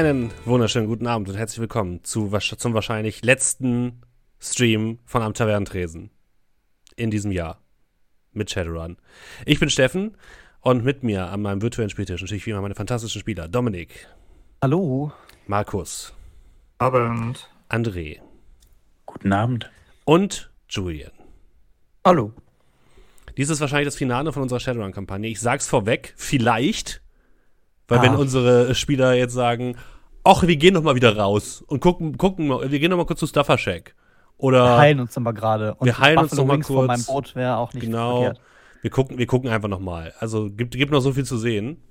Einen wunderschönen guten Abend und herzlich willkommen zu, zum wahrscheinlich letzten Stream von Am Tavernentresen in diesem Jahr mit Shadowrun. Ich bin Steffen und mit mir an meinem virtuellen Spieltisch natürlich wie immer meine fantastischen Spieler Dominik. Hallo. Markus. Abend. André. Guten Abend. Und Julian. Hallo. Dies ist wahrscheinlich das Finale von unserer Shadowrun-Kampagne. Ich sag's vorweg, vielleicht weil ah. wenn unsere Spieler jetzt sagen, ach, wir gehen noch mal wieder raus und gucken, gucken, wir gehen noch mal kurz zu Stuffer Shack. Oder wir heilen uns noch mal gerade. Wir heilen uns noch mal kurz. Von meinem Boot wäre auch nicht genau. Verkehrt. Wir gucken, wir gucken einfach noch mal. Also gibt, gibt noch so viel zu sehen,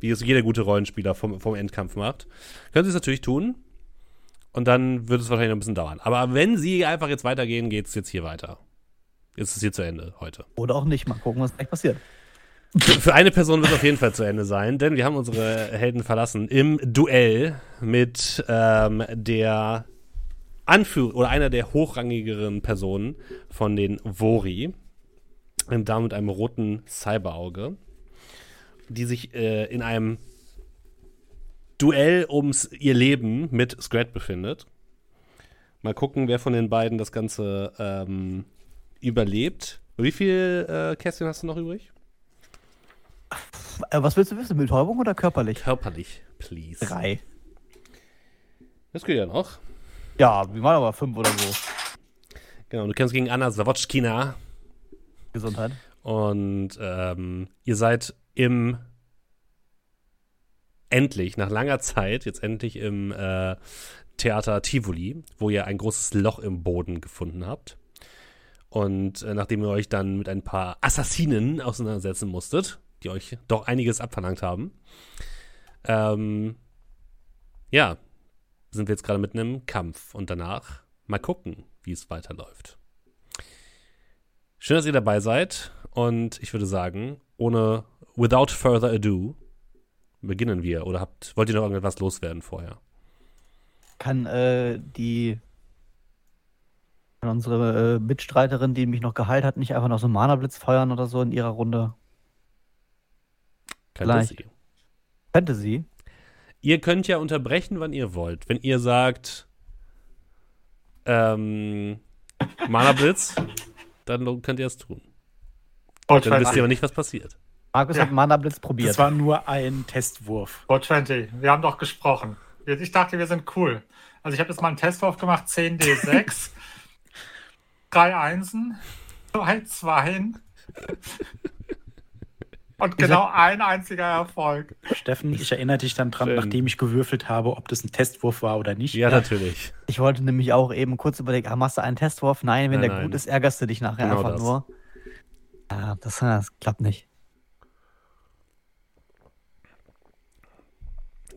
wie es jeder gute Rollenspieler vom, vom Endkampf macht. Können Sie es natürlich tun. Und dann wird es wahrscheinlich noch ein bisschen dauern. Aber wenn Sie einfach jetzt weitergehen, geht es jetzt hier weiter. Jetzt ist es hier zu Ende heute. Oder auch nicht. Mal gucken, was gleich passiert. Für eine Person wird es auf jeden Fall zu Ende sein, denn wir haben unsere Helden verlassen im Duell mit ähm, der Anführer oder einer der hochrangigeren Personen von den Vori, eine Dame mit einem roten Cyberauge, die sich äh, in einem Duell ums ihr Leben mit Scrat befindet. Mal gucken, wer von den beiden das Ganze ähm, überlebt. Wie viel äh, Kästchen hast du noch übrig? Äh, was willst du wissen? Betäubung oder körperlich? Körperlich, please. Drei. Das geht ja noch. Ja, wir waren aber fünf oder so. Genau, du kämpfst gegen Anna Zawotschkina. Gesundheit. Und ähm, ihr seid im endlich, nach langer Zeit, jetzt endlich im äh, Theater Tivoli, wo ihr ein großes Loch im Boden gefunden habt. Und äh, nachdem ihr euch dann mit ein paar Assassinen auseinandersetzen musstet, die euch doch einiges abverlangt haben. Ähm, ja, sind wir jetzt gerade mitten im Kampf und danach mal gucken, wie es weiterläuft. Schön, dass ihr dabei seid und ich würde sagen, ohne without further ado beginnen wir oder habt wollt ihr noch irgendetwas loswerden vorher? Kann äh, die kann unsere äh, Mitstreiterin, die mich noch geheilt hat, nicht einfach noch so einen Mana-Blitz feuern oder so in ihrer Runde? Könnte Gleich. sie. Könnte sie. Ihr könnt ja unterbrechen, wann ihr wollt. Wenn ihr sagt, ähm, Mana Blitz, dann könnt ihr es tun. Oh, dann wisst ihr aber nicht, was passiert. Markus ja. hat Mana Blitz probiert. Das war nur ein Testwurf. Oh, 20. Wir haben doch gesprochen. Ich dachte, wir sind cool. Also ich habe jetzt mal einen Testwurf gemacht, 10d6. drei Einsen, zwei Zweien. Und genau sag, ein einziger Erfolg. Steffen, ich erinnere dich dann dran, Schön. nachdem ich gewürfelt habe, ob das ein Testwurf war oder nicht. Ja, ja, natürlich. Ich wollte nämlich auch eben kurz überlegen, ah, machst du einen Testwurf? Nein, wenn nein, der nein. gut ist, ärgerst du dich nachher genau einfach das. nur. Ja, das, das klappt nicht.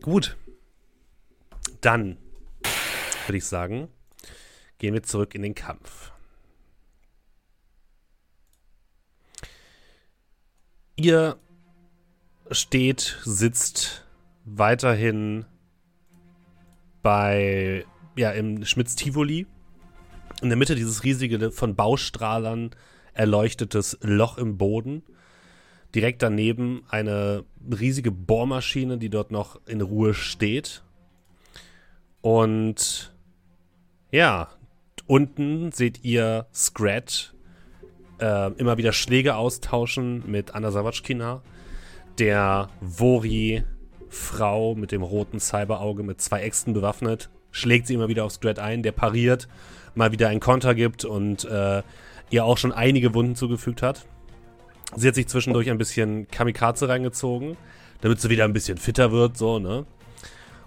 Gut. Dann würde ich sagen, gehen wir zurück in den Kampf. Ihr steht, sitzt weiterhin bei, ja, im Schmitz-Tivoli. In der Mitte dieses riesige, von Baustrahlern erleuchtetes Loch im Boden. Direkt daneben eine riesige Bohrmaschine, die dort noch in Ruhe steht. Und ja, unten seht ihr Scrat äh, immer wieder Schläge austauschen mit Anna Sawatschkina, der Vori-Frau mit dem roten Cyberauge mit zwei Äxten bewaffnet, schlägt sie immer wieder aufs Dread ein, der pariert, mal wieder einen Konter gibt und äh, ihr auch schon einige Wunden zugefügt hat. Sie hat sich zwischendurch ein bisschen Kamikaze reingezogen, damit sie wieder ein bisschen fitter wird, so, ne?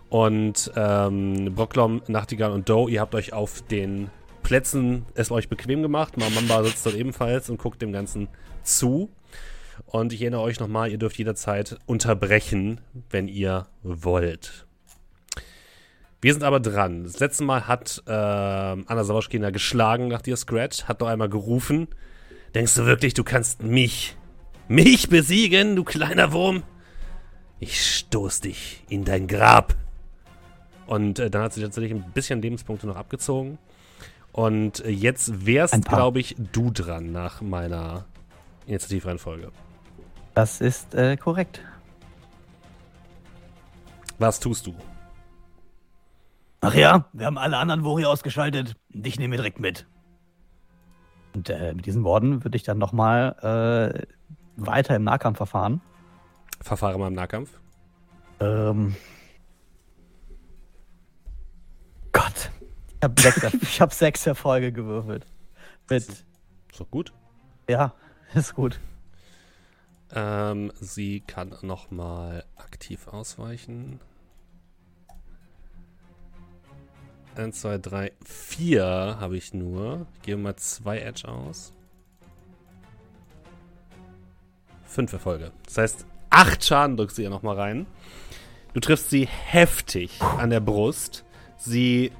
Und ähm, Brocklom, Nachtigall und Doe, ihr habt euch auf den Plätzen es euch bequem gemacht. Mamamba sitzt dort ebenfalls und guckt dem Ganzen zu. Und ich erinnere euch nochmal, ihr dürft jederzeit unterbrechen, wenn ihr wollt. Wir sind aber dran. Das letzte Mal hat äh, Anna Sawaschkina geschlagen nach dir, Scratch, hat noch einmal gerufen. Denkst du wirklich, du kannst mich, mich besiegen, du kleiner Wurm? Ich stoß dich in dein Grab. Und äh, dann hat sie tatsächlich ein bisschen Lebenspunkte noch abgezogen. Und jetzt wärst, glaube ich, du dran nach meiner Initiativreihenfolge. Das ist äh, korrekt. Was tust du? Ach ja, wir haben alle anderen Wori ausgeschaltet. Dich nehmen wir direkt mit. Und äh, mit diesen Worten würde ich dann nochmal äh, weiter im Nahkampf verfahren. Verfahre mal im Nahkampf. Ähm. Ich habe sechs, hab sechs Erfolge gewürfelt. Mit. Ist doch gut. Ja, ist gut. Ähm, sie kann nochmal aktiv ausweichen. 1, 2, 3, 4 habe ich nur. Ich gebe mal 2 Edge aus. 5 Erfolge. Das heißt, 8 Schaden drückst du ihr nochmal rein. Du triffst sie heftig an der Brust. Sie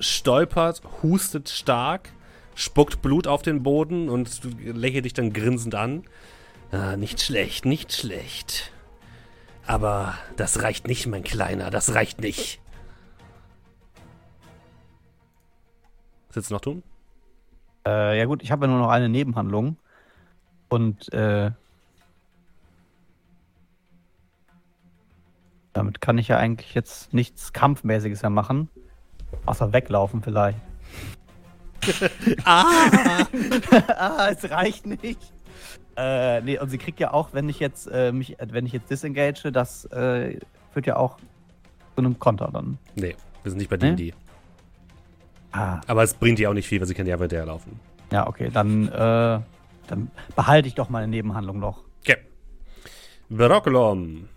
stolpert, hustet stark, spuckt Blut auf den Boden und lächelt dich dann grinsend an. Ah, nicht schlecht, nicht schlecht. Aber das reicht nicht, mein Kleiner, das reicht nicht. Was willst du noch tun? Äh, ja gut, ich habe ja nur noch eine Nebenhandlung. Und äh, damit kann ich ja eigentlich jetzt nichts Kampfmäßiges mehr machen. Außer weglaufen vielleicht. Ah! ah, es reicht nicht. Äh, nee, und sie kriegt ja auch, wenn ich jetzt äh, mich, wenn ich jetzt disengage, das äh, führt ja auch zu einem Konter dann. Nee, wir sind nicht bei Nee? D&D. Ah, Aber es bringt ihr auch nicht viel, weil sie kann ja weiter laufen. ja, okay, dann, äh, dann behalte ich doch meine Nebenhandlung noch. Okay. Brocklom.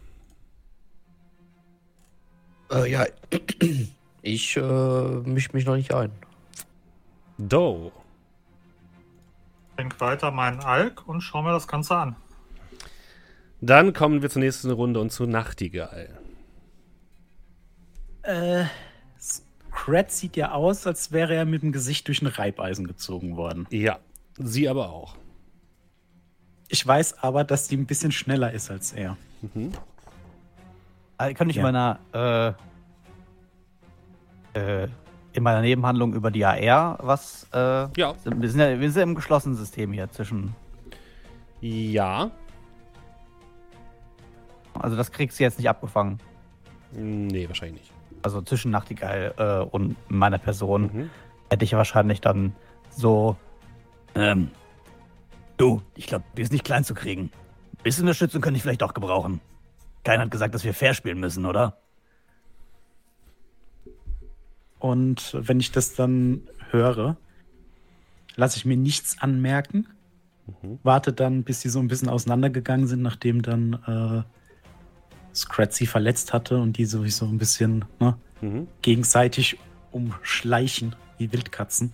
Äh, ja, ich äh, misch mich noch nicht ein. Doe. Denk weiter meinen Alk und schau mir das Ganze an. Dann kommen wir zur nächsten Runde und zu Nachtigall. Äh, Scrat sieht ja aus, als wäre er mit dem Gesicht durch ein Reibeisen gezogen worden. Ja, sie aber auch. Ich weiß aber, dass die ein bisschen schneller ist als er. Also, kann ich Ja. in meiner, äh, äh, in meiner Nebenhandlung über die AR was, äh, Ja. wir sind ja, wir sind ja im geschlossenen System hier zwischen, Ja. also das kriegst du jetzt nicht abgefangen. Nee, wahrscheinlich nicht. Also zwischen Nachtigall äh, und meiner Person Mhm. hätte ich wahrscheinlich dann so, ähm, du, ich glaube, die ist nicht klein zu kriegen. Ein bisschen Unterstützung könnte ich vielleicht auch gebrauchen. Keiner hat gesagt, dass wir fair spielen müssen, oder? Und wenn ich das dann höre, lasse ich mir nichts anmerken. Warte dann, bis sie so ein bisschen auseinandergegangen sind, nachdem dann äh, sie verletzt hatte und die sowieso ein bisschen ne, Mhm. gegenseitig umschleichen wie Wildkatzen.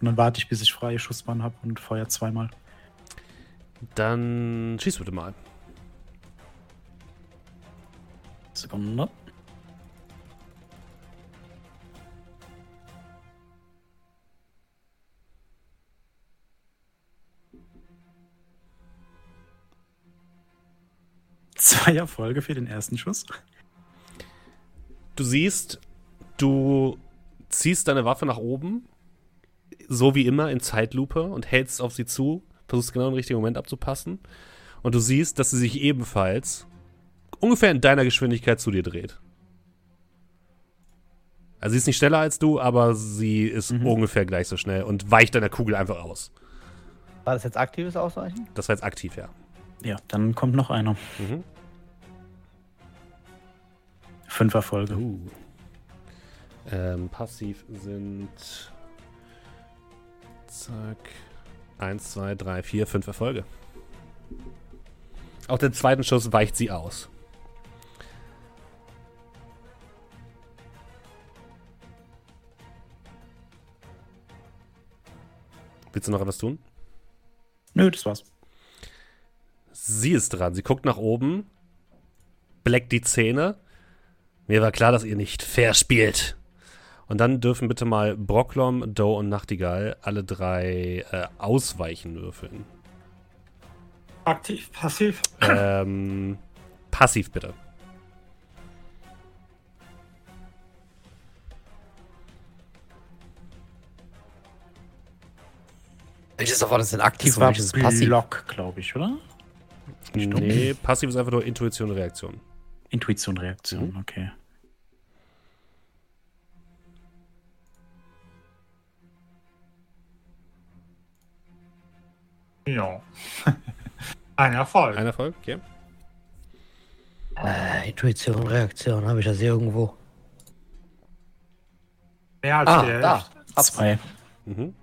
Und dann warte ich, bis ich freie Schussbahn habe und feuer zweimal. Dann schieß bitte mal. Sekunde. Zwei Erfolge für den ersten Schuss. Du siehst, du ziehst deine Waffe nach oben, so wie immer in Zeitlupe und hältst auf sie zu, versuchst genau den richtigen Moment abzupassen. Und du siehst, dass sie sich ebenfalls ungefähr in deiner Geschwindigkeit zu dir dreht. Also sie ist nicht schneller als du, aber sie ist ungefähr gleich so schnell und weicht deiner Kugel einfach aus. War das jetzt aktives Ausweichen? Das war jetzt aktiv, ja. Ja, dann kommt noch einer. Mhm. Fünf Erfolge. Uh. Ähm, passiv sind. Zack. Eins, zwei, drei, vier, fünf Erfolge. Auch den zweiten Schuss weicht sie aus. Willst du noch etwas tun? Nö, das war's. Sie ist dran. Sie guckt nach oben, bleckt die Zähne. Mir war klar, dass ihr nicht fair spielt. Und dann dürfen bitte mal Brocklom, Doe und Nachtigall alle drei äh, ausweichen würfeln. Aktiv, passiv. ähm, passiv bitte. Welches davon ist denn aktiv Das und war welches ist passiv? Block, glaube ich, oder? Nee, passiv ist einfach nur Intuition und Reaktion. Intuition, Reaktion, mhm. okay. Ja. Ein Erfolg. Ein Erfolg, okay. Äh, Intuition, Reaktion, habe ich das irgendwo? Mehr als ah, die Hälfte. Zwei. Mhm.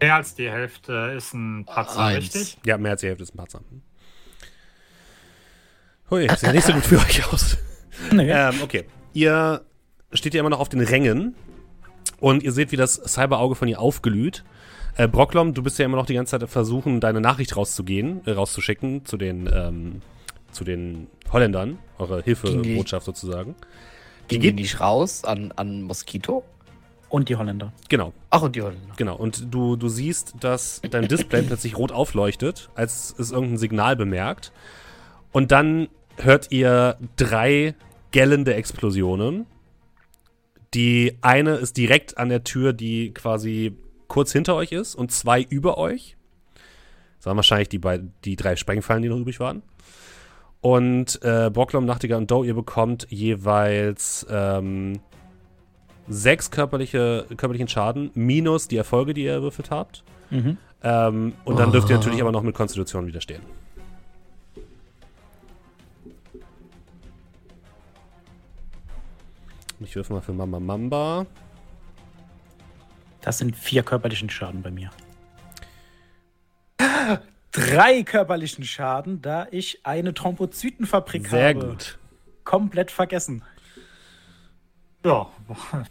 Mehr als die Hälfte ist ein Patzer, Eins. richtig? Ja, mehr als die Hälfte ist ein Patzer. Mhm. Hui, sieht ja nicht so gut für euch aus. Nee. Ähm, okay. Ihr steht ja immer noch auf den Rängen und ihr seht, wie das Cyberauge von ihr aufglüht. Äh, Brocklom, du bist ja immer noch die ganze Zeit versuchen, deine Nachricht rauszugehen, äh, rauszuschicken zu den, ähm, zu den Holländern, eure Hilfebotschaft sozusagen. Ging die nicht raus an, an Moskito? Und die Holländer. Genau, Ach, und die Holländer. genau. Und du, du siehst, dass dein Display plötzlich rot aufleuchtet, als es irgendein Signal bemerkt. Und dann hört ihr drei gellende Explosionen. Die eine ist direkt an der Tür, die quasi kurz hinter euch ist, und zwei über euch. Das waren wahrscheinlich die, die drei Sprengfallen, die noch übrig waren. Und äh, Brocklom, Nachtigall und Doe, ihr bekommt jeweils ähm, sechs körperliche, körperlichen Schaden minus die Erfolge, die ihr erwürfelt habt. Mhm. Ähm, und dann dürft ihr Oh. natürlich aber noch mit Konstitution widerstehen. Ich würfe mal für Mama Mamba. Das sind vier körperlichen Schaden bei mir. Drei körperlichen Schaden, da ich eine Thrombozytenfabrik Sehr habe. gut. Komplett vergessen. Ja,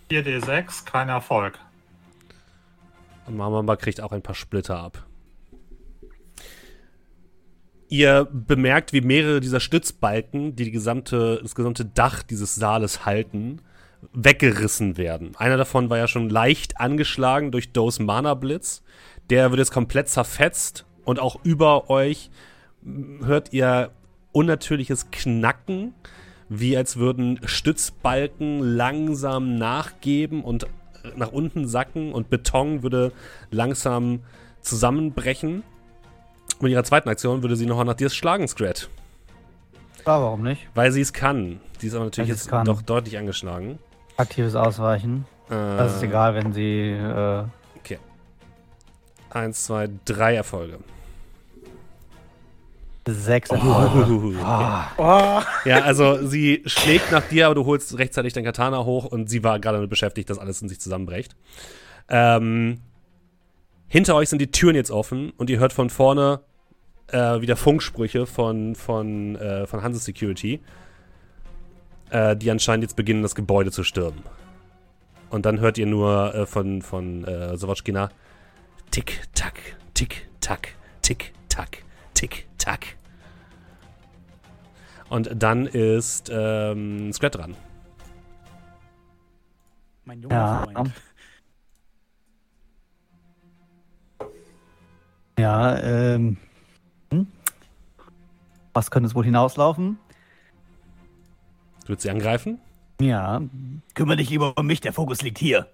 4d6, kein Erfolg. Und Mama Mamba kriegt auch ein paar Splitter ab. Ihr bemerkt, wie mehrere dieser Stützbalken, die, die gesamte, das gesamte Dach dieses Saales halten, weggerissen werden. Einer davon war ja schon leicht angeschlagen durch Does Mana Blitz. Der wird jetzt komplett zerfetzt und auch über euch hört ihr unnatürliches Knacken, wie als würden Stützbalken langsam nachgeben und nach unten sacken und Beton würde langsam zusammenbrechen. Mit ihrer zweiten Aktion würde sie noch nach dir schlagen, Scrat. Ja, warum nicht? Weil sie es kann. Sie ist aber natürlich jetzt kann. doch deutlich angeschlagen. Aktives Ausweichen. Das ist Äh, egal, wenn sie. Äh, Eins, zwei, drei Erfolge. sechs Erfolge. Uhuhu. Ah, Oh, Ja, also sie schlägt nach dir, aber du holst rechtzeitig dein Katana hoch und sie war gerade damit beschäftigt, dass alles in sich zusammenbricht. Ähm, hinter euch sind die Türen jetzt offen und ihr hört von vorne äh, wieder Funksprüche von, von, äh, von Hanse Security, äh, die anscheinend jetzt beginnen, das Gebäude zu stürmen. Und dann hört ihr nur äh, von, von äh, Sawatschkina Tick, tack, tick, tack, tick, tack, tick, tack. Und dann ist ähm, Scrat dran. mein junger ja. Freund. Ja, ähm. hm? Was könnte es wohl hinauslaufen? Du willst sie angreifen? Ja, kümmere dich lieber um mich, der Fokus liegt hier.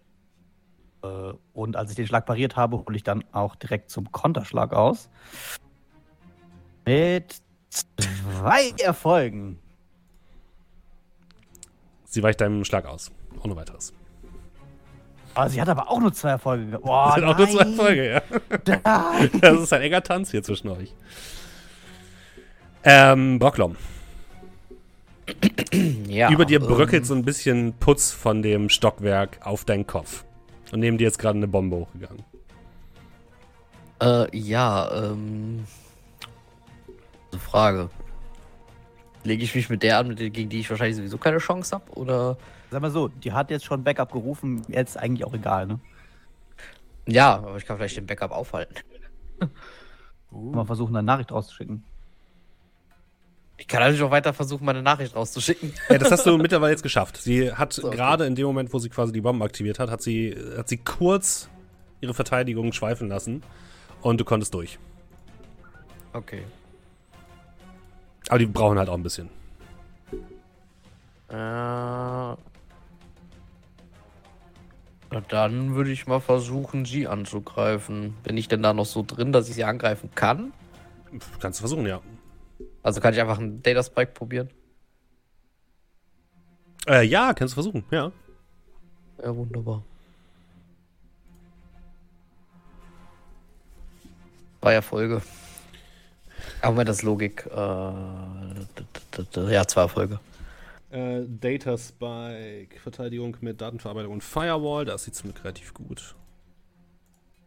Äh, Und als ich den Schlag pariert habe, hole ich dann auch direkt zum Konterschlag aus. Mit zwei Erfolgen. Sie weicht deinem Schlag aus. Ohne weiteres. Oh, sie hat aber auch nur zwei Erfolge. ge- Oh, das sind auch nur zwei. Erfolge, ja. Nein. Das ist ein enger Tanz hier zwischen euch. Ähm, Brocklom. Ja. Über dir ähm, bröckelt so ein bisschen Putz von dem Stockwerk auf deinen Kopf. Und neben dir ist gerade eine Bombe hochgegangen. Äh, ja, ähm. Eine Frage. Lege ich mich mit der an, mit der, gegen die ich wahrscheinlich sowieso keine Chance habe? Oder. Sag mal so, die hat jetzt schon Backup gerufen, jetzt eigentlich auch egal, ne? Ja, aber ich kann vielleicht den Backup aufhalten. Mal versuchen, eine Nachricht rauszuschicken. Ich kann natürlich auch weiter versuchen, meine Nachricht rauszuschicken. Ja, das hast du mittlerweile jetzt geschafft. Sie hat So, okay. gerade in dem Moment, wo sie quasi die Bomben aktiviert hat, hat sie, hat sie kurz ihre Verteidigung schweifen lassen. Und du konntest durch. Okay. Aber die brauchen halt auch ein bisschen. Äh. Na dann würde ich mal versuchen, sie anzugreifen. Bin ich denn da noch so drin, dass ich sie angreifen kann? Kannst du versuchen, ja. Also kann ich einfach einen Data Spike probieren? Äh, ja, kannst du versuchen, ja. Ja, wunderbar. Zwei Erfolge. Aber das ist Logik. Äh, ja, zwei Erfolge. Äh, Data Spike, Verteidigung mit Datenverarbeitung und Firewall, das sieht mir relativ gut.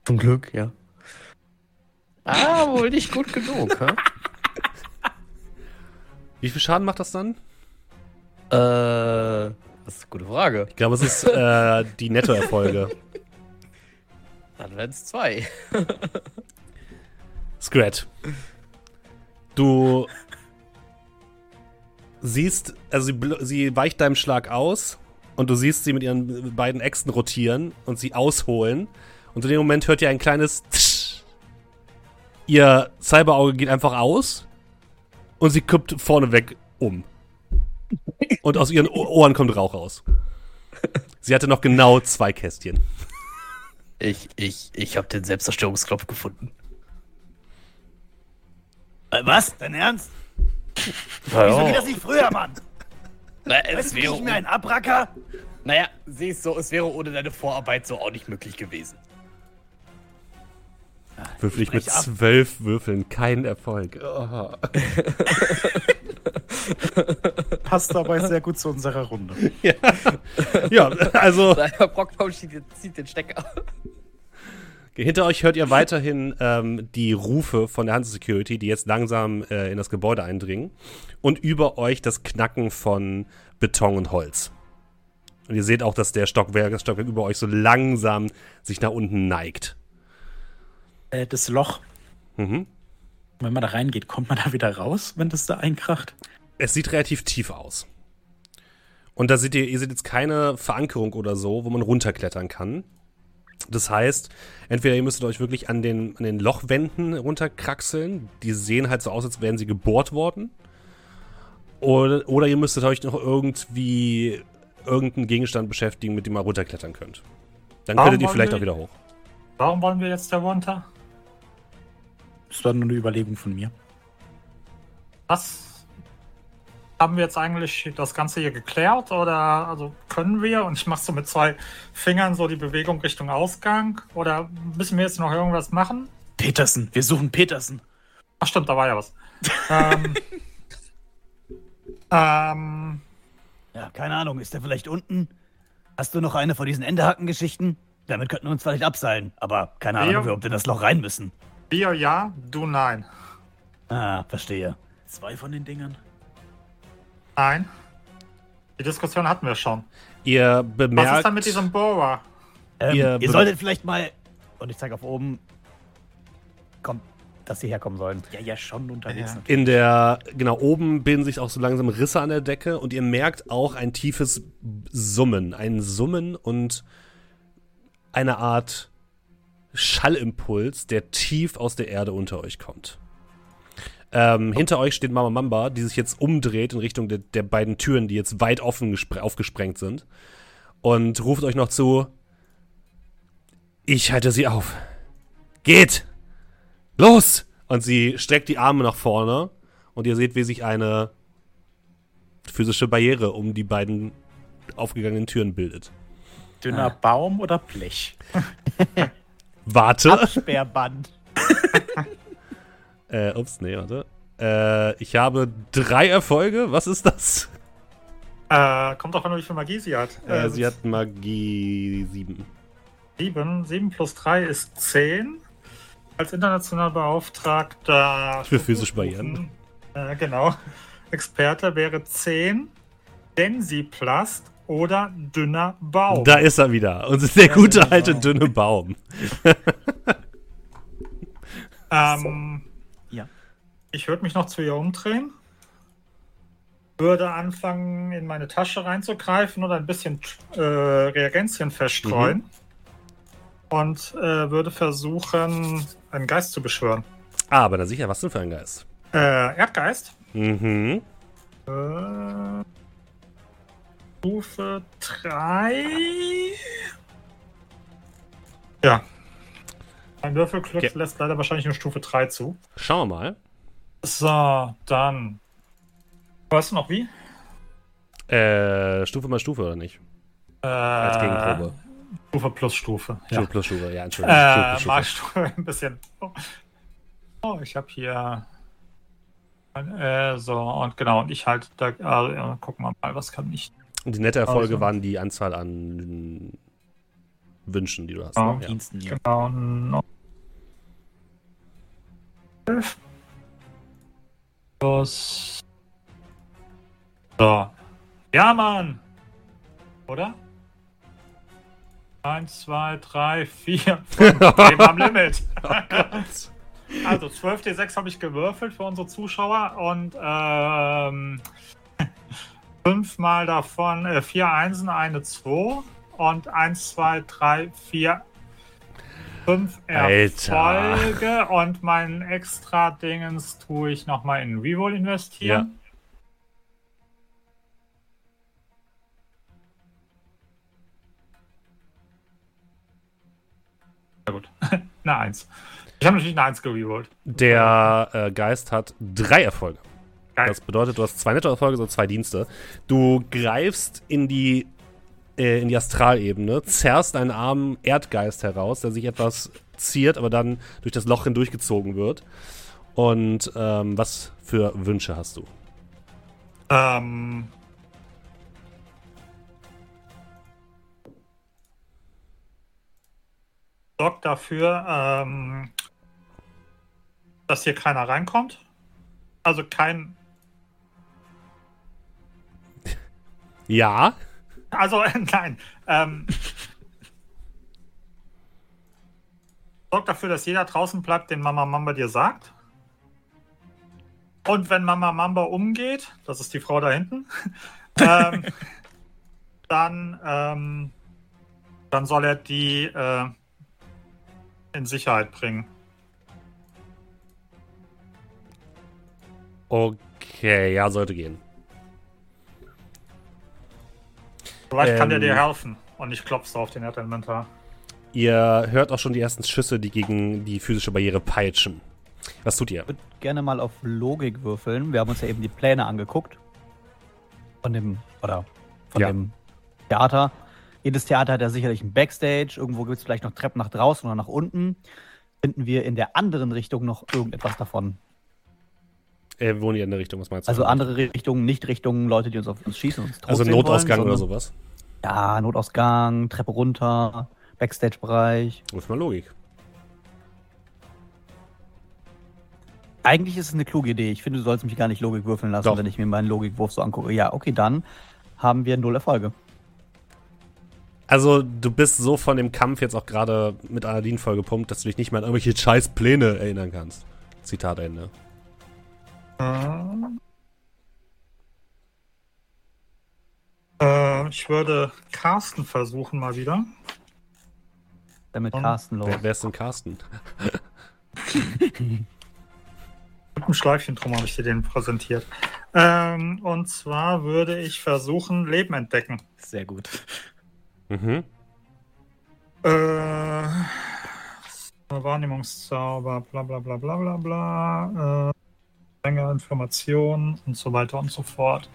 Zum Glück, ja. Ah, wohl nicht gut genug, hä? Wie viel Schaden macht das dann? Äh, das ist eine gute Frage. Ich glaube, es ist äh, die Nettoerfolge. Dann werden es zwei. Scrat. Du siehst, also sie, sie weicht deinem Schlag aus und du siehst sie mit ihren beiden Äxten rotieren und sie ausholen. Und in dem Moment hört ihr ein kleines Tsch. Ihr Cyberauge geht einfach aus und sie kippt vorneweg um. Und aus ihren Ohren kommt Rauch raus. Sie hatte noch genau zwei Kästchen. Ich, ich, ich habe den Selbstzerstörungsknopf gefunden. Äh, was? Dein Ernst? Ja, Wieso geht das nicht früher, Mann? Na, Weißt es du, wie wäre, ich mir einen Abracker? naja, siehst so, es wäre ohne deine Vorarbeit so auch nicht möglich gewesen. Würfel ich mit zwölf Würfeln keinen Erfolg. Oh. Passt dabei sehr gut zu unserer Runde. Ja, also Naja, Brockbaum zieht, zieht den Stecker. hinter euch hört ihr weiterhin ähm, die Rufe von der Hanse Security, die jetzt langsam äh, in das Gebäude eindringen. Und über euch das Knacken von Beton und Holz. Und ihr seht auch, dass der Stockwerk, das Stockwerk über euch so langsam sich nach unten neigt. Äh, das Loch, Mhm. wenn man da reingeht, kommt man da wieder raus, wenn das da einkracht? Es sieht relativ tief aus. Und da seht ihr, ihr seht jetzt keine Verankerung oder so, wo man runterklettern kann. Das heißt, entweder ihr müsstet euch wirklich an den, an den Lochwänden runterkraxeln. Die sehen halt so aus, als wären sie gebohrt worden. Oder, oder ihr müsstet euch noch irgendwie irgendeinen Gegenstand beschäftigen, mit dem ihr runterklettern könnt. Dann Warum könntet ihr vielleicht wir- auch wieder hoch. Warum wollen wir jetzt da runter? Das war nur eine Überlegung von mir. Was haben wir jetzt eigentlich das Ganze hier geklärt? Oder also können wir? Und ich mache so mit zwei Fingern so die Bewegung Richtung Ausgang. Oder müssen wir jetzt noch irgendwas machen? Petersen, wir suchen Petersen. Ach stimmt, da war ja was. ähm, ähm, Ja, keine Ahnung, ist der vielleicht unten? Hast du noch eine von diesen Endehacken-Geschichten? Damit könnten wir uns vielleicht abseilen, aber keine Ahnung, Ja. ob wir ob wir in das Loch rein müssen. Wir ja, du nein. Ah, verstehe. Zwei von den Dingern. Nein. Die Diskussion hatten wir schon. Ihr Was bemerkt. ist dann mit diesem Bohrer? Ähm, Ihr ihr solltet vielleicht mal. Und ich zeige auf oben. Kommt, dass sie herkommen sollen. Ja, ja, schon unterwegs. Ja. In der, genau, oben bilden sich auch so langsam Risse an der Decke und ihr merkt auch ein tiefes Summen. Ein Summen und eine Art Schallimpuls, der tief aus der Erde unter euch kommt. Ähm, Hinter euch steht Mama Mamba, die sich jetzt umdreht in Richtung der, der beiden Türen, die jetzt weit offen gespre- aufgesprengt sind. Und ruft euch noch zu: Ich halte sie auf. Geht! Los! Und sie streckt die Arme nach vorne und ihr seht, wie sich eine physische Barriere um die beiden aufgegangenen Türen bildet. Dünner Baum oder Blech? Warte. Absperrband. Äh, ups, nee, warte. Äh, ich habe drei Erfolge. Was ist das? Äh, kommt doch an, wie viel Magie sie hat. Äh, sie hat Magie 7. 7. 7 plus 3 ist 10. Als international Beauftragter Für physische Barrieren. Äh, genau. Experte wäre 10. Densiplast oder dünner Baum. Da ist er wieder. Und der gute dünne alte Baum. dünne Baum. Ähm, Ja. Ich würde mich noch zu ihr umdrehen. Würde anfangen, in meine Tasche reinzugreifen und ein bisschen äh, Reagenzien verstreuen. Und äh, würde versuchen, einen Geist zu beschwören. Ah, aber na sicher, was denn für ein Geist? Äh, Erdgeist. Mhm. Äh, Stufe 3. Ja. Ein Würfelglück Okay. lässt leider wahrscheinlich nur Stufe 3 zu. Schauen wir mal. So, dann. Weißt du noch wie? Äh, Stufe mal Stufe, oder nicht? Äh, Als Gegenprobe. Stufe plus Stufe. Ja. Stufe plus Stufe, ja, Entschuldigung. Stufe Äh, Stufe. Stufe ein bisschen. Oh, ich habe hier. Äh, so, und genau, und ich halt da. Ja, gucken wir mal, was kann ich. Und die nette Erfolge Also. waren die Anzahl an Wünschen, die du hast. Ja. ne? Ja. Diensten hier. Genau, noch. Elf. Plus. So. Ja, Mann! Oder? Eins, zwei, drei, vier, fünf. Leben am Limit. Also 12d6 habe ich gewürfelt für unsere Zuschauer und ähm, fünfmal davon, äh, vier Einsen, eine Zwei und eins, zwei, drei, vier, fünf Alter. Erfolge und mein extra Dingens tue ich nochmal in Reroll investieren. Ja gut, eine Eins. Ich habe natürlich eine Eins gerollt. Der äh, Geist hat drei Erfolge. Das bedeutet, du hast zwei Nettoerfolge, so zwei Dienste. Du greifst in die, äh, in die Astralebene, zerrst einen armen Erdgeist heraus, der sich etwas ziert, aber dann durch das Loch hindurchgezogen wird. Und ähm, was für Wünsche hast du? Ähm. Sorgt dafür, ähm, dass hier keiner reinkommt. Also kein. Ja, Also, nein. Ähm, sorgt dafür, dass jeder draußen bleibt, den Mama Mamba dir sagt. Und wenn Mama Mamba umgeht, das ist die Frau da hinten, ähm, dann, ähm, dann soll er die äh, in Sicherheit bringen. okay, ja, sollte gehen. Vielleicht kann der Ähm. dir helfen. Und ich klopfe so auf den Erdelementar. Ihr hört auch schon die ersten Schüsse, die gegen die physische Barriere peitschen. Was tut ihr? Ich würde gerne mal auf Logik würfeln. Wir haben uns ja eben die Pläne angeguckt. Von dem, oder von Ja. dem Theater. Jedes Theater hat ja sicherlich ein Backstage. Irgendwo gibt es vielleicht noch Treppen nach draußen oder nach unten. Finden wir in der anderen Richtung noch irgendetwas davon? Äh, wohnen ihr in der Richtung, was meinst du? Also andere Richtungen, nicht Richtungen, Leute, die uns auf uns schießen. und Uns Also Notausgang wollen, oder sowas? Ja, Notausgang, Treppe runter, Backstage-Bereich. Ruf mal Logik. Eigentlich ist es eine kluge Idee. Ich finde, du sollst mich gar nicht Logik würfeln lassen, Doch. wenn ich mir meinen Logikwurf so angucke. Ja, okay, dann haben wir null Erfolge. Also, du bist so von dem Kampf jetzt auch gerade mit Aladdin vollgepumpt, dass du dich nicht mehr an irgendwelche scheiß Pläne erinnern kannst. Zitat Ende. Äh, ich würde Carsten versuchen mal wieder. Dann mit Und- Carsten los. Wer, wer ist denn Carsten? Mit einem Schleifchen drum habe ich dir den präsentiert. Ähm, und zwar würde ich versuchen, Leben entdecken. Sehr gut. Mhm. Äh, Wahrnehmungszauber, bla bla bla bla bla bla. Äh, Menge Informationen und so weiter und so fort.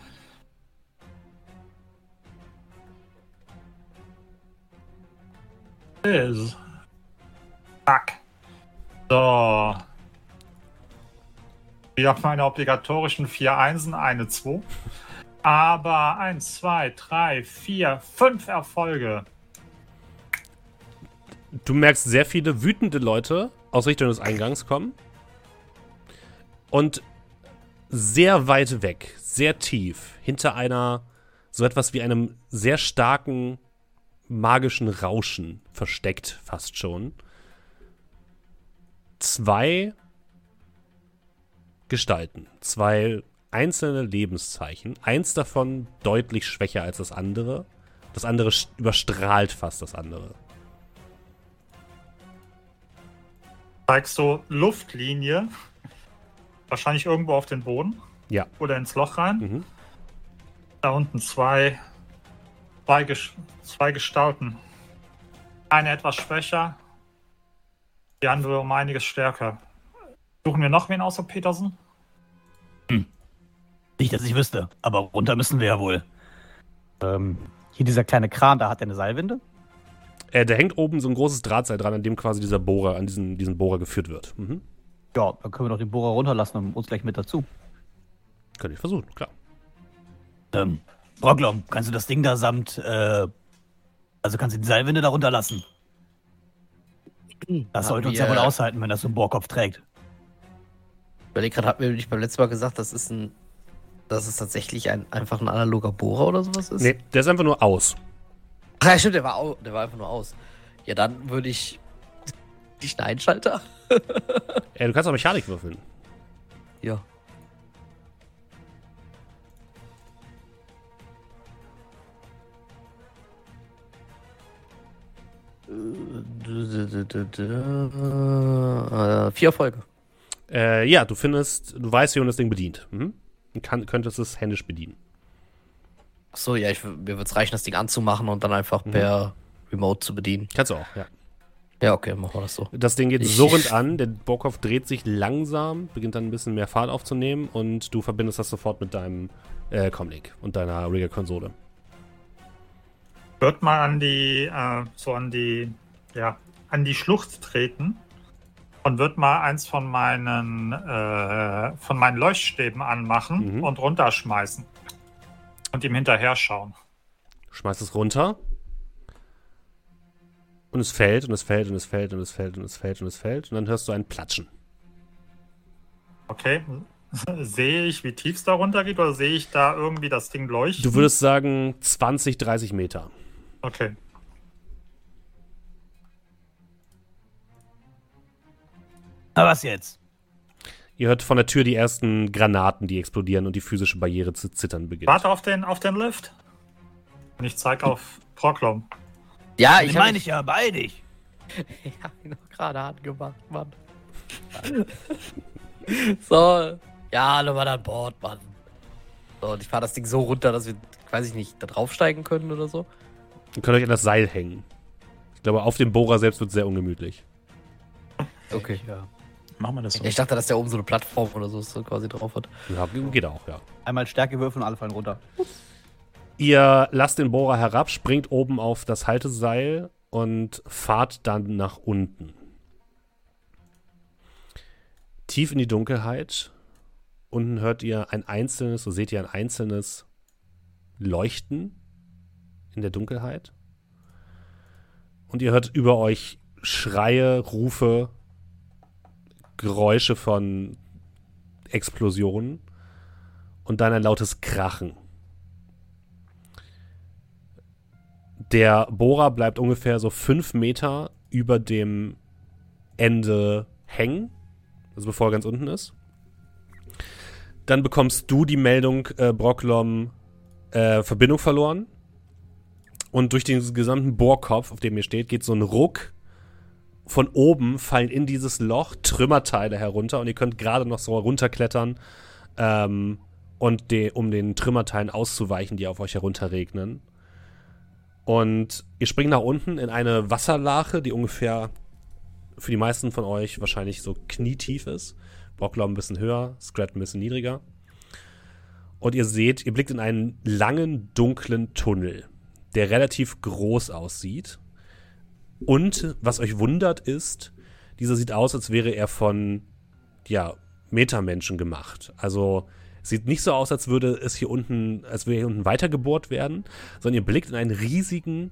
Is. Zack. So. Wieder meine obligatorischen vier Einsen, eine 2. Aber 1, 2, 3, 4, 5 Erfolge. Du merkst sehr viele wütende Leute aus Richtung des Eingangs kommen. Und sehr weit weg, sehr tief, hinter einer, so etwas wie einem sehr starken magischen Rauschen versteckt, fast schon. Zwei Gestalten, zwei einzelne Lebenszeichen. Eins davon deutlich schwächer als das andere. Das andere st- überstrahlt fast das andere. zeigst so Luftlinie. Wahrscheinlich irgendwo auf den Boden. Ja. Oder ins Loch rein. Mhm. Da unten zwei, zwei, zwei Gestalten. Eine etwas schwächer, die andere um einiges stärker. Suchen wir noch wen außer Petersen? Nicht, dass ich wüsste, aber runter müssen wir ja wohl. Ähm, hier dieser kleine Kran, da hat er eine Seilwinde. Äh, da hängt oben so ein großes Drahtseil dran, an dem quasi dieser Bohrer, an diesen, diesen Bohrer geführt wird. Mhm. Ja, dann können wir doch den Bohrer runterlassen und uns gleich mit dazu. Könnte ich versuchen, klar. Ähm, Brocklom, kannst du das Ding da samt, äh, also kannst du die Seilwinde da runterlassen? Das sollte uns ja wohl aushalten, wenn das so ein Bohrkopf trägt. Überleg gerade, hatten wir nicht beim letzten Mal gesagt, das ist ein. Dass es tatsächlich ein, einfach ein analoger Bohrer oder sowas ist? Nee, der ist einfach nur aus. Ach ja, stimmt, der war, au, der war einfach nur aus. Ja, dann würde ich. Nicht einen Einschalter? Äh, du kannst auch Mechanik würfeln. Ja. Äh, Vier Erfolge. Äh, ja, du findest, du weißt, wie man das Ding bedient. Mhm. Du kann, könntest es händisch bedienen. Achso, ja, ich, mir wird es reichen, das Ding anzumachen und dann einfach per Remote zu bedienen. Kannst du auch, ja. Ja, okay, machen wir das so. Das Ding geht Ich- surrend an, der Bohrkopf dreht sich langsam, beginnt dann ein bisschen mehr Fahrt aufzunehmen und du verbindest das sofort mit deinem äh, Comlink und deiner Rigger-Konsole. Wird mal an die, äh, so an die, ja, an die Schlucht treten und wird mal eins von meinen, äh, von meinen Leuchtstäben anmachen Mhm. und runterschmeißen. Und ihm hinterher schauen. Schmeißt es runter. Und es fällt und es fällt und es fällt und es fällt und es fällt und es fällt. Und dann hörst du ein Platschen. Okay. sehe ich, wie tief es da runter geht oder sehe ich da irgendwie das Ding leuchten? Du würdest sagen 20, 30 Meter. Okay. Na, was jetzt? Ihr hört von der Tür die ersten Granaten, die explodieren und die physische Barriere zu zittern beginnt. Warte auf den, auf den Lift. Und ich zeige auf Proklom. Ja, Ich ich meine ich ja bei dich. Ich hab ihn doch gerade angemacht, Mann. so, ja, alle Mann an Bord, Mann. So, und ich fahre das Ding so runter, dass wir, weiß ich nicht, da draufsteigen können oder so. Ihr könnt euch an das Seil hängen. Ich glaube, auf dem Bohrer selbst wird es sehr ungemütlich. Okay. Ja. Machen wir das so. Ich dachte, dass der oben so eine Plattform oder so so quasi drauf hat. Ja, geht auch, ja. Einmal Stärke würfeln und alle fallen runter. Ihr lasst den Bohrer herab, springt oben auf das Halteseil und fahrt dann nach unten. Tief in die Dunkelheit. Unten hört ihr ein einzelnes, so seht ihr ein einzelnes Leuchten in der Dunkelheit. Und ihr hört über euch Schreie, Rufe, Geräusche von Explosionen und dann ein lautes Krachen. Der Bohrer bleibt ungefähr so fünf Meter über dem Ende hängen, also bevor er ganz unten ist. Dann bekommst du die Meldung, äh, Brocklom, äh, Verbindung verloren. Und durch den gesamten Bohrkopf, auf dem ihr steht, geht so ein Ruck. Von oben fallen in dieses Loch Trümmerteile herunter und ihr könnt gerade noch so runterklettern, ähm, und de um den Trümmerteilen auszuweichen, die auf euch herunterregnen. Und ihr springt nach unten in eine Wasserlache, die ungefähr für die meisten von euch wahrscheinlich so knietief ist. Brocklaum ein bisschen höher, Scrat ein bisschen niedriger. Und ihr seht, ihr blickt in einen langen, dunklen Tunnel, der relativ groß aussieht. Und was euch wundert ist, dieser sieht aus, als wäre er von, ja, Metamenschen gemacht. Also sieht nicht so aus, als würde es hier unten, als würde hier unten weitergebohrt werden, sondern ihr blickt in einen riesigen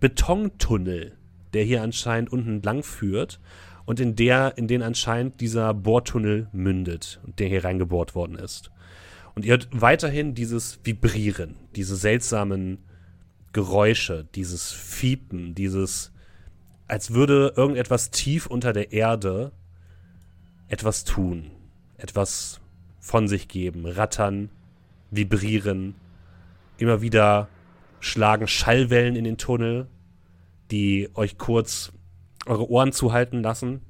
Betontunnel, der hier anscheinend unten lang führt und in der, in den anscheinend dieser Bohrtunnel mündet und der hier reingebohrt worden ist. Und ihr hört weiterhin dieses Vibrieren, diese seltsamen Geräusche, dieses Fiepen, dieses, als würde irgendetwas tief unter der Erde etwas tun, etwas von sich geben, rattern, vibrieren, immer wieder schlagen Schallwellen in den Tunnel, die euch kurz eure Ohren zuhalten lassen.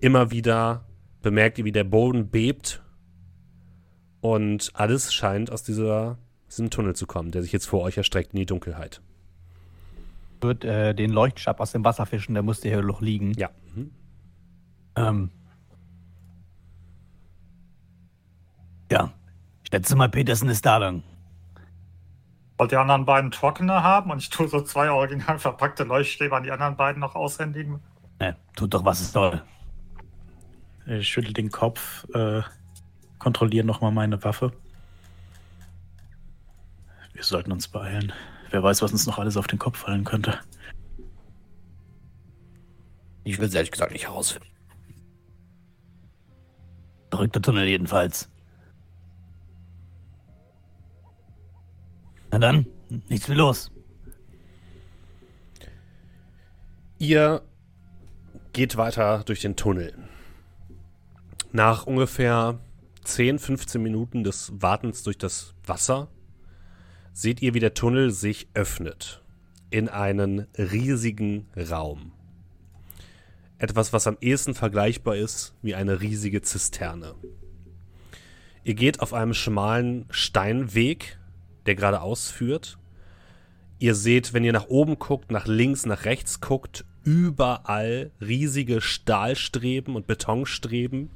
Immer wieder bemerkt ihr, wie der Boden bebt und alles scheint aus dieser, diesem Tunnel zu kommen, der sich jetzt vor euch erstreckt in die Dunkelheit. Wird äh, den Leuchtstab aus dem Wasser fischen, der musste hier noch liegen. Ja. Mhm. Ähm. Ja. Ich schätze mal, Petersen ist da dann. Wollt die anderen beiden trockene haben und ich tue so zwei original verpackte Leuchtstäbe an die anderen beiden noch aushändigen? Ne, tut doch, was es soll. Ich schüttel den Kopf, äh, kontrolliere nochmal meine Waffe. Wir sollten uns beeilen. Wer weiß, was uns noch alles auf den Kopf fallen könnte. Ich will es ehrlich gesagt nicht herausfinden. Verrückter Tunnel jedenfalls. Na dann, nichts wie los. Ihr geht weiter durch den Tunnel. Nach ungefähr 10, 15 Minuten des Wartens durch das Wasser seht ihr, wie der Tunnel sich öffnet in einen riesigen Raum. Etwas, was am ehesten vergleichbar ist wie eine riesige Zisterne. Ihr geht auf einem schmalen Steinweg, der geradeaus führt. Ihr seht, wenn ihr nach oben guckt, nach links, nach rechts guckt, überall riesige Stahlstreben und Betonstreben,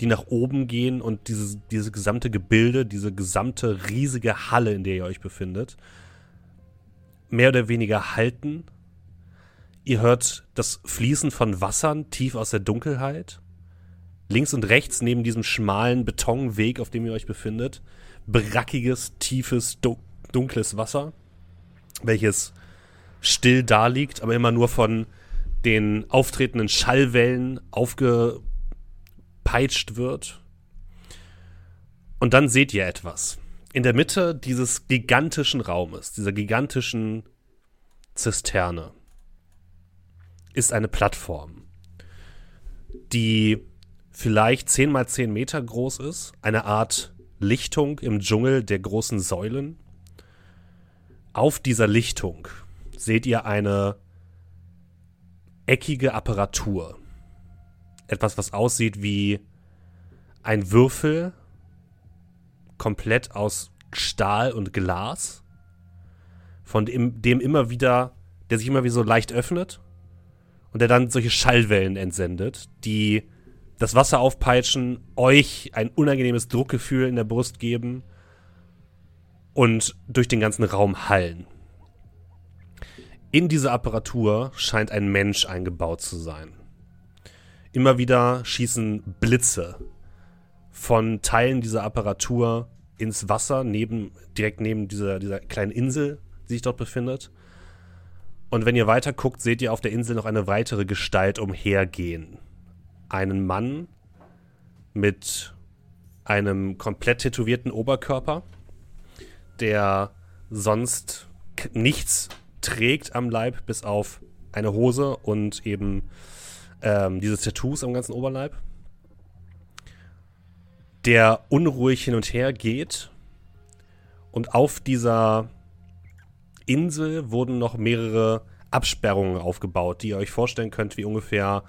die nach oben gehen und dieses, diese gesamte Gebilde, diese gesamte riesige Halle, in der ihr euch befindet, mehr oder weniger halten. Ihr hört das Fließen von Wassern tief aus der Dunkelheit. Links und rechts neben diesem schmalen Betonweg, auf dem ihr euch befindet, brackiges, tiefes, dunkles Wasser, welches still da liegt, aber immer nur von den auftretenden Schallwellen aufgepeitscht wird. Und dann seht ihr etwas. In der Mitte dieses gigantischen Raumes, dieser gigantischen Zisterne, ist eine Plattform, die vielleicht 10 mal 10 Meter groß ist, eine Art Lichtung im Dschungel der großen Säulen. Auf dieser Lichtung seht ihr eine eckige Apparatur. Etwas, was aussieht wie ein Würfel, komplett aus Stahl und Glas, von dem, dem immer wieder, der sich immer wie so leicht öffnet und der dann solche Schallwellen entsendet, die das Wasser aufpeitschen, euch ein unangenehmes Druckgefühl in der Brust geben und durch den ganzen Raum hallen. In diese Apparatur scheint ein Mensch eingebaut zu sein. Immer wieder schießen Blitze von Teilen dieser Apparatur ins Wasser, neben, direkt neben dieser, dieser kleinen Insel, die sich dort befindet. Und wenn ihr weiter guckt, seht ihr auf der Insel noch eine weitere Gestalt umhergehen. Einen Mann mit einem komplett tätowierten Oberkörper, der sonst nichts trägt am Leib, bis auf eine Hose und eben ähm, diese Tattoos am ganzen Oberleib. Der unruhig hin und her geht. Und auf dieser Insel wurden noch mehrere Absperrungen aufgebaut, die ihr euch vorstellen könnt wie ungefähr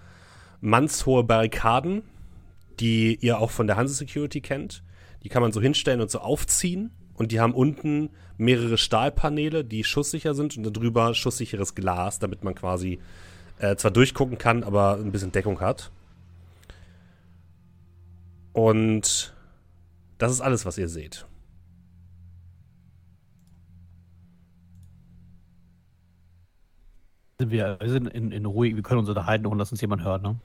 mannshohe Barrikaden, die ihr auch von der Hanse Security kennt. Die kann man so hinstellen und so aufziehen. Und die haben unten mehrere Stahlpaneele, die schusssicher sind und darüber schusssicheres Glas, damit man quasi äh, zwar durchgucken kann, aber ein bisschen Deckung hat. Und das ist alles, was ihr seht. Wir sind in, in Ruhe, wir können uns unterhalten, ohne dass uns jemand hört, ne?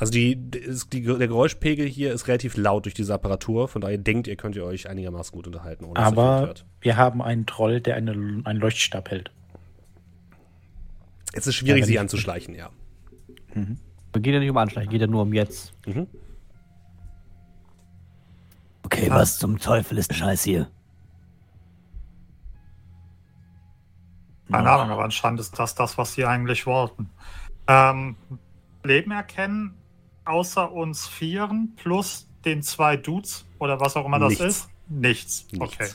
Also die, die, der Geräuschpegel hier ist relativ laut durch diese Apparatur, von daher denkt ihr, könnt ihr euch einigermaßen gut unterhalten, ohne dass Aber hört. wir haben einen Troll, der eine, einen Leuchtstab hält. Es ist schwierig, ja, sie anzuschleichen, ja. Mhm. Geht ja nicht um Anschleichen, geht ja nur um jetzt. Mhm. Okay, ah. was zum Teufel ist der Scheiß hier? Keine Ahnung, aber anscheinend ist das das, was sie eigentlich wollten. Ähm, Leben erkennen außer uns Vieren plus den zwei Dudes oder was auch immer das Nichts. ist? Nichts. Nichts. Okay.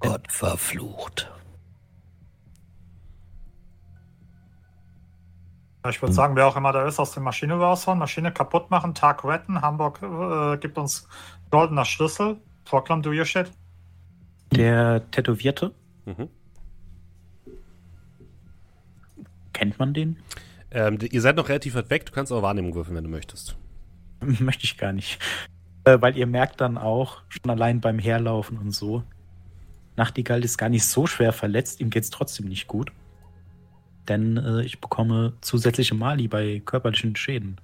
Gott verflucht. Ich würde sagen, wer auch immer da ist, aus der Maschine raushauen, Maschine kaputt machen, Tag retten. Hamburg äh, gibt uns goldener Schlüssel. Proklam, do your shit. Der Tätowierte? Mhm. Kennt man den? Ähm, ihr seid noch relativ weit weg, du kannst auch Wahrnehmung würfeln, wenn du möchtest. Möchte ich gar nicht. Äh, weil ihr merkt dann auch, schon allein beim Herlaufen und so, Nachtigall ist gar nicht so schwer verletzt, ihm geht es trotzdem nicht gut. denn äh, ich bekomme zusätzliche Mali bei körperlichen Schäden.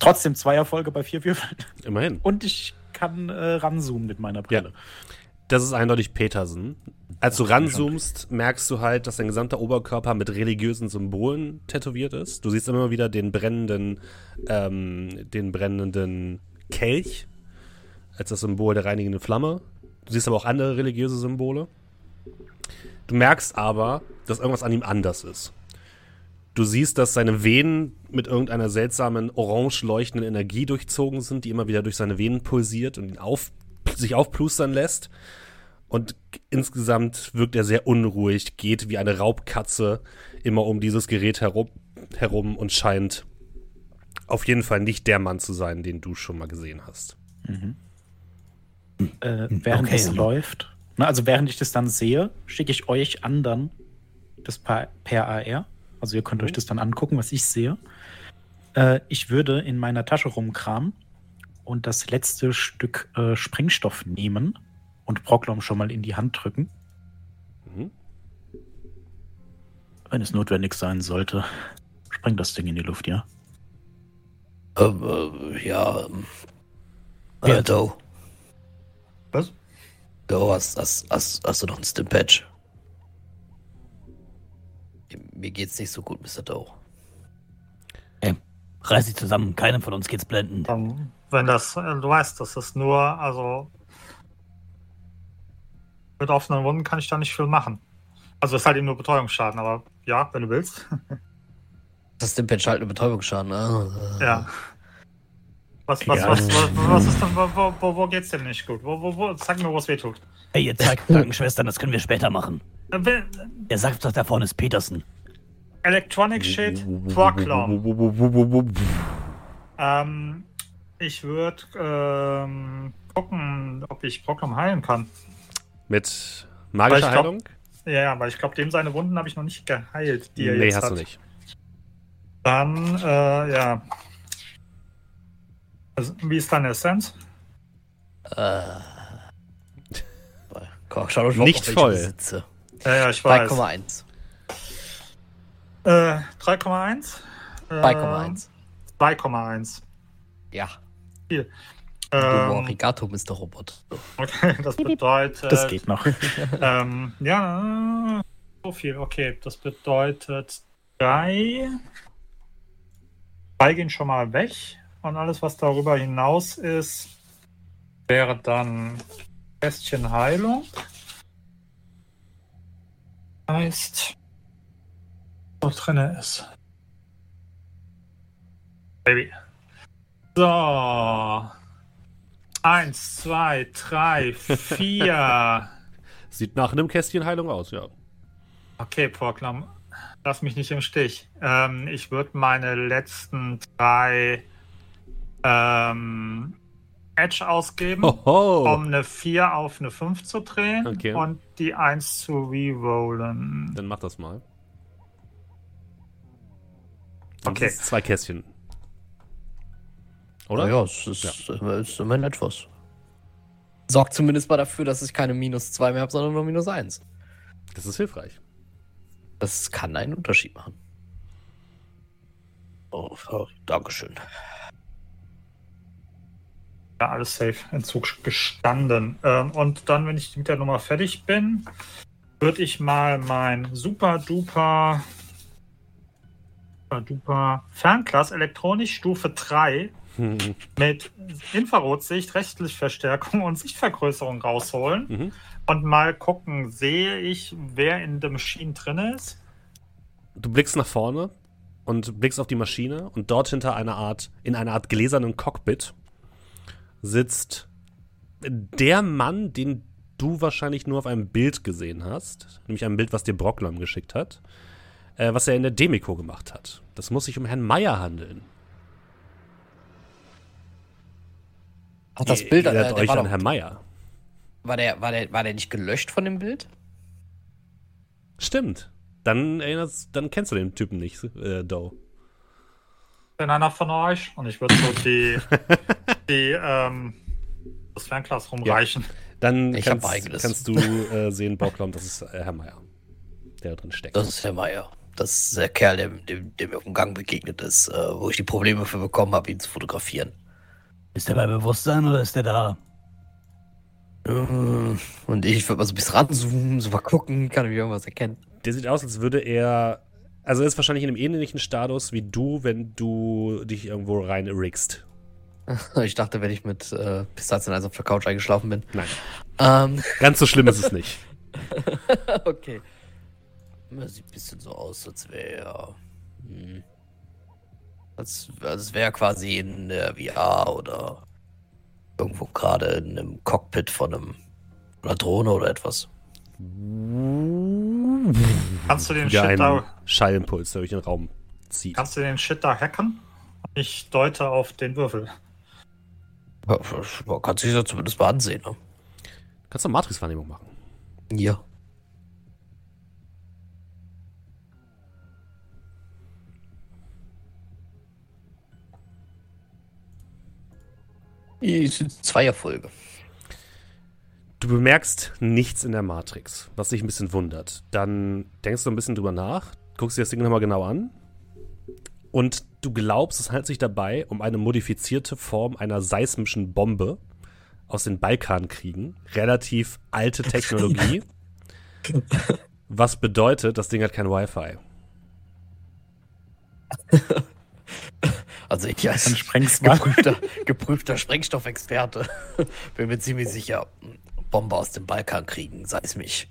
Trotzdem zwei Erfolge bei vier Würfeln. Immerhin. Und ich kann äh, ranzoomen mit meiner Brille. Das ist eindeutig Petersen. Als du ranzoomst, merkst du halt, dass dein gesamter Oberkörper mit religiösen Symbolen tätowiert ist. Du siehst immer wieder den brennenden, ähm, den brennenden Kelch als das Symbol der reinigenden Flamme. Du siehst aber auch andere religiöse Symbole. Du merkst aber, dass irgendwas an ihm anders ist. Du siehst, dass seine Venen mit irgendeiner seltsamen orange leuchtenden Energie durchzogen sind, die immer wieder durch seine Venen pulsiert und ihn auf, sich aufplustern lässt. Und insgesamt wirkt er sehr unruhig, geht wie eine Raubkatze immer um dieses Gerät herum, herum und scheint auf jeden Fall nicht der Mann zu sein, den du schon mal gesehen hast. Äh, während Okay. es läuft, na, also während ich das dann sehe, schicke ich euch anderen das per, per AR. Also ihr könnt euch das dann angucken, was ich sehe. Äh, ich würde in meiner Tasche rumkramen und das letzte Stück äh, Sprengstoff nehmen und Broklom schon mal in die Hand drücken. Mhm. Wenn es notwendig sein sollte, sprengt das Ding in die Luft, ja? Ähm, äh, ja. ähm, Ja. Äh, Do. Was? Do, hast, hast, hast, hast du noch ein Stimpatch? Mir geht's nicht so gut, Mr. Doe. Reiß dich zusammen, keinem von uns geht's blendend. Dann, wenn das, äh, du weißt, das ist nur, also mit offenen Wunden kann ich da nicht viel machen. Also es ist halt eben nur Betäubungsschaden, aber ja, wenn du willst. Das Stimpatch halt eine Betäubungsschaden, ne? Ja. Was, was, was, was, was ist denn, wo, wo, wo, wo geht's denn nicht gut? Wo, wo, wo, sag mir, wo es weh tut. Hey, ihr zeigt Krankenschwestern, das können wir später machen. Äh, will- Der sagt doch, da vorne ist Petersen. Electronic Shit, Proclam. Ähm, ich würde ähm, gucken, ob ich Proclam heilen kann. Mit magischer glaub- Heilung? Ja, ja, weil ich glaube, dem seine Wunden habe ich noch nicht geheilt, die er nee, jetzt hast hat. du nicht. Dann, äh, ja. Also, wie ist deine Essenz? Äh. Schau doch Nicht voll. Sitze. Ja, ja, ich weiß. 3,1. Äh, 3,1? Äh, 2,1. 2,1. Ja. Viel. Ähm, Arigato, Mr. Robot. okay, das bedeutet. Das geht noch. Ähm, ja, so viel. Okay, das bedeutet drei. Drei gehen schon mal weg. Und alles, was darüber hinaus ist, wäre dann Kästchen Heilung. Heißt, was drin ist. Baby. So. Eins, zwei, drei, vier. Sieht nach einem Kästchen Heilung aus, ja. Okay, Porklam, lass mich nicht im Stich. Ähm, ich würde meine letzten drei ähm, Edge ausgeben, Hoho. um eine 4 auf eine 5 zu drehen Okay. und die 1 zu rerollen. Dann mach das mal. Dann Okay. Zwei Kästchen. Oder? Oder? Ja, es ist, ist immerhin etwas. Sorgt zumindest mal dafür, dass ich keine minus 2 mehr habe, sondern nur minus 1. Das ist hilfreich. Das kann einen Unterschied machen. Oh, oh, Dankeschön. Ja, alles safe. Entzug gestanden. Ähm, und dann, wenn ich mit der Nummer fertig bin, würde ich mal mein super duper super duper Fernglas elektronisch Stufe 3 Mit Infrarotsicht, Rechtslichtverstärkung und Sichtvergrößerung rausholen mhm. und mal gucken, sehe ich, wer in der Maschine drin ist. Du blickst nach vorne und blickst auf die Maschine und dort hinter einer Art, in einer Art gläsernen Cockpit sitzt der Mann, den du wahrscheinlich nur auf einem Bild gesehen hast, nämlich ein Bild, was dir Brocklam geschickt hat, äh, was er in der Demiko gemacht hat. Das muss sich um Herrn Meier handeln. Ach, das Bild, äh, erinnert der euch war, an doch, Herrn Meier. war, der, war, der, war der nicht gelöscht von dem Bild? Stimmt. Dann erinnerst, dann kennst du den Typen nicht, äh, Doe. Bin einer von euch und ich würde so die, die ähm, das Fernglas rumreichen. Dann Ich kannst, eigenes. kannst du äh, sehen, Brocklam, das ist äh, Herr Meier. der da drin steckt. Das ist Herr Meier. Das ist der Kerl, der, dem, der mir auf dem Gang begegnet ist, äh, wo ich die Probleme für bekommen habe, ihn zu fotografieren. Ist der bei Bewusstsein oder ist der da? Äh, Und ich würde mal so ein bisschen ranzoomen, so mal gucken, kann ich irgendwas erkennen. Der sieht aus, als würde er. Also er ist wahrscheinlich in einem ähnlichen Status wie du, wenn du dich irgendwo rein riggst. Ich dachte, wenn ich mit äh, Pistazien auf der Couch eingeschlafen bin. Nein. Ähm, Ganz so schlimm ist es nicht. okay. Das sieht ein bisschen so aus, als wäre. Hm, als, als wäre quasi in der VR oder irgendwo gerade in einem Cockpit von einem, einer Drohne oder etwas. Kannst du den Wieder Shit da, Schallimpuls, der durch den Raum zieht. kannst du den Shit da hacken? Ich deute auf den Würfel. Ja, Man kann sich das zumindest mal ansehen. Ne? Kannst du eine Matrix-Wahrnehmung machen? Ja. Es sind zwei Erfolge. Du bemerkst nichts in der Matrix, was dich ein bisschen wundert. Dann denkst du ein bisschen drüber nach, guckst dir das Ding nochmal genau an und du glaubst, es handelt sich dabei um eine modifizierte Form einer seismischen Bombe aus den Balkankriegen. Relativ alte Technologie. was bedeutet, das Ding hat kein Wi-Fi. Also ich als geprüfter, geprüfter Sprengstoffexperte bin mir ziemlich sicher, Bombe aus dem Balkan kriegen, sei es mich.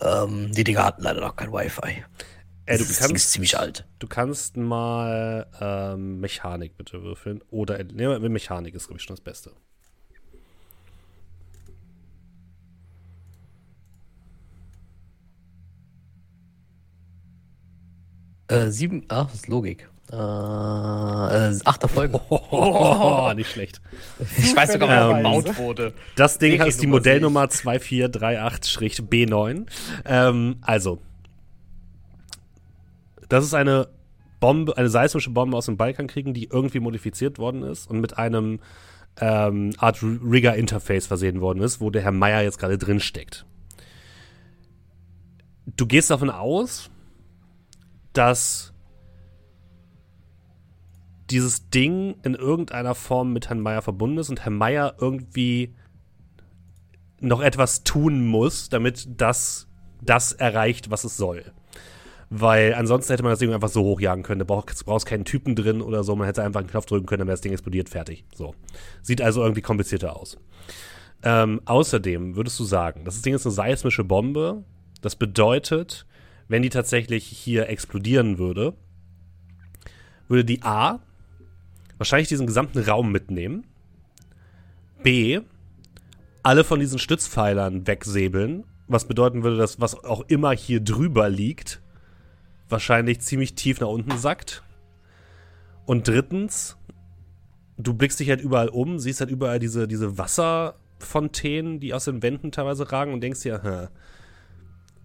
Ähm, die Dinger hatten leider noch kein Wi-Fi. Äh, du, das Ding ist kannst, ziemlich alt. du kannst mal ähm, Mechanik bitte würfeln. Oder ne, Mechanik ist, glaube ich, schon das Beste. Äh, sieben, das ist Logik. Äh, äh, acht Erfolge. Oh, nicht schlecht. Ich weiß sogar, was Ähm, gebaut wurde. Das Ding heißt die Nummer Modellnummer 2438-B9. Ähm, also, das ist eine Bombe, eine seismische Bombe aus dem Balkankriegen, die irgendwie modifiziert worden ist und mit einem ähm, Art Rigger-Interface versehen worden ist, wo der Herr Meier jetzt gerade drin steckt. Du gehst davon aus, dass dieses Ding in irgendeiner Form mit Herrn Meier verbunden ist und Herr Meier irgendwie noch etwas tun muss, damit das das erreicht, was es soll. Weil ansonsten hätte man das Ding einfach so hochjagen können. Da brauchst, brauchst keinen Typen drin oder so. Man hätte einfach einen Knopf drücken können, dann wäre das Ding explodiert, fertig. So. Sieht also irgendwie komplizierter aus. Ähm, außerdem würdest du sagen, das Ding ist eine seismische Bombe. Das bedeutet, wenn die tatsächlich hier explodieren würde, würde die A wahrscheinlich diesen gesamten Raum mitnehmen. B alle von diesen Stützpfeilern wegsäbeln, was bedeuten würde, dass was auch immer hier drüber liegt, wahrscheinlich ziemlich tief nach unten sackt. Und drittens, du blickst dich halt überall um, siehst halt überall diese, diese Wasserfontänen, die aus den Wänden teilweise ragen und denkst dir, hä,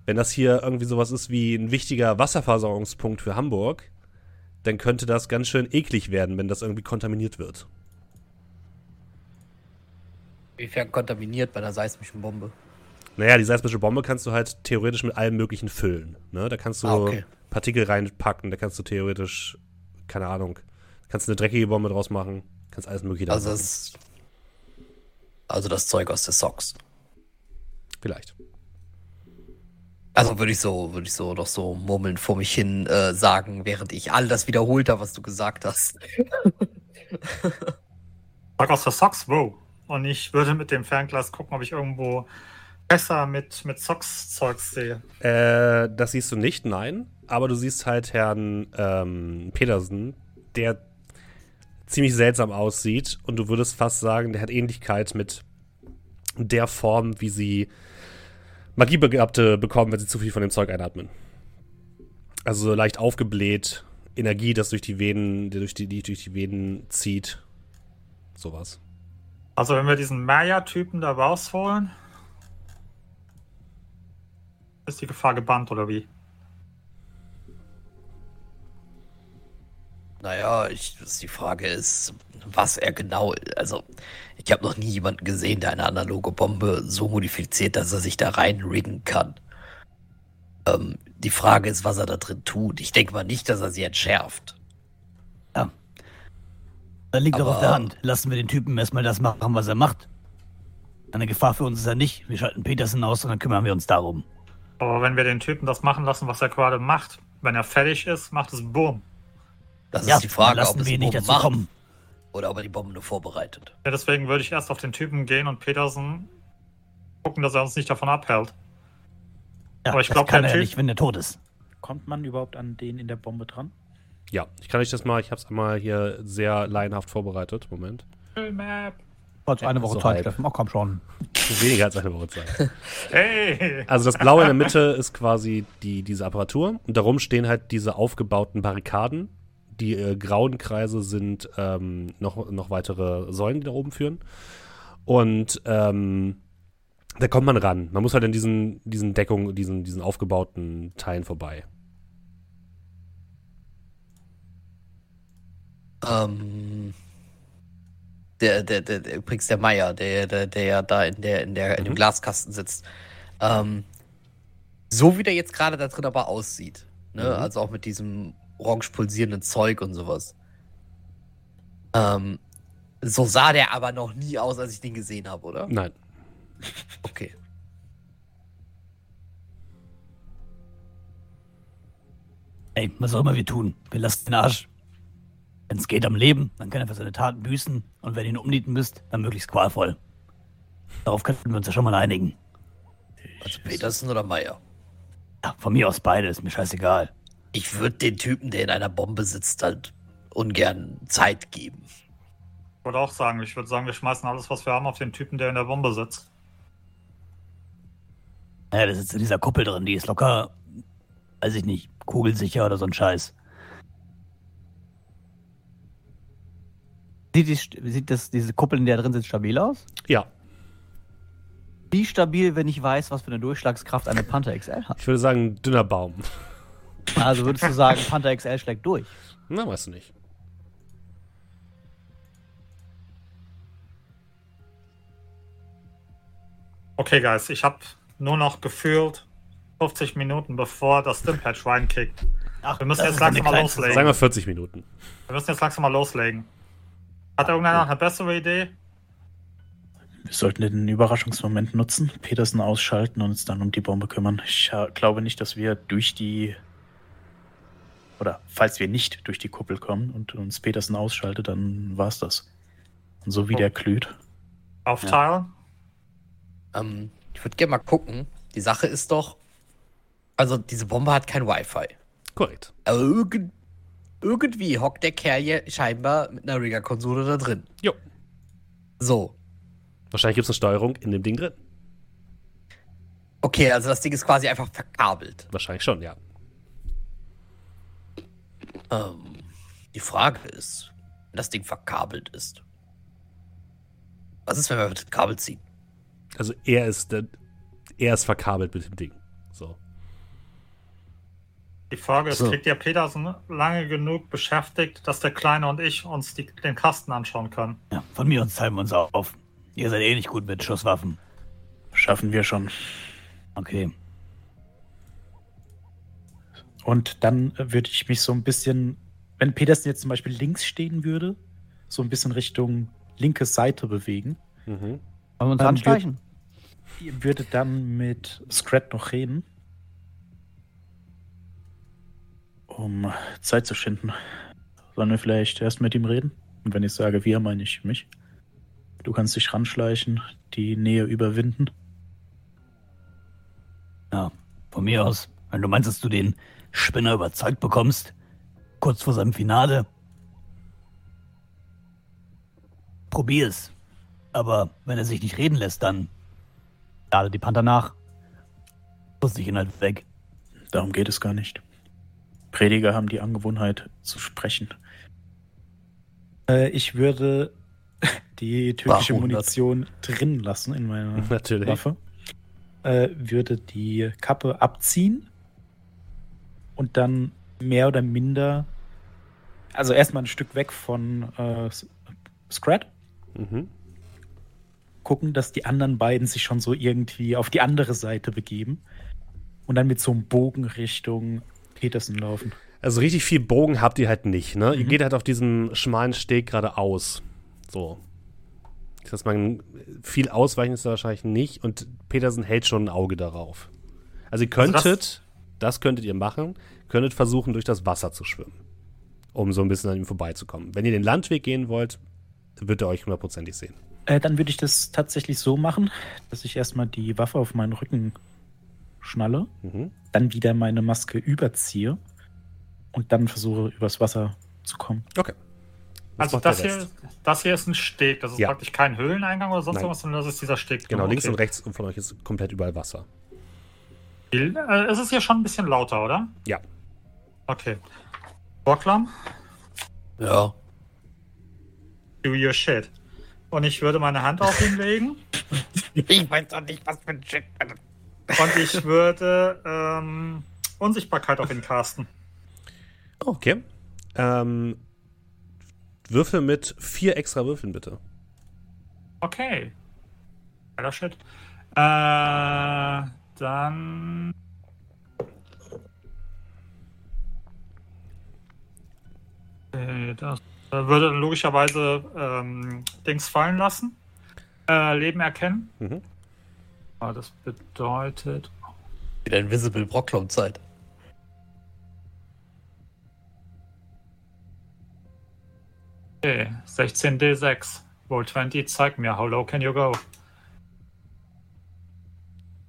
wenn das hier irgendwie sowas ist wie ein wichtiger Wasserversorgungspunkt für Hamburg, dann könnte das ganz schön eklig werden, wenn das irgendwie kontaminiert wird. Inwiefern kontaminiert bei einer seismischen Bombe? Naja, die seismische Bombe kannst du halt theoretisch mit allem Möglichen füllen. Ne? Da kannst du Ah, okay. Partikel reinpacken, da kannst du theoretisch, keine Ahnung, kannst eine dreckige Bombe draus machen, kannst alles Mögliche Also draus das, also das Zeug aus der Socks. Vielleicht. Also würde ich so, würde ich so noch so murmelnd vor mich hin äh, sagen, während ich all das wiederholt habe, was du gesagt hast. Sag aus der Socks, wow. Und ich würde mit dem Fernglas gucken, ob ich irgendwo besser mit, mit Socks-Zeugs sehe. Äh, das siehst du nicht, nein. Aber du siehst halt Herrn ähm, Petersen, der ziemlich seltsam aussieht. Und du würdest fast sagen, der hat Ähnlichkeit mit der Form, wie sie Magiebegabte bekommen, wenn sie zu viel von dem Zeug einatmen. Also so leicht aufgebläht, Energie, das durch die Venen, die durch die, die durch die Venen zieht. Sowas. Also wenn wir diesen Maya-Typen da rausholen, ist die Gefahr gebannt oder wie? Naja, ich, die Frage ist, was er genau. Also, ich habe noch nie jemanden gesehen, der eine analoge Bombe so modifiziert, dass er sich da reinriggen kann. Ähm, Die Frage ist, was er da drin tut. Ich denke mal nicht, dass er sie entschärft. Dann liegt doch Aber- auf der Hand. Lassen wir den Typen erstmal das machen, was er macht. Eine Gefahr für uns ist er nicht. Wir schalten Peterson aus und dann kümmern wir uns darum. Aber wenn wir den Typen das machen lassen, was er gerade macht, wenn er fertig ist, macht es Boom. Das ja, ist die Frage, lassen ob es wir nicht kommen. oder ob er die Bombe nur vorbereitet. Ja, deswegen würde ich erst auf den Typen gehen und Peterson gucken, dass er uns nicht davon abhält. Ja, Aber ich das glaub, kann der er Typ- nicht, wenn er tot ist. Kommt man überhaupt an den in der Bombe dran? Ja, ich kann euch das mal, ich habe es einmal hier sehr laienhaft vorbereitet. Moment. Map. Kurz eine Woche so Zeit. Steffen. Oh, komm schon. Weniger als eine Woche Zeit. Hey! Also das Blaue in der Mitte ist quasi die, diese Apparatur und darum stehen halt diese aufgebauten Barrikaden. Die äh, grauen Kreise sind ähm, noch, noch weitere Säulen, die da oben führen. Und ähm, da kommt man ran. Man muss halt in diesen, diesen Deckungen, diesen, diesen aufgebauten Teilen vorbei. Ähm, der, der, der, der, übrigens der Meier, der, der, der ja da in der, in der, in dem Mhm. Glaskasten sitzt. Ähm, so wie der jetzt gerade da drin aber aussieht. Ne? Mhm. Also auch mit diesem orange pulsierenden Zeug und sowas. Ähm, so sah der aber noch nie aus, als ich den gesehen habe, oder? Nein. Okay. Ey, was auch immer wir tun, wir lassen den Arsch. Wenn es geht am Leben, dann kann er für seine Taten büßen. Und wenn ihr ihn umnieten müsst, dann möglichst qualvoll. Darauf könnten wir uns ja schon mal einigen. Also Peterson oder Meier? Ja, von mir aus beide, ist mir scheißegal. Ich würde den Typen, der in einer Bombe sitzt, halt ungern Zeit geben. Ich würde auch sagen, ich würde sagen, wir schmeißen alles, was wir haben, auf den Typen, der in der Bombe sitzt. Naja, der sitzt in dieser Kuppel drin, die ist locker, weiß ich nicht, kugelsicher oder so ein Scheiß. Sieht, die, sieht das, diese Kuppel, in der drin sitzt, stabil aus? Ja, Wie stabil, wenn ich weiß, was für eine Durchschlagskraft eine Panther XL hat? ich würde sagen, dünner Baum. Also würdest du sagen, Panther XL schlägt durch? Na, weißt du nicht. Okay, Guys, ich habe nur noch gefühlt 50 Minuten, bevor das Stimpatch reinkickt. Ach, Wir müssen das jetzt ist langsam mal loslegen. Sagen wir 40 Minuten. Wir müssen jetzt langsam mal loslegen. Hat irgendeiner noch eine bessere Idee? Wir sollten den Überraschungsmoment nutzen, Peterson ausschalten und uns dann um die Bombe kümmern. Ich äh, glaube nicht, dass wir durch die. Oder falls wir nicht durch die Kuppel kommen und uns Peterson ausschaltet, dann war's das. Und so wie Oh. der glüht. Aufteilen? Ähm, ich würde gerne mal gucken. Die Sache ist doch, also diese Bombe hat kein Wi-Fi. Korrekt. Irgend, irgendwie hockt der Kerl hier scheinbar mit einer Rigger-Konsole da drin. Jo. So. Wahrscheinlich gibt es eine Steuerung in dem Ding drin. Okay, also das Ding ist quasi einfach verkabelt. Wahrscheinlich schon, ja. Ähm, die Frage ist, wenn das Ding verkabelt ist. Was ist, wenn wir das Kabel ziehen? Also er ist, der, er ist verkabelt mit dem Ding. So. Die Frage ist, So. kriegt ihr Petersen lange genug beschäftigt, dass der Kleine und ich uns die, den Kasten anschauen können? Ja, von mir aus teilen wir uns auf. Ihr seid eh nicht gut mit Schusswaffen. Schaffen wir schon. Okay. Und dann würde ich mich so ein bisschen, wenn Peterson jetzt zum Beispiel links stehen würde, so ein bisschen Richtung linke Seite bewegen. Mhm. Wollen wir uns anstreichen? Ihr würde dann mit Scrat noch reden. Um Zeit zu schinden. Sollen wir vielleicht erst mit ihm reden? Und wenn ich sage wir, meine ich mich. Du kannst dich ranschleichen, die Nähe überwinden. Ja, von mir aus. Wenn du meinst, dass du den Spinner überzeugt bekommst, kurz vor seinem Finale, probier's. Aber wenn er sich nicht reden lässt, dann lade die Panther nach. Muss ich ihn halt weg. Darum geht es gar nicht. Prediger haben die Angewohnheit zu sprechen. Äh, ich würde die türkische? Munition drin lassen in meiner Natürlich. Waffe. Äh, würde die Kappe abziehen und dann mehr oder minder, also erstmal ein Stück weg von äh, Scrat, Mhm. gucken, dass die anderen beiden sich schon so irgendwie auf die andere Seite begeben und dann mit so einem Bogen Richtung Petersen laufen. Also richtig viel Bogen habt ihr halt nicht, ne? Ihr Mhm. geht halt auf diesen schmalen Steg geradeaus. So. Das heißt, man viel ausweichen ist da wahrscheinlich nicht und Petersen hält schon ein Auge darauf. Also ihr Also könntet, das, könntet ihr machen, könntet versuchen, durch das Wasser zu schwimmen. Um so ein bisschen an ihm vorbeizukommen. Wenn ihr den Landweg gehen wollt, wird er euch hundertprozentig sehen. Äh, dann würde ich das tatsächlich so machen, dass ich erstmal die Waffe auf meinen Rücken schnalle, Mhm. dann wieder meine Maske überziehe und dann versuche, übers Wasser zu kommen. Okay. Was Also das hier, das hier ist ein Steg. Das ist Ja. praktisch kein Höhleneingang oder sonst Nein. was, sondern das ist dieser Steg. Genau, links okay. und rechts von euch ist komplett überall Wasser. Äh, es ist hier schon ein bisschen lauter, oder? Ja. Okay. Bocklam, Ja. do your shit. Und ich würde meine Hand auf ihn legen Ich weiß doch nicht, was für ein Shit. und ich würde ähm, Unsichtbarkeit auf ihn casten. Okay. Ähm, Würfel mit vier extra Würfeln, bitte. Okay. Geiler Shit. Äh, dann. Äh, Das äh, würde dann logischerweise ähm, Dings fallen lassen. Äh, Leben erkennen. Mhm. Aber das bedeutet. Wieder Invisible Brocklom-Zeit. Okay, 16d6. Roll 20, zeig mir, how low can you go?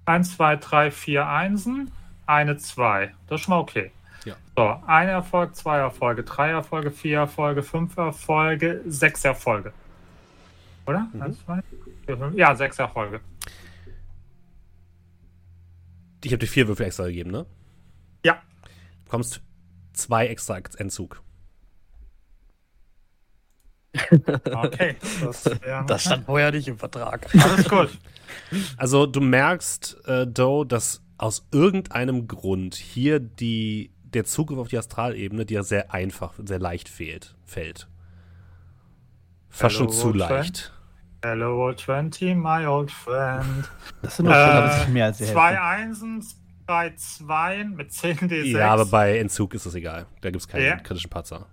1, 2, 3, 4 Einsen, eine 2. Das ist schon mal okay. Ja. So, ein Erfolg, zwei Erfolge, drei Erfolge, vier Erfolge, fünf Erfolge, sechs Erfolge. Oder? Mhm. Eins, zwei, vier, fünf. Ja, sechs Erfolge. Ich habe dir vier Würfel extra gegeben, ne? Ja. Du bekommst zwei extra Entzug. Okay. Das, Das stand vorher nicht im Vertrag. Alles gut. Also du merkst, äh, Doe, dass aus irgendeinem Grund hier die, der Zugriff auf die Astralebene dir sehr einfach, sehr leicht fehlt, fällt. Fast Hello, schon zu leicht. Hello, Roll 20, my old friend. Das sind doch Äh, mehr als zwei. Einsen, drei Zweien mit 10d6. Ja, aber bei Entzug ist es egal. Da gibt es keinen Ja. kritischen Patzer.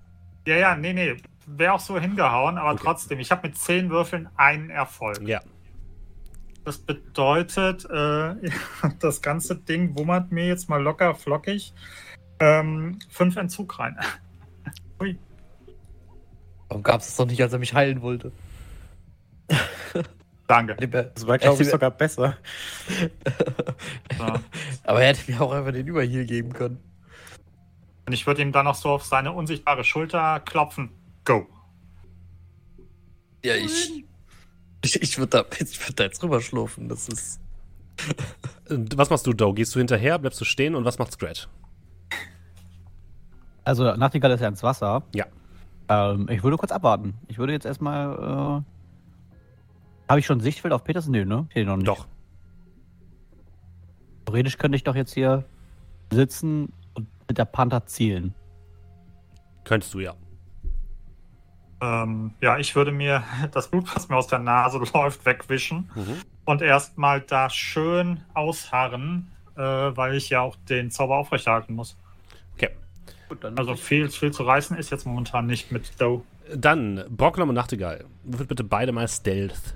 Ja, ja, nee, nee. Wäre auch so hingehauen, aber Okay. trotzdem, ich habe mit 10 Würfeln einen Erfolg. Ja. Das bedeutet, äh, das ganze Ding wummert mir jetzt mal locker flockig ähm, fünf Entzug rein. Ui. Warum gab es das doch nicht, als er mich heilen wollte? Danke. Das war, glaube ich, sogar besser. So. Aber er hätte mir auch einfach den Überheal geben können. Und ich würde ihm dann noch so auf seine unsichtbare Schulter klopfen. Go. Ja, ich. Ich, ich würde da, ich würd da jetzt rüberschlurfen. Das ist. Und Was machst du, Doe? Gehst du hinterher, bleibst du stehen und was macht Scratch? Also Nachtigall ist ja ins Wasser. Ja. Ähm, ich würde kurz abwarten. Ich würde jetzt erstmal. Äh, Habe ich schon Sichtfeld auf Petersen? Nee, ne? Noch nicht. Doch. Theoretisch könnte ich doch jetzt hier sitzen und mit der Panther zielen. Könntest du ja. Ähm, ja, ich würde mir das Blut, was mir aus der Nase läuft, wegwischen und erstmal da schön ausharren, äh, weil ich ja auch den Zauber aufrechterhalten muss. Okay. Gut, dann Also viel, viel zu reißen ist jetzt momentan nicht mit Doe. Dann Brocklom und Nachtigall. Würfelt bitte beide mal Stealth.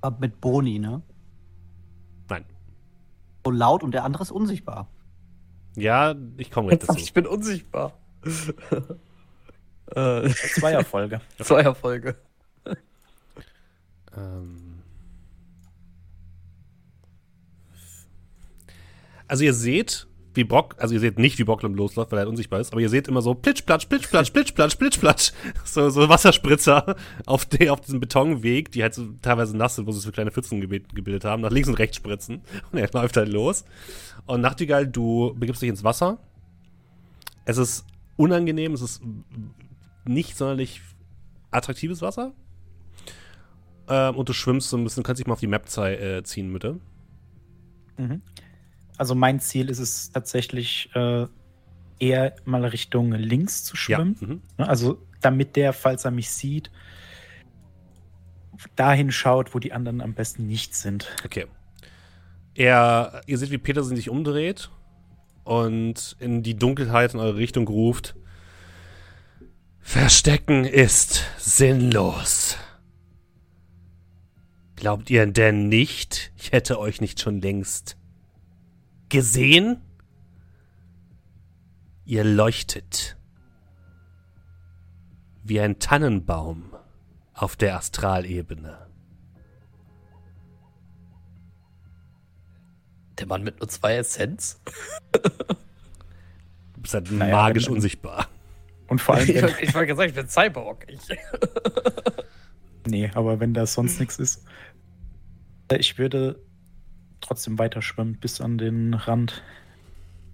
Ab mit Boni, ne? Nein. So laut und der andere ist unsichtbar. Ja, ich komme dazu. Ich bin unsichtbar. Äh, Zwei Erfolge. zwei Erfolge. Ähm. Also ihr seht, wie Brock, also ihr seht nicht, wie Brocklom losläuft, weil er unsichtbar ist, aber ihr seht immer so plitschplatsch, plitschplatsch, plitschplatsch, plitschplatsch. So, so Wasserspritzer auf, de, auf diesem Betonweg, die halt so teilweise nass sind, wo sie so kleine Pfützen gebildet, gebildet haben, nach links und rechts spritzen. Und er läuft halt los. Und Nachtigall, du begibst dich ins Wasser. Es ist unangenehm, es ist nicht sonderlich attraktives Wasser. Ähm, und du schwimmst so ein bisschen, du kannst dich mal auf die Map äh, ziehen, bitte. Mhm. Also mein Ziel ist es tatsächlich äh, eher mal Richtung links zu schwimmen. Ja. Mhm. Ne, Also damit der, falls er mich sieht, dahin schaut, wo die anderen am besten nicht sind. Okay. Er, ihr seht, wie Petersen sich umdreht und in die Dunkelheit in eure Richtung ruft. Verstecken ist sinnlos. Glaubt ihr denn nicht, ich hätte euch nicht schon längst gesehen? Ihr leuchtet wie ein Tannenbaum auf der Astralebene. Der Mann mit nur zwei Essenz? Du bist halt Naja, magisch unsichtbar. Und vor allem, Ich wenn, wollte ich wollte gerade sagen, ich bin Cyborg. Ich, nee, aber wenn da sonst nichts ist. Äh, Ich würde trotzdem weiter schwimmen bis an den Rand.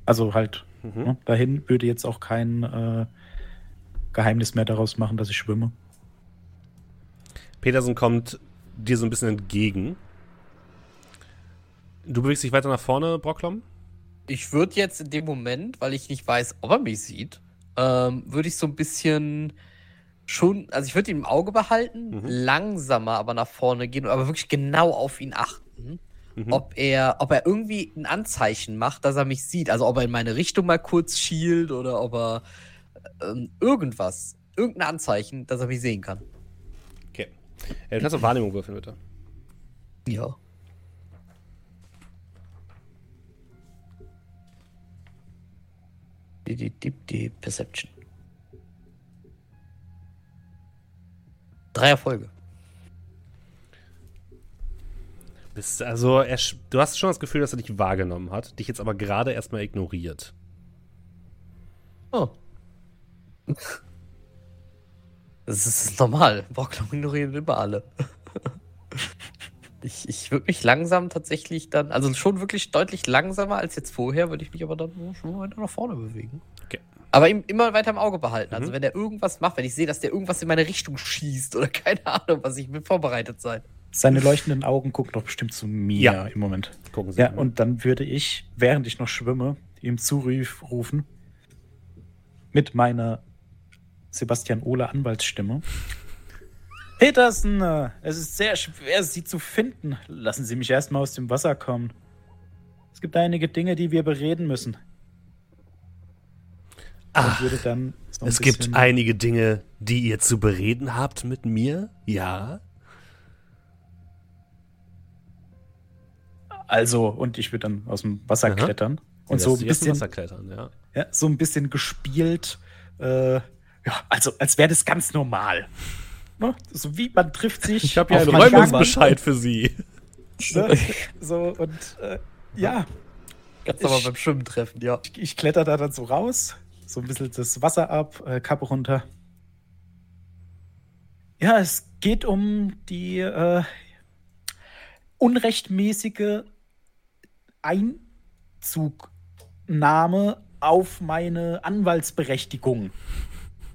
Also halt Mhm. ne, dahin würde jetzt auch kein äh, Geheimnis mehr daraus machen, dass ich schwimme. Petersen kommt dir so ein bisschen entgegen. Du bewegst dich weiter nach vorne, Brocklom? ich würde jetzt in dem Moment, weil ich nicht weiß, ob er mich sieht, ähm, würde ich so ein bisschen schon, also ich würde ihn im Auge behalten, Mhm. langsamer aber nach vorne gehen, aber wirklich genau auf ihn achten. Mhm. Ob er, ob er irgendwie ein Anzeichen macht, dass er mich sieht. Also ob er in meine Richtung mal kurz schielt oder ob er ähm, irgendwas, irgendein Anzeichen, dass er mich sehen kann. Okay. Äh, du kannst auf Wahrnehmung würfeln, bitte. Ja. Die, die, die, die Perception. Drei Erfolge. Bist, also, er, du hast schon das Gefühl, dass er dich wahrgenommen hat, dich jetzt aber gerade erstmal ignoriert. Oh. Das ist normal. Brocklom ignorieren immer alle. Ich, ich würde mich langsam tatsächlich dann, also schon wirklich deutlich langsamer als jetzt vorher, würde ich mich aber dann schon weiter nach vorne bewegen. Okay. Aber ihm immer weiter im Auge behalten. Also Mhm. wenn er irgendwas macht, wenn ich sehe, dass der irgendwas in meine Richtung schießt oder keine Ahnung, was ich will vorbereitet sein. Seine leuchtenden Augen gucken doch bestimmt zu mir Ja. im Moment. Gucken Sie. Ja, und dann würde ich, während ich noch schwimme, ihm zurufen mit meiner Sebastian Ohle Anwaltsstimme. Petersen, äh, es ist sehr schwer, Sie zu finden. Lassen Sie mich erstmal aus dem Wasser kommen. Es gibt einige Dinge, die wir bereden müssen. Ach, so ein es gibt einige Dinge, die ihr zu bereden habt mit mir? Ja. Also, und ich würde dann aus dem Wasser Aha. klettern. Und so ein bisschen Wasser klettern, ja. Ja, so ein bisschen gespielt. Äh, ja, also als wäre das ganz normal. Ne? So wie man trifft sich. Ich habe ja einen Räumungsbescheid für Sie. Ne? So und äh, ja, Kannst du aber Ich- beim Schwimmen treffen, ja. ich, ich kletter da dann so raus, so ein bisschen das Wasser ab, äh, Kappe runter. Ja, es geht um die äh, unrechtmäßige Einzugnahme auf meine Anwaltsberechtigung.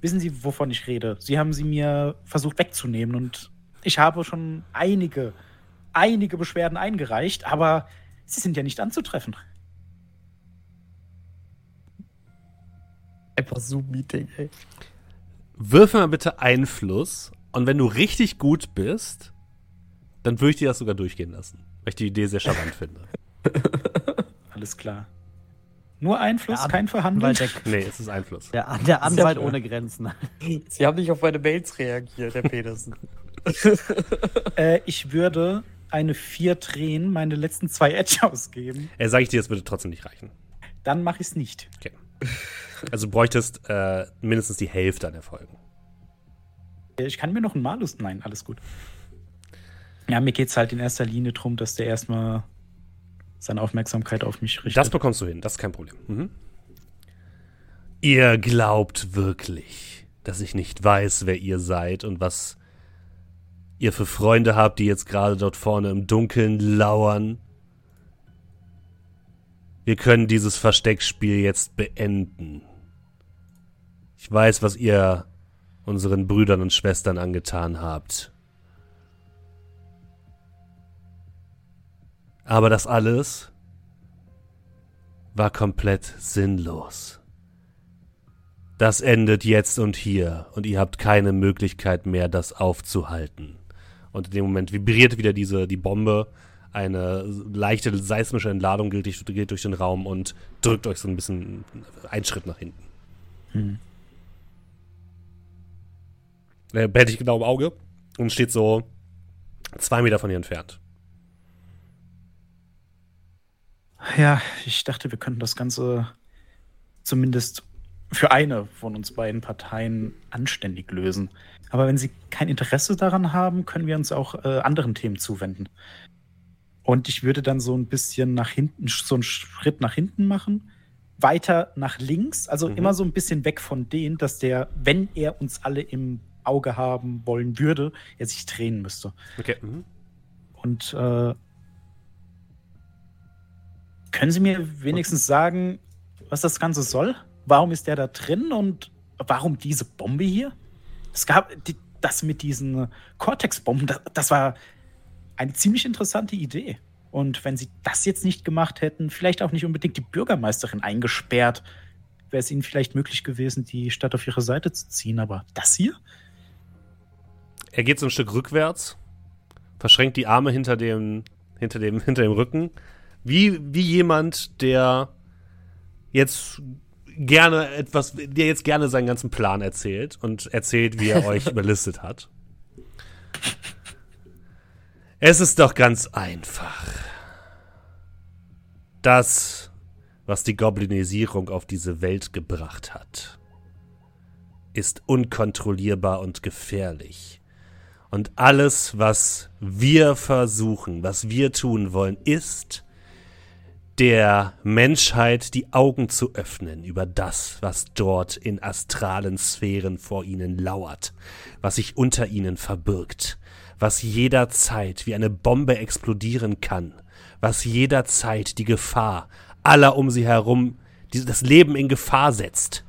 Wissen Sie, wovon ich rede? Sie haben sie mir versucht wegzunehmen und ich habe schon einige, einige Beschwerden eingereicht, aber sie sind ja nicht anzutreffen. Einfach Zoom-Meeting, ey. Würfel mal bitte Einfluss. Und wenn du richtig gut bist, dann würde ich dir das sogar durchgehen lassen. Weil ich die Idee sehr charmant finde. Alles klar. Nur Einfluss, An- kein Verhandeln. Der, Nee, es ist Einfluss. der, der Anwalt ohne Grenzen. Sie haben nicht auf meine Mails reagiert, Herr Petersen. Äh, ich würde eine 4 drehen, meine letzten zwei Edge ausgeben. Äh, sag ich dir, das würde trotzdem nicht reichen. Dann mache ich es nicht. Okay. Also du bräuchtest äh, mindestens die Hälfte an Erfolgen. Äh, Ich kann mir noch einen Malus. Nein, alles gut. Ja, mir geht es halt in erster Linie darum, dass der erstmal seine Aufmerksamkeit auf mich richtet. Das bekommst du hin, das ist kein Problem. Mhm. Ihr glaubt wirklich, dass ich nicht weiß, wer ihr seid und was ihr für Freunde habt, die jetzt gerade dort vorne im Dunkeln lauern. Wir können dieses Versteckspiel jetzt beenden. Ich weiß, was ihr unseren Brüdern und Schwestern angetan habt. Aber das alles war komplett sinnlos. Das endet jetzt und hier und ihr habt keine Möglichkeit mehr, das aufzuhalten. Und in dem Moment vibriert wieder diese die Bombe eine leichte seismische Entladung geht durch, geht durch den Raum und drückt euch so ein bisschen einen Schritt nach hinten. Hm. Er behält dich genau im Auge und steht so zwei Meter von ihr entfernt. Ja, ich dachte, wir könnten das Ganze zumindest für eine von uns beiden Parteien anständig lösen. Aber wenn sie kein Interesse daran haben, können wir uns auch äh, anderen Themen zuwenden. Und ich würde dann so ein bisschen nach hinten, so einen Schritt nach hinten machen, weiter nach links, also Mhm. immer so ein bisschen weg von denen, dass der, wenn er uns alle im Auge haben wollen würde, er sich drehen müsste. Okay. Mhm. Und äh, können Sie mir wenigstens sagen, was das Ganze soll? Warum ist der da drin und warum diese Bombe hier? Es gab die, das mit diesen Cortex-Bomben, das, das war eine ziemlich interessante Idee. Und wenn Sie das jetzt nicht gemacht hätten, vielleicht auch nicht unbedingt die Bürgermeisterin eingesperrt, wäre es Ihnen vielleicht möglich gewesen, die Stadt auf Ihre Seite zu ziehen. Aber das hier? Er geht so ein Stück rückwärts, verschränkt die Arme hinter dem, hinter dem, hinter dem Rücken, wie, wie jemand, der jetzt gerne etwas, der jetzt gerne seinen ganzen Plan erzählt und erzählt, wie er euch überlistet hat. Es ist doch ganz einfach. Das, was die Goblinisierung auf diese Welt gebracht hat, ist unkontrollierbar und gefährlich. Und alles, was wir versuchen, was wir tun wollen, ist, der Menschheit die Augen zu öffnen über das, was dort in astralen Sphären vor ihnen lauert, was sich unter ihnen verbirgt, was jederzeit wie eine Bombe explodieren kann, was jederzeit die Gefahr aller um sie herum, die, das Leben in Gefahr setzt.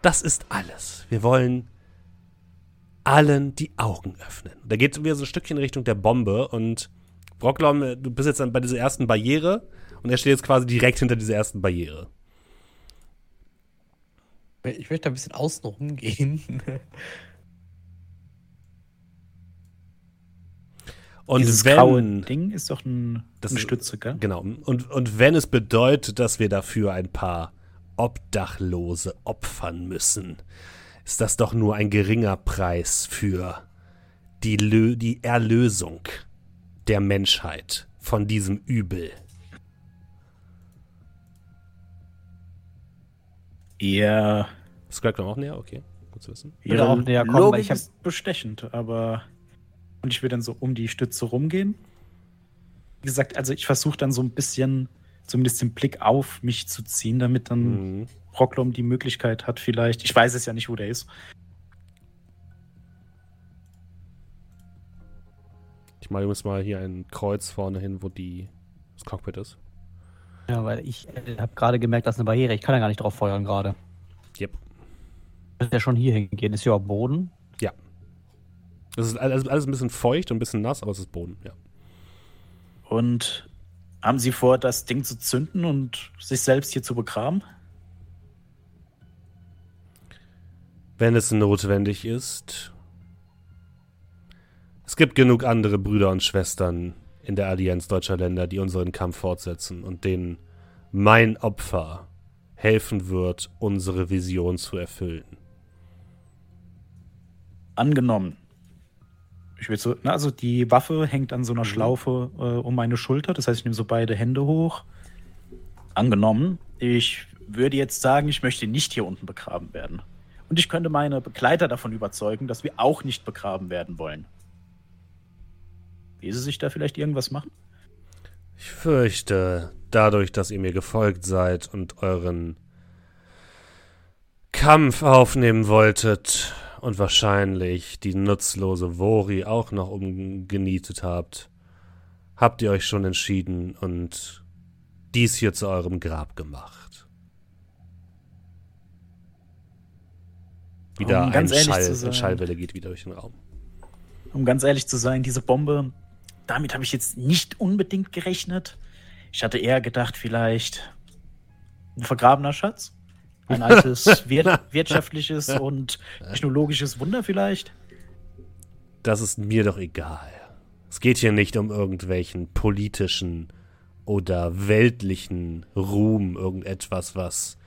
Das ist alles. Wir wollen allen die Augen öffnen. Da geht wieder so ein Stückchen Richtung der Bombe und Brocklom, du bist jetzt dann bei dieser ersten Barriere und er steht jetzt quasi direkt hinter dieser ersten Barriere. Ich möchte ein bisschen außen rumgehen. Und Dieses wenn, graue Ding ist doch ein, Das eine ist- Stütze, gell? Genau. Und, und wenn es bedeutet, dass wir dafür ein paar Obdachlose opfern müssen, ist das doch nur ein geringer Preis für die, Lö die Erlösung der Menschheit von diesem Übel. Ja, Scrap auch näher? Okay, gut zu wissen. ihre auch näher kommen, weil Logik ich hab- ist bestechend, aber und ich will dann so um die Stütze rumgehen. Wie gesagt, also ich versuche dann so ein bisschen zumindest den Blick auf mich zu ziehen, damit dann Mhm. Rocklom die Möglichkeit hat, vielleicht. Ich weiß es ja nicht, wo der ist. Ich mache übrigens mal hier ein Kreuz vorne hin, wo die, das Cockpit ist. Ja, weil ich äh, habe gerade gemerkt, das ist eine Barriere. Ich kann ja gar nicht drauf feuern gerade. Yep. Das ist ja schon hier hingehen. Ist ja auch Boden. Das ist alles, alles ein bisschen feucht und ein bisschen nass, aber es ist Boden, ja. Und haben Sie vor, das Ding zu zünden und sich selbst hier zu begraben? Wenn es notwendig ist. Es gibt genug andere Brüder und Schwestern in der Allianz deutscher Länder, die unseren Kampf fortsetzen und denen mein Opfer helfen wird, unsere Vision zu erfüllen. Angenommen. Ich will so, na, also die Waffe hängt an so einer Schlaufe äh, um meine Schulter. Das heißt, ich nehme so beide Hände hoch. Angenommen, ich würde jetzt sagen, ich möchte nicht hier unten begraben werden. Und ich könnte meine Begleiter davon überzeugen, dass wir auch nicht begraben werden wollen. Wie Sie sich da vielleicht irgendwas machen? Ich fürchte, dadurch, dass ihr mir gefolgt seid und euren Kampf aufnehmen wolltet und wahrscheinlich die nutzlose Vori auch noch umgenietet habt, habt ihr euch schon entschieden und dies hier zu eurem Grab gemacht. Wieder Um ein Schall, eine. Schallwelle geht wieder durch den Raum. Um ganz ehrlich zu sein, diese Bombe, damit habe ich jetzt nicht unbedingt gerechnet. Ich hatte eher gedacht, vielleicht ein vergrabener Schatz. Ein altes wir wirtschaftliches und technologisches Wunder vielleicht. Das ist mir doch egal. Es geht hier nicht um irgendwelchen politischen oder weltlichen Ruhm, irgendetwas, was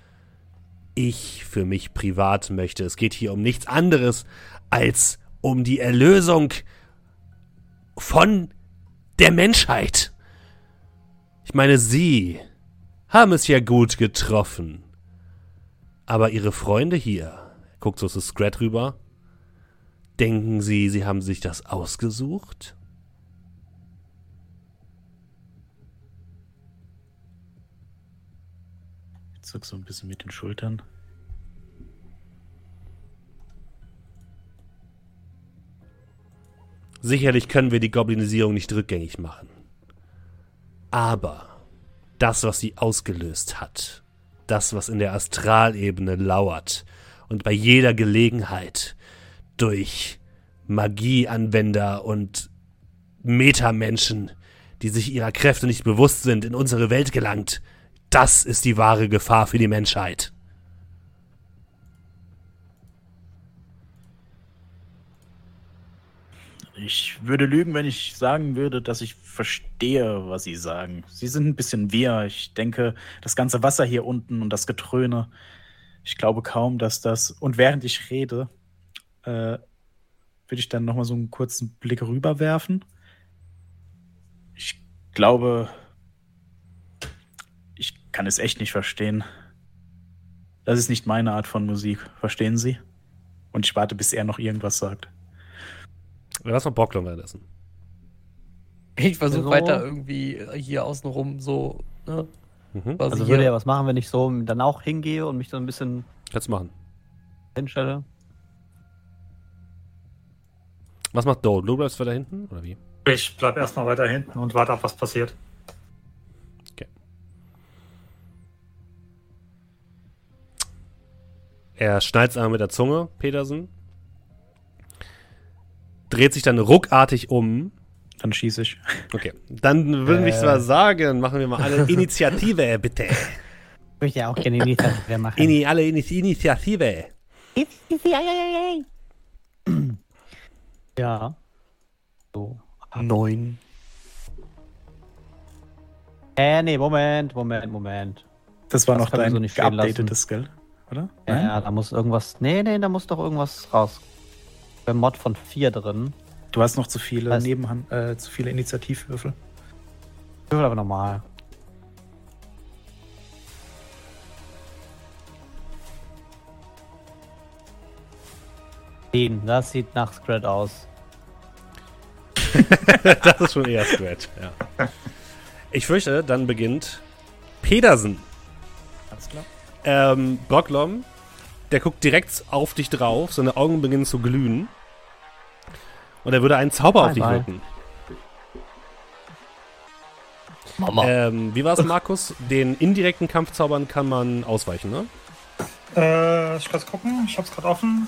ich für mich privat möchte. Es geht hier um nichts anderes als um die Erlösung von der Menschheit. Ich meine, Sie haben es ja gut getroffen. Aber Ihre Freunde hier, guckt so zu Scrat rüber, denken Sie, Sie haben sich das ausgesucht? Ich zuck so ein bisschen mit den Schultern. Sicherlich können wir die Goblinisierung nicht rückgängig machen. Aber das, was sie ausgelöst hat, das, was in der Astralebene lauert und bei jeder Gelegenheit durch Magieanwender und Metamenschen, die sich ihrer Kräfte nicht bewusst sind, in unsere Welt gelangt, das ist die wahre Gefahr für die Menschheit. Ich würde lügen, wenn ich sagen würde, dass ich verstehe, was Sie sagen. Sie sind ein bisschen wir. Ich denke, das ganze Wasser hier unten und das Getröne. Ich glaube kaum, dass das. Und während ich rede, äh, würde ich dann nochmal so einen kurzen Blick rüberwerfen. Ich glaube, ich kann es echt nicht verstehen. Das ist nicht meine Art von Musik. Verstehen Sie? Und ich warte, bis er noch irgendwas sagt. Was noch Bocklum währenddessen? Ich versuche Also- weiter irgendwie hier außenrum so, ne? Mhm. Also würde er was machen, wenn ich so dann auch hingehe und mich so ein bisschen Kannst du machen. hinstelle? Was macht Doe? Du bleibst weiter hinten? Oder wie? Ich bleib erstmal weiter hinten und warte ab, was passiert. Er schneidet einmal mit der Zunge, Petersen. Dreht sich dann ruckartig um. Dann schieße ich. Okay. Dann würde ich Äh. zwar sagen, machen wir mal alle Initiative, bitte. Ich möchte ja auch gerne Initiative machen. Ini, alle Ini Initiative. ja. So. Neun. Äh, nee, Moment, Moment, Moment. Das war Das noch dein so geupdatetes, gell? Oder? Ja, Nein? ja, da muss irgendwas. Nee, nee, da muss doch irgendwas raus. Beim Mod von 4 drin. Du hast noch zu viele Was? Nebenhand, äh, zu viele Initiativwürfel. Würfel aber normal. Das sieht nach Scrat aus. Das ist schon eher Scratch, ja. Ich fürchte, dann beginnt Pedersen. Alles klar. Ähm, Brocklom, der guckt direkt auf dich drauf, seine Augen beginnen zu glühen. Und er würde einen Zauber auf Bye, dich bye. wirken. Mama. Ähm, wie war es, Markus? Den indirekten Kampfzaubern kann man ausweichen, ne? Äh, ich kann gucken, ich hab's gerade offen.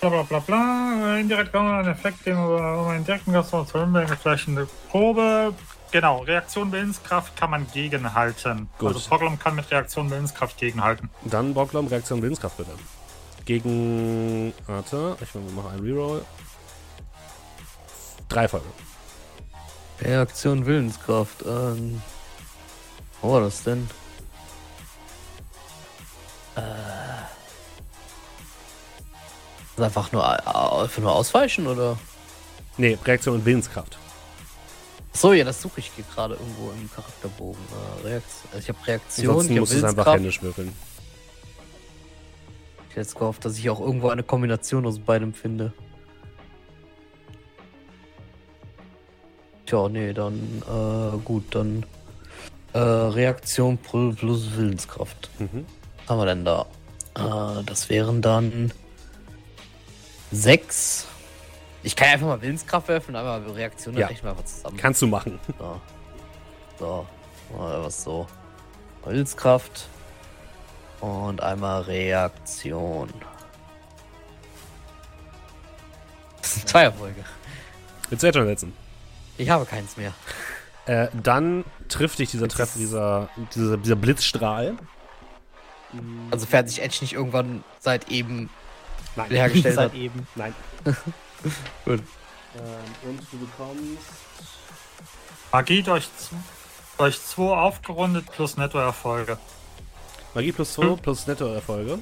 Bla bla bla bla. Indirekt kann man einen Effekt, den man einen direkten Gast zu verwenden, vielleicht eine Probe. Genau, Reaktion Willenskraft kann man gegenhalten. Gut. Also Poglum kann mit Reaktion Willenskraft gegenhalten. Dann Brocklom, Reaktion Willenskraft bitte. Gegen. Warte, ich mache einen Reroll. Drei Folge. Reaktion Willenskraft. Ähm. Wo war das denn? Äh. Ist einfach nur, äh, einfach nur ausweichen oder? Nee, Reaktion und Willenskraft. So, ja, das suche ich gerade irgendwo im Charakterbogen. Äh, Reaktion. Also ich habe Reaktion, Ansonsten ich musst es einfach händisch würfeln. Ich hätte jetzt gehofft, dass ich auch irgendwo eine Kombination aus beidem finde. Tja, nee, dann, äh, gut, dann, äh, Reaktion plus Willenskraft. Mhm. Was haben wir denn da? Äh, das wären dann sechs. Ich kann einfach mal Willenskraft werfen, aber Reaktion Ja. rechnen wir einfach zusammen. Kannst du machen. So. So. Was so. Willenskraft. Und einmal Reaktion. Das sind zwei Erfolge. Jetzt schon setzen? Ich habe keins mehr. Äh, dann trifft dich dieser Treffer, dieser, dieser, dieser Blitzstrahl. Also fährt sich Edge nicht irgendwann seit eben Nein. hergestellt Seit hat. eben. Nein. Ähm, und du bekommst. Magie durch, durch 2 aufgerundet plus Nettoerfolge. Magie plus 2 plus Nettoerfolge.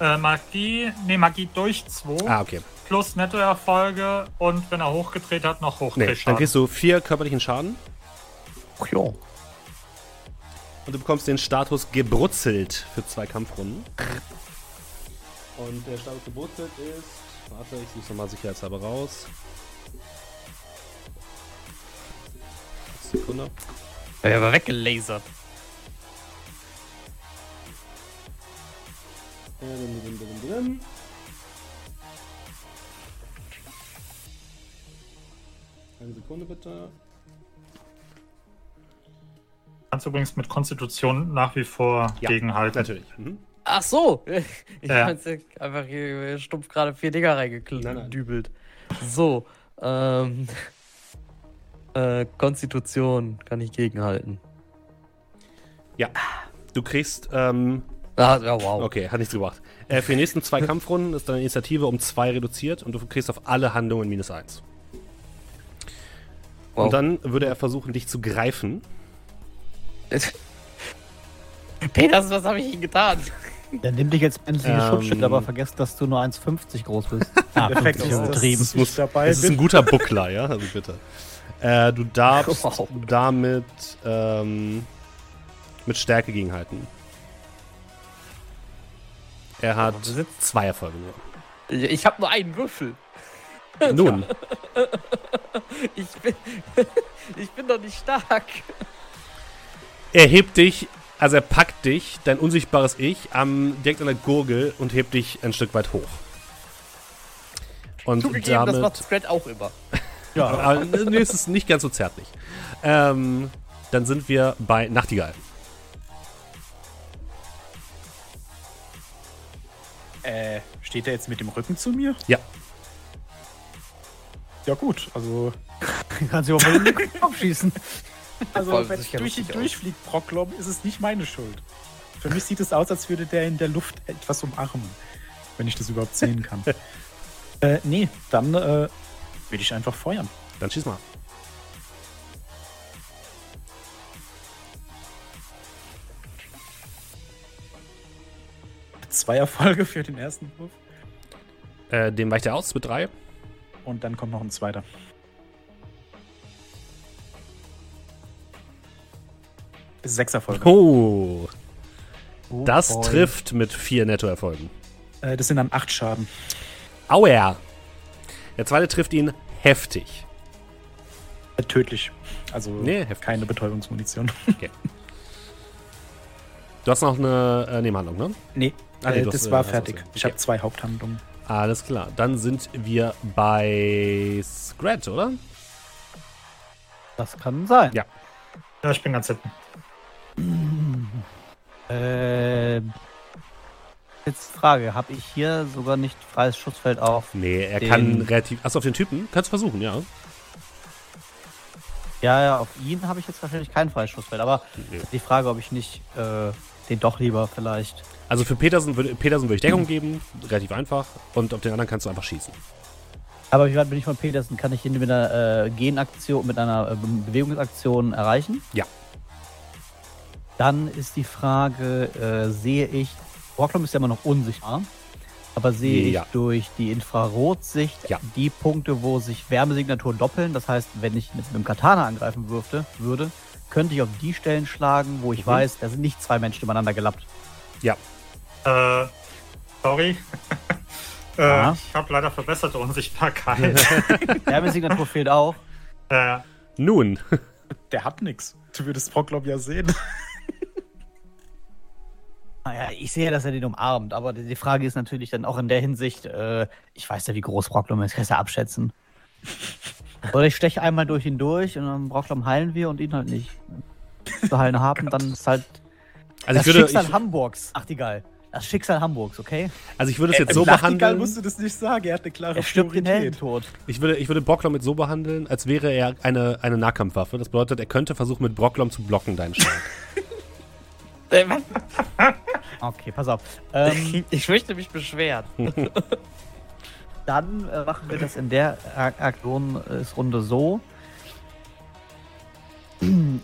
Äh, Magie, nee, Magie durch 2 Ah, okay. Plus Nettoerfolge und wenn er hochgedreht hat, noch Nee, dann kriegst du vier körperlichen Schaden Ach ja. und du bekommst den Status gebrutzelt für zwei Kampfrunden. Und der Status gebrutzelt ist. Warte, ich suche nochmal sicherheitshalber raus. Sekunde. Er aber weggelasert. Eine Sekunde bitte. kannst übrigens mit Konstitution nach wie vor Ja, gegenhalten. Natürlich. Mhm. Ach so. Ich Ja. meinte einfach hier stumpf gerade vier Dinger reingedübelt. So. Ähm. Äh, Konstitution kann ich gegenhalten. Ja. Du kriegst, ähm, Ah, ja, wow. okay, hat nichts gebracht. Äh, für die nächsten zwei Kampfrunden ist deine Initiative um zwei reduziert und du kriegst auf alle Handlungen minus eins. Wow. Und dann würde er versuchen, dich zu greifen. Peters, was habe ich Ihnen getan? Dann nimm dich jetzt menschliche Ähm. Schutzschild, aber vergesst, dass du nur 1,50 groß bist. Ah, 50 ist, übertrieben. ich nicht dabei Es ist ein guter Buckler, ja? Also bitte. Äh, du darfst Wow. damit ähm, mit Stärke gegenhalten. Er hat zwei Erfolge nur. Ich habe nur einen Würfel. Nun, Ich bin, ich bin doch nicht stark. er hebt dich, also er packt dich, dein unsichtbares Ich, am, direkt an der Gurgel und hebt dich ein Stück weit hoch. Und Zugegeben, das macht damit. Scrat auch immer. Ja, Aber, nee, es ist nicht ganz so zärtlich. Ähm, dann sind wir bei Nachtigall. Äh, steht er jetzt mit dem Rücken zu mir? Ja. Ja gut, also, kannst du überhaupt mal in den Kopf schießen. also Voll wenn ich durch aus. durchfliegt, Brocklom, ist es nicht meine Schuld. Für mich sieht es aus, als würde der in der Luft etwas umarmen. Wenn ich das überhaupt sehen kann. äh, nee, dann äh, würde ich einfach feuern. Dann schieß mal. Zwei Erfolge für den ersten Wurf. Äh, dem weicht er aus mit drei. Und dann kommt noch ein zweiter. Sechs Erfolge. Oh, das boy. trifft mit vier Nettoerfolgen. Äh, das sind dann acht Schaden. Auer! Der zweite trifft ihn heftig. Äh, tödlich. Also Nee, heftig. keine Betäubungsmunition. Du hast noch eine äh, Nebenhandlung, ne? nee, Ah, nee, äh, das hast, äh, war hast fertig. ja. Ich Okay. habe zwei Haupthandlungen. Alles klar. Dann sind wir bei Scrat, oder? Das kann sein. Ja. Ja, ich bin ganz hinten. Ähm, jetzt Frage, habe ich hier sogar nicht freies Schutzfeld auf? Nee, er Den- kann relativ. Achso, auf den Typen? Kannst du versuchen, ja. Ja, ja, auf ihn habe ich jetzt wahrscheinlich kein freies Schutzfeld, aber Nee. die Frage, ob ich nicht äh, den doch lieber vielleicht. Also für Petersen würde, Petersen würde ich Deckung geben. Relativ einfach. Und auf den anderen kannst du einfach schießen. Aber wie weit bin ich von Petersen? Kann ich ihn mit einer äh, Genaktion, mit einer äh, Be- Bewegungsaktion erreichen? Ja. Dann ist die Frage, äh, sehe ich, Brocklom ist ja immer noch unsichtbar, aber sehe Ja. ich durch die Infrarotsicht Ja. die Punkte, wo sich Wärmesignaturen doppeln. Das heißt, wenn ich mit einem Katana angreifen würfte, würde, könnte ich auf die Stellen schlagen, wo ich Mhm. weiß, da sind nicht zwei Menschen übereinander gelappt. Ja. Äh, sorry. äh, Ja. Ich habe leider verbesserte Unsichtbarkeit. Wärmesignatur fehlt auch. äh, Nun, Der hat nix. Du würdest Brocklom ja sehen. Naja, ich sehe, dass er den umarmt, aber die die Frage ist natürlich dann auch in der Hinsicht, äh, ich weiß ja, wie groß Brocklom ist, kannst du ja abschätzen. Oder ich steche einmal durch ihn durch und dann Brocklom heilen wir und ihn halt nicht. Zu heilen haben, dann ist halt also das ich würde, Schicksal ich, Hamburgs. Ach, egal. Das Schicksal Hamburgs, okay? also ich würde es jetzt so Im Nachtigall behandeln. musst du das nicht sagen. Er hat eine klare Er stirbt den Priorität. Heldentod. Ich würde, ich würde Brocklom mit so behandeln, als wäre er eine, eine Nahkampfwaffe. Das bedeutet, er könnte versuchen, mit Brocklom zu blocken, deinen Schlag. Äh? Okay, pass auf. Ähm, ich möchte mich beschweren. Dann äh, machen wir das in der Ak- Aktionsrunde so.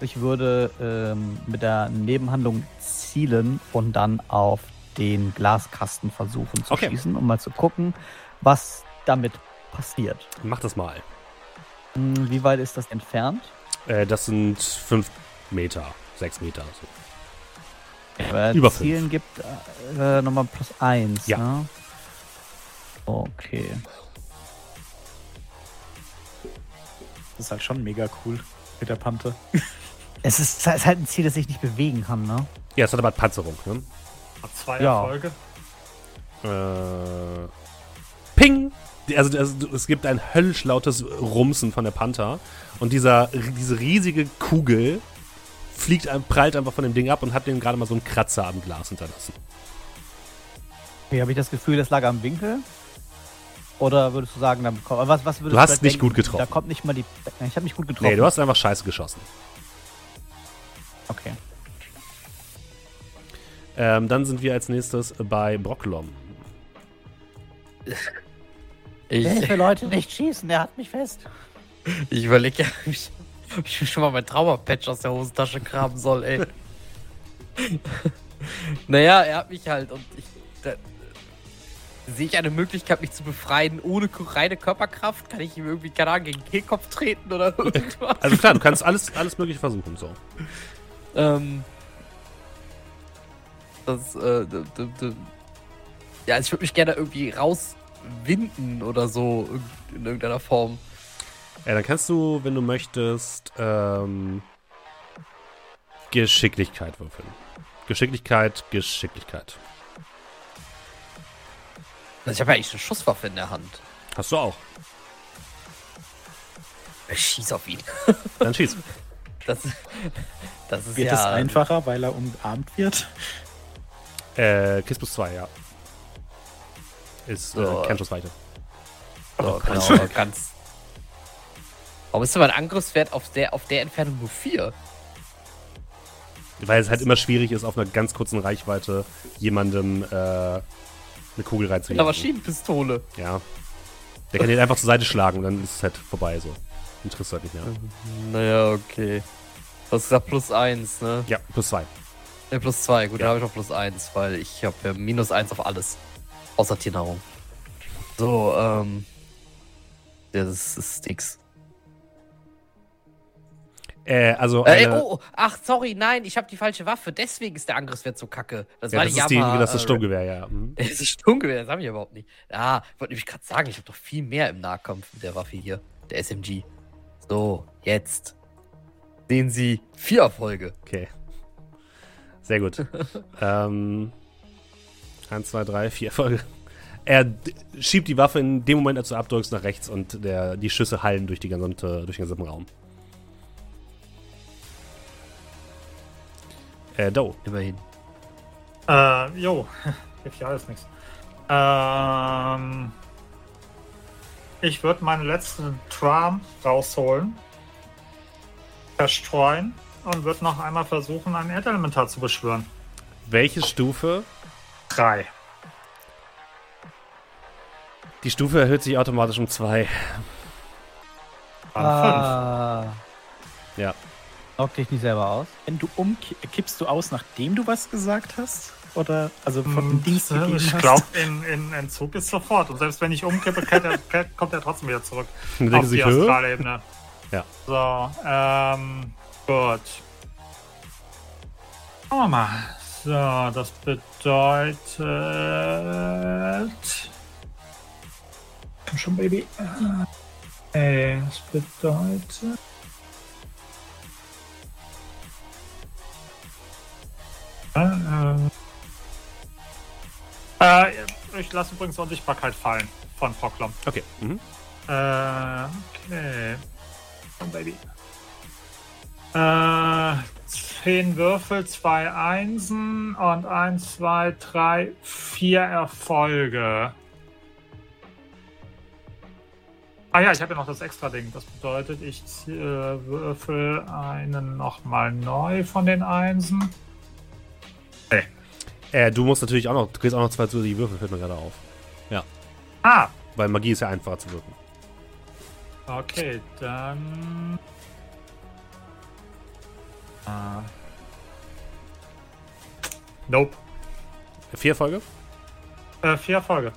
Ich würde ähm, mit der Nebenhandlung zielen und dann auf den Glaskasten versuchen zu Okay. schießen, um mal zu gucken, was damit passiert. Mach das mal. Hm, Wie weit ist das entfernt? Äh, das sind fünf Meter, sechs Meter. So. Weil Über fünf. Zielen gibt äh, nochmal plus eins. Ja. Ne? Okay. Das ist halt schon mega cool mit der Panther. Es ist, es ist halt ein Ziel, das sich nicht bewegen kann, ne? Ja, es hat aber Panzerung. Ne? Hat zwei Ja. Erfolge. Äh, ping! Also, also es gibt ein höllisch lautes Rumsen von der Panther und dieser, diese riesige Kugel fliegt, ein- prallt einfach von dem Ding ab und hat den gerade mal so einen Kratzer am Glas hinterlassen. Okay, habe ich das Gefühl, das lag am Winkel? Oder würdest du sagen, da kommt, was, was würdest Du hast vielleicht nicht gut getroffen. Da kommt nicht mal die. Ich habe nicht gut getroffen. Nee, du hast einfach scheiße geschossen. Okay. Ähm, dann sind wir als nächstes bei Brocklom. Ich, Hilfe, Leute, nicht schießen, der hat mich fest. ich überlege ja, ob ich, ob ich schon mal mein Trauma-Patch aus der Hosentasche kramen soll, ey. naja, er hat mich halt und ich. Da, Sehe ich eine Möglichkeit, mich zu befreien ohne reine Körperkraft? Kann ich ihm irgendwie, keine Ahnung, gegen den Kehlkopf treten oder irgendwas? Also klar, du kannst alles, alles mögliche versuchen. So. Ähm. Das, äh, d- d- d- ja, also ich würde mich gerne irgendwie rauswinden oder so in irgendeiner Form. Ja, dann kannst du, wenn du möchtest, ähm, Geschicklichkeit würfeln. Geschicklichkeit, Geschicklichkeit. Also ich habe ja eigentlich eine Schusswaffe in der Hand. Hast du auch. Ich schieß auf ihn. Dann schieß. Das, das ist Wird ja. es einfacher, weil er umarmt wird? Äh, Kiss plus 2, ja. Ist So. äh, Kernschussweite. So, genau, ganz. Warum ist denn mein Angriffswert auf der, auf der Entfernung nur 4? Weil es halt immer schwierig ist, auf einer ganz kurzen Reichweite jemandem äh, eine Kugel Mit einer reinzujagen. Maschinenpistole. Ja. Der kann den einfach zur Seite schlagen und dann ist es halt vorbei so. Interessiert halt nicht mehr. Naja, okay. Du hast gesagt plus 1, ne? Ja, plus 2. Ne, plus 2. Gut, Ja. dann habe ich noch plus 1, weil ich habe ja minus 1 auf alles. Außer Tiernahrung. So, ähm. Ja, das ist nix. Äh, also Äh, eine, oh, ach, sorry, nein, ich habe die falsche Waffe. Deswegen ist der Angriffswert so kacke. Das ja, war das die ist, die, Yamaha, das ist das äh, Sturmgewehr, ja. Mhm. Das ist Sturmgewehr, das habe ich überhaupt nicht. Ah, ich wollte nämlich gerade sagen, ich habe doch viel mehr im Nahkampf mit der Waffe hier. Der SMG. So, jetzt. Sehen Sie vier Erfolge. Okay. Sehr gut. ähm, eins, zwei, drei, vier Folge. Er schiebt die Waffe in dem Moment, als du abdrückst, nach rechts und der, die Schüsse hallen durch, die gesamte, durch den gesamten Raum. Äh, Doe. Immerhin. Äh, jo, hilft ja alles nichts. Ähm, ich würde meinen letzten Tram rausholen, verstreuen und würde noch einmal versuchen, ein Erdelementar zu beschwören. Welche Stufe? Drei. Die Stufe erhöht sich automatisch um zwei. Ah. Ja. Knock dich nicht selber aus. Wenn du umkippst du aus, nachdem du was gesagt hast? Oder also von dem Dienst Hm, gegeben Ich glaube, in, in Entzug ist sofort. Und selbst wenn ich umkippe, kennt er, kennt- kommt er trotzdem wieder zurück. Auf die? Astralebene. Ja. So, ähm, gut. Schauen wir mal. So, das bedeutet. Komm schon, Baby. Ey, das bedeutet. Äh, äh, ich lasse übrigens Unsichtbarkeit fallen von Proclom. Okay. Mhm. Äh, okay. Komm, Baby. Äh, zehn Würfel, zwei Einsen und eins, zwei, drei, vier Erfolge. Ah ja, ich habe ja noch das extra Ding. Das bedeutet, ich äh, würfel einen nochmal neu von den Einsen. Äh, du musst natürlich auch noch, du kriegst auch noch zwei zusätzliche Würfel, fällt mir gerade auf. Ah, Weil Magie ist ja einfacher zu wirken. Okay, dann. Ah. Nope. Vier Erfolge? Äh, vier Erfolge.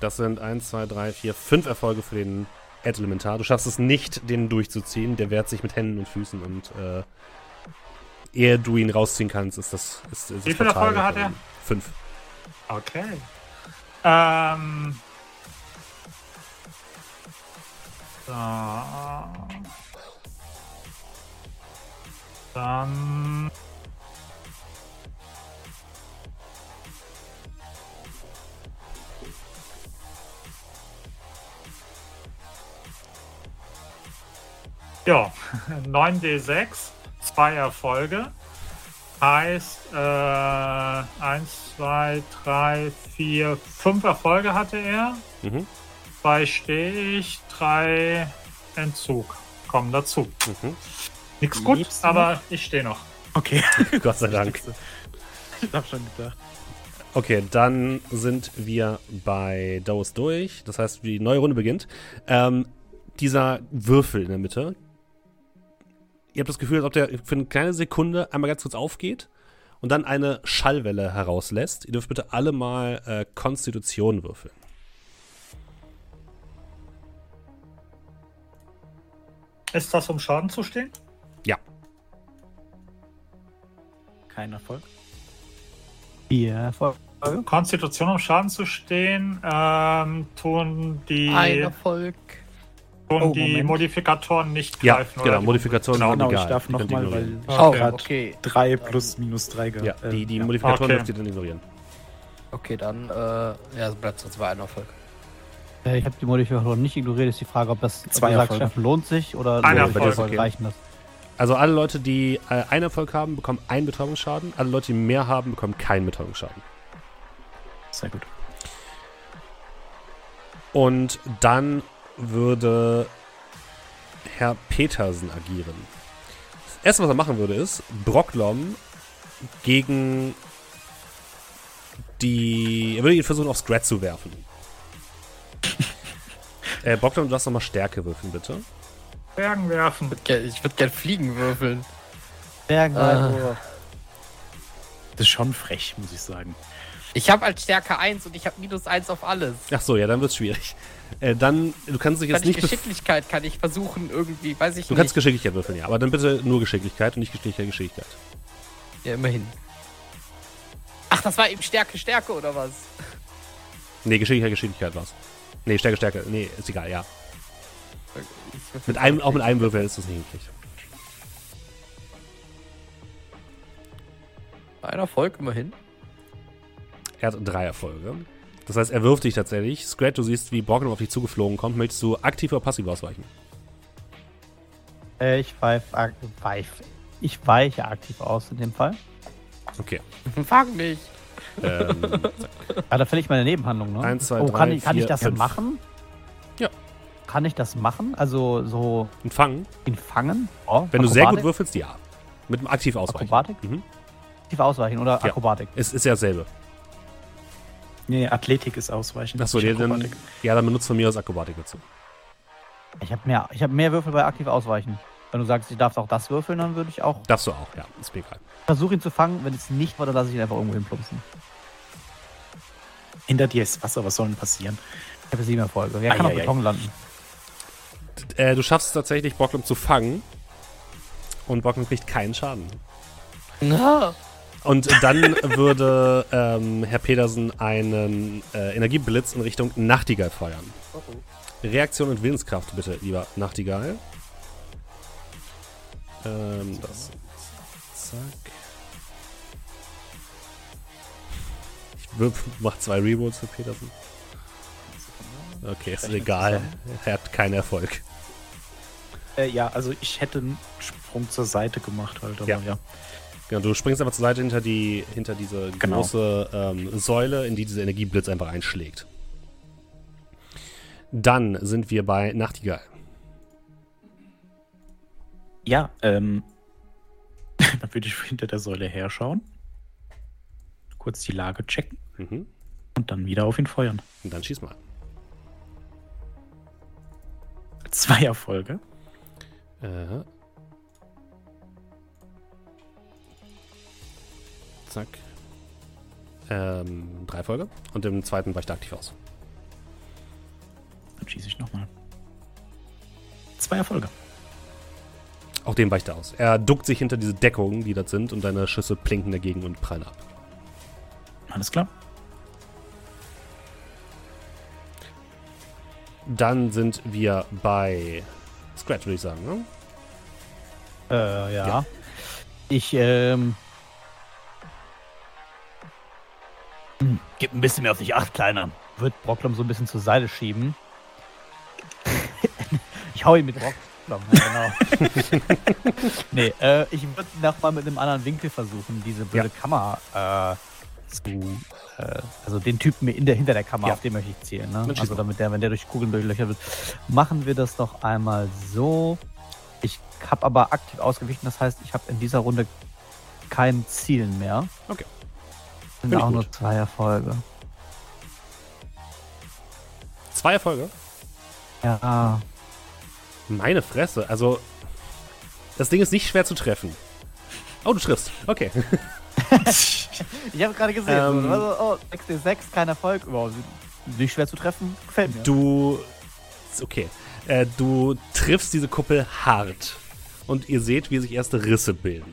Das sind 1, 2, 3, 4, 5 Erfolge für den Ed Elementar. Du schaffst es nicht, den durchzuziehen. Der wehrt sich mit Händen und Füßen und äh, ehe du ihn rausziehen kannst, ist das. Ist, ist Wie viele Erfolge hat er? Fünf. Okay. Ähm. So. Dann. Ja, 9d6, zwei Erfolge. Heißt, äh, 1, 2, 3, 4, 5 Erfolge hatte er. Mhm. Zwei stehe ich, drei Entzug kommen dazu. Mhm. Nix gut, Lebst du aber ich stehe noch. Okay. Gott sei Dank. Ich hab schon gedacht. Okay, dann sind wir bei Dose durch. Das heißt, die neue Runde beginnt. Ähm, dieser Würfel in der Mitte. Ihr habt das Gefühl, als ob der für eine kleine Sekunde einmal ganz kurz aufgeht und dann eine Schallwelle herauslässt. Ihr dürft bitte alle mal äh, Konstitution würfeln. Ist das, um Schaden zu stehen? Ja. Kein Erfolg. Vier Erfolge. Konstitution, um Schaden zu stehen, ähm, tun die, Ein Erfolg. tun Oh, die Moment. Modifikatoren nicht Ja, greifen. genau. oder? Modifikationen Genau, sind Genau, egal. ich darf nochmal, weil ich Okay. gerade okay. 3 plus minus 3 Ja, gehabt die, die ja. Modifikatoren Okay. dürft ihr dann ignorieren. Okay, dann, äh, ja, es bleibt so zwei ein Erfolg. Äh, Ich habe die Modifikatoren nicht ignoriert. Ist die Frage, ob das Zwei Erfolge. Lohnt sich oder Ein lohnt Erfolg. Erfolge Okay. reichen das. Also alle Leute, die äh, einen Erfolg haben, bekommen einen Betäubungsschaden. Alle Leute, die mehr haben, bekommen keinen Betäubungsschaden. Sehr gut. Und dann würde Herr Petersen agieren. Das erste, was er machen würde, ist Brocklom gegen die. Er würde ihn versuchen, auf Scrat zu werfen. äh, Brocklom, du darfst nochmal Stärke würfeln, bitte. Bergen werfen. Ich würde gern Fliegen würfeln. Bergen, Ah. Das ist schon frech, muss ich sagen. Ich habe halt Stärke 1 und ich habe minus 1 auf alles. Ach so, ja, dann wird's schwierig. Äh, dann, du kannst dich Kann jetzt ich nicht. Geschicklichkeit, kann ich versuchen, irgendwie, weiß ich Du kannst nicht. Geschicklichkeit würfeln, ja. Aber dann bitte nur Geschicklichkeit und nicht Geschicklichkeit, Geschicklichkeit. Ja, immerhin. Ach, das war eben Stärke, Stärke oder was? Nee, Geschicklichkeit, Geschicklichkeit war's. Nee, Stärke, Stärke. Nee, ist egal, ja. Mit einem, auch mit einem Würfel hättest du es nicht hingekriegt. Ein Erfolg immerhin. Er hat drei Erfolge. Das heißt, er wirft dich tatsächlich. Scrat, du siehst, wie Borgnum auf dich zugeflogen kommt. Möchtest du aktiv oder passiv ausweichen? Äh, ich weif. Ich weiche aktiv aus in dem Fall. Okay. Fang mich. Ähm, Ah, da finde ich meine Nebenhandlung, ne? Eins, zwei, oh, kann, drei, ich, kann vier, ich das fünf. machen? Ja. Kann ich das machen? Also so ein Fangen. ihn fangen? Oh, Wenn du sehr gut Akrobatik? würfelst, ja. Mit dem aktiv ausweichen. Akrobatik? Mhm. Aktiv ausweichen oder Ja. Akrobatik? Es ist ja dasselbe. Nee, Athletik ist ausweichen. Achso, nicht dann, Akrobatik. ja, dann benutzt von mir aus Akrobatik dazu. Ich habe mehr, ich hab mehr Würfel bei aktiv ausweichen. Wenn du sagst, ich darf auch das würfeln, dann würde ich auch Darfst du auch, ja. Ist mir egal. versuchen ihn zu fangen. Wenn es nicht war, dann lasse ich ihn einfach irgendwo hinplumpsen. Hinter dir ist Wasser, was soll denn passieren? Ich habe sieben Erfolge. Wer kann auf. Beton landen? Äh, du schaffst es tatsächlich, Borglum zu fangen. Und Borglum kriegt keinen Schaden. Na, Und dann würde ähm, Herr Pedersen einen äh, Energieblitz in Richtung Nachtigall feuern. Reaktion und Willenskraft bitte, lieber Nachtigall. Ähm, das. Zack. Ich mach zwei Rerolls für Petersen. Okay, ist egal. Er hat keinen Erfolg. Äh, ja, also ich hätte einen Sprung zur Seite gemacht halt, aber Ja. ja. Genau, du springst einfach zur Seite hinter, die, hinter diese Genau. große ähm, Säule, in die dieser Energieblitz einfach einschlägt. Dann sind wir bei Nachtigall. Ja, ähm. dann würde ich hinter der Säule herschauen. Kurz die Lage checken. Mhm. Und dann wieder auf ihn feuern. Und dann schieß mal. Zwei Erfolge. Äh. Zack. Ähm, drei Folge. Und im zweiten weicht er aktiv aus. Dann schieße ich nochmal. Zwei Erfolge. Auch den weicht er aus. Er duckt sich hinter diese Deckungen, die da sind, und deine Schüsse plinken dagegen und prallen ab. Alles klar. Dann sind wir bei Scratch, würde ich sagen. Ne? Äh, ja. Ja. Ich, ähm. hm, Gib ein bisschen mehr auf dich acht, Kleiner. Wird Brocklom so ein bisschen zur Seite schieben. ich hau ihn mit Brocklom, ja, genau. nee, äh, ich würde nochmal mit einem anderen Winkel versuchen, diese blöde Kammer äh, zu. Äh, also den Typen in der, hinter der Kammer, Ja. auf den möchte ich zielen. Ne? Also damit der, wenn der durch Kugeln durchlöchert wird. Machen wir das doch einmal so. Ich habe aber aktiv ausgewichen, das heißt, ich habe in dieser Runde kein Zielen mehr. Okay. Sind auch gut. nur zwei Erfolge. Zwei Erfolge. Ja. Meine Fresse. Also, das Ding ist nicht schwer zu treffen. Oh, du triffst. Okay. Ich habe gerade gesehen, Ähm, so, also, oh, 6D6, kein Erfolg. Überhaupt nicht schwer zu treffen. Gefällt mir. Du. Okay. Äh, du triffst diese Kuppel hart. Und ihr seht, wie sich erste Risse bilden.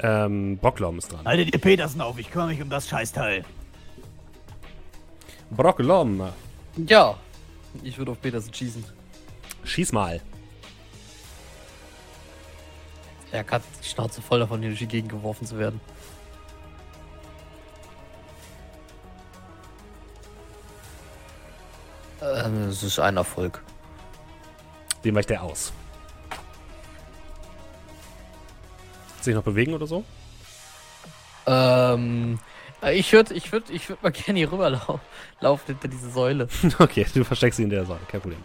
Ähm, Brocklom ist dran. Haltet ihr Petersen auf, ich kümmere mich um das Scheißteil. Brocklom, Ja, ich würde auf Petersen schießen. schieß mal. Er hat die Schnauze voll davon, hier durch die Gegend geworfen zu werden. Ähm, es ist ein Erfolg. Den weicht er aus. Sich noch bewegen oder so? Ähm, ich würde ich würd, ich würd mal gerne hier rüberlaufen laufen hinter diese Säule. Okay, du versteckst ihn in der Säule, kein Problem.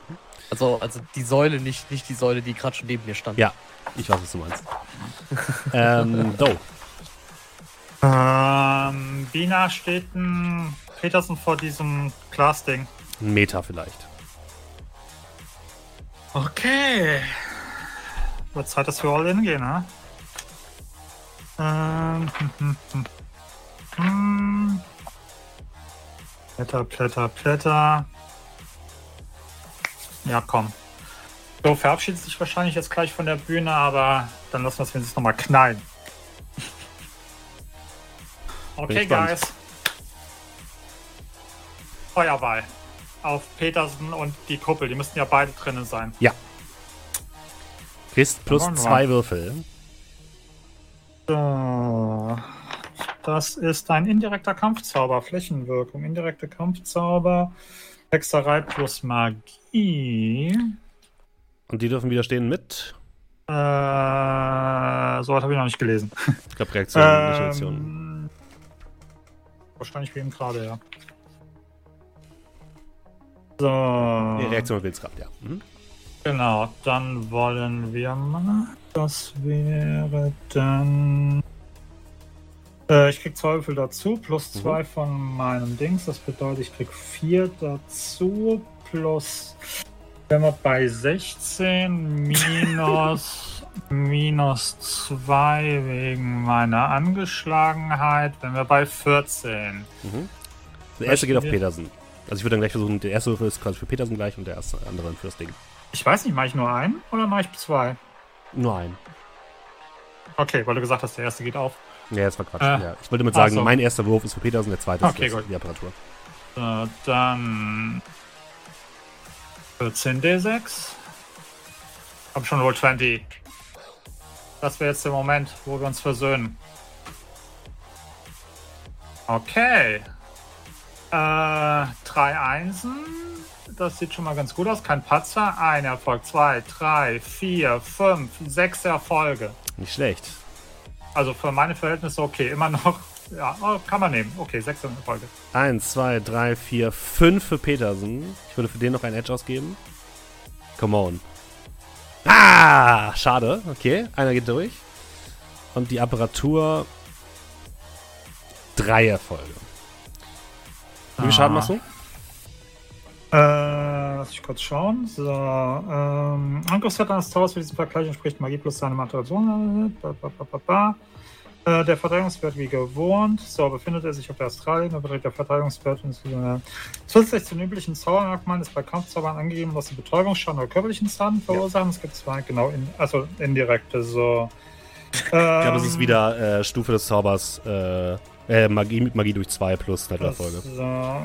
Also, also die Säule, nicht, nicht die Säule, die gerade schon neben mir stand. Ja, ich weiß, was du meinst. ähm, Do. Ähm, wie nah steht ein Petersen vor diesem Glasding? Ein Meter vielleicht. Okay. Wird Zeit, dass wir all in gehen, ne? Ähm, hm, hm, hm. Hm. Blätter, Blätter, Blätter. Ja, komm. So, verabschiedet sich wahrscheinlich jetzt gleich von der Bühne, aber dann lassen wir es wenigstens nochmal knallen. Okay, guys. Feuerball. Auf Petersen und die Kuppel. Die müssten ja beide drinnen sein. Kriegst plus Wollen wir. zwei Würfel. So. Das ist ein indirekter Kampfzauber. Flächenwirkung. Indirekte Kampfzauber. Hexerei plus Magie. Und die dürfen widerstehen mit, Äh, so weit habe ich noch nicht gelesen. ich glaube, Reaktion, nicht Reaktion. Ähm, wahrscheinlich wie eben gerade, ja. So. Nee, Reaktion mit Willenskraft, ja. Mhm. Genau, dann wollen wir mal. Das wäre dann. Äh, ich krieg zwei Würfel dazu, plus Mhm. zwei von meinem Dings. Das bedeutet, ich krieg vier dazu, plus. Wenn wir bei 16 minus. minus 2 wegen meiner Angeschlagenheit, wenn wir bei 14. Mhm. Der erste geht auf Petersen. Also ich würde dann gleich versuchen, der erste Würfel ist quasi für Petersen gleich und der erste andere für das Ding. Ich weiß nicht, mache ich nur einen oder mache ich zwei? Nur ein. Okay, weil du gesagt hast, der erste geht auf. Ja, das war Quatsch. Äh, ja. Ich wollte damit sagen, so. mein erster Wurf ist für Petersen, der zweite Okay, ist für die Apparatur. So, dann 14 D6. Hab schon Roll 20. Das wäre jetzt der Moment, wo wir uns versöhnen. Okay. Äh, drei Einsen. Das sieht schon mal ganz gut aus. Kein Patzer. Ein Erfolg. Zwei, drei, vier, fünf, sechs Erfolge. Nicht schlecht. Also für meine Verhältnisse okay. Immer noch. Ja, oh, kann man nehmen. Okay, sechs Erfolge. Eins, zwei, drei, vier, fünf für Petersen. Ich würde für den noch einen Edge ausgeben. Come on. Ah, schade. Okay, einer geht durch. und die Apparatur drei Erfolge. Wie viel Schaden Ah. machst du? Äh, lass ich kurz schauen. So, ähm, Angriffswert eines Towers für diesen Vergleich entspricht Magie plus seine Materiation. Ba, ba, ba, ba, ba. Äh, der Verteidigungswert wie gewohnt. So, befindet er sich auf der Astralebene, beträgt der Verteidigungswert. Äh, zusätzlich zu den üblichen Zaubermerkmalen ist bei Kampfzaubern angegeben, dass sie Betäubungsschaden oder körperlichen Schaden verursachen. Es gibt zwei, genau, in, also indirekte, so. Ich glaube, es ist Ähm, wieder äh, Stufe des Zaubers, äh, äh, Magie, Magie durch 2 plus Nettoerfolge. So,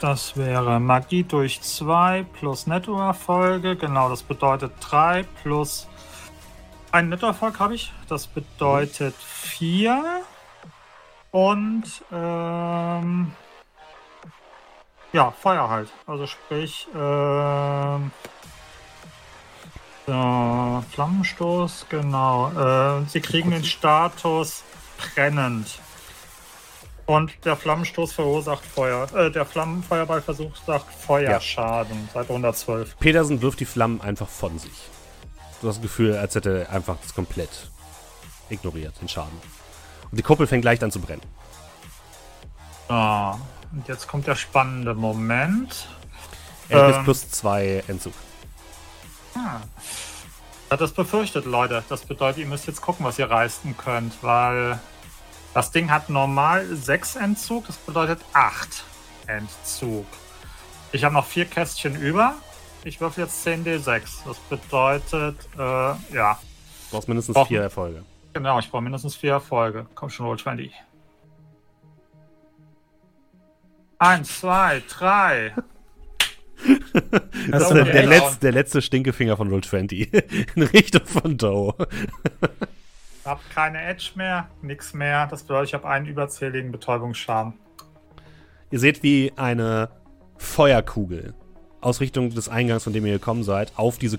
das wäre Magie durch 2 plus Nettoerfolge. Genau, das bedeutet 3 plus ein Nettoerfolg habe ich. Das bedeutet 4. Und ähm, ja, Feuer halt. Also sprich, ähm, so, Flammenstoß, genau. Äh, sie kriegen den Status brennend. Und der Flammenstoß verursacht Feuer. Äh, der Flammenfeuerball verursacht Feuerschaden seit 112. Petersen wirft die Flammen einfach von sich. Du hast das Gefühl, als hätte er einfach das komplett ignoriert, den Schaden. Und die Kuppel fängt leicht an zu brennen. So, und jetzt kommt der spannende Moment. Er Ähm. plus 2 Entzug. Ah. Ich hatte das befürchtet, Leute. Das bedeutet, ihr müsst jetzt gucken, was ihr reißen könnt, weil das Ding hat normal 6 Entzug, das bedeutet 8 Entzug. Ich habe noch vier Kästchen über. Ich würfel jetzt 10d6. Das bedeutet, äh, ja, Du brauchst mindestens Brauchen- vier Erfolge. genau, ich brauche mindestens vier Erfolge. Komm schon, Roll 20. Eins, zwei, drei. Hast du Der, der, Ja. letzte, der letzte Stinkefinger von Roll 20 in Richtung von Doe. Hab keine Edge mehr, nix mehr. Das bedeutet, ich habe einen überzähligen Betäubungsschaden. Ihr seht, wie eine Feuerkugel aus Richtung des Eingangs, von dem ihr gekommen seid, auf diese,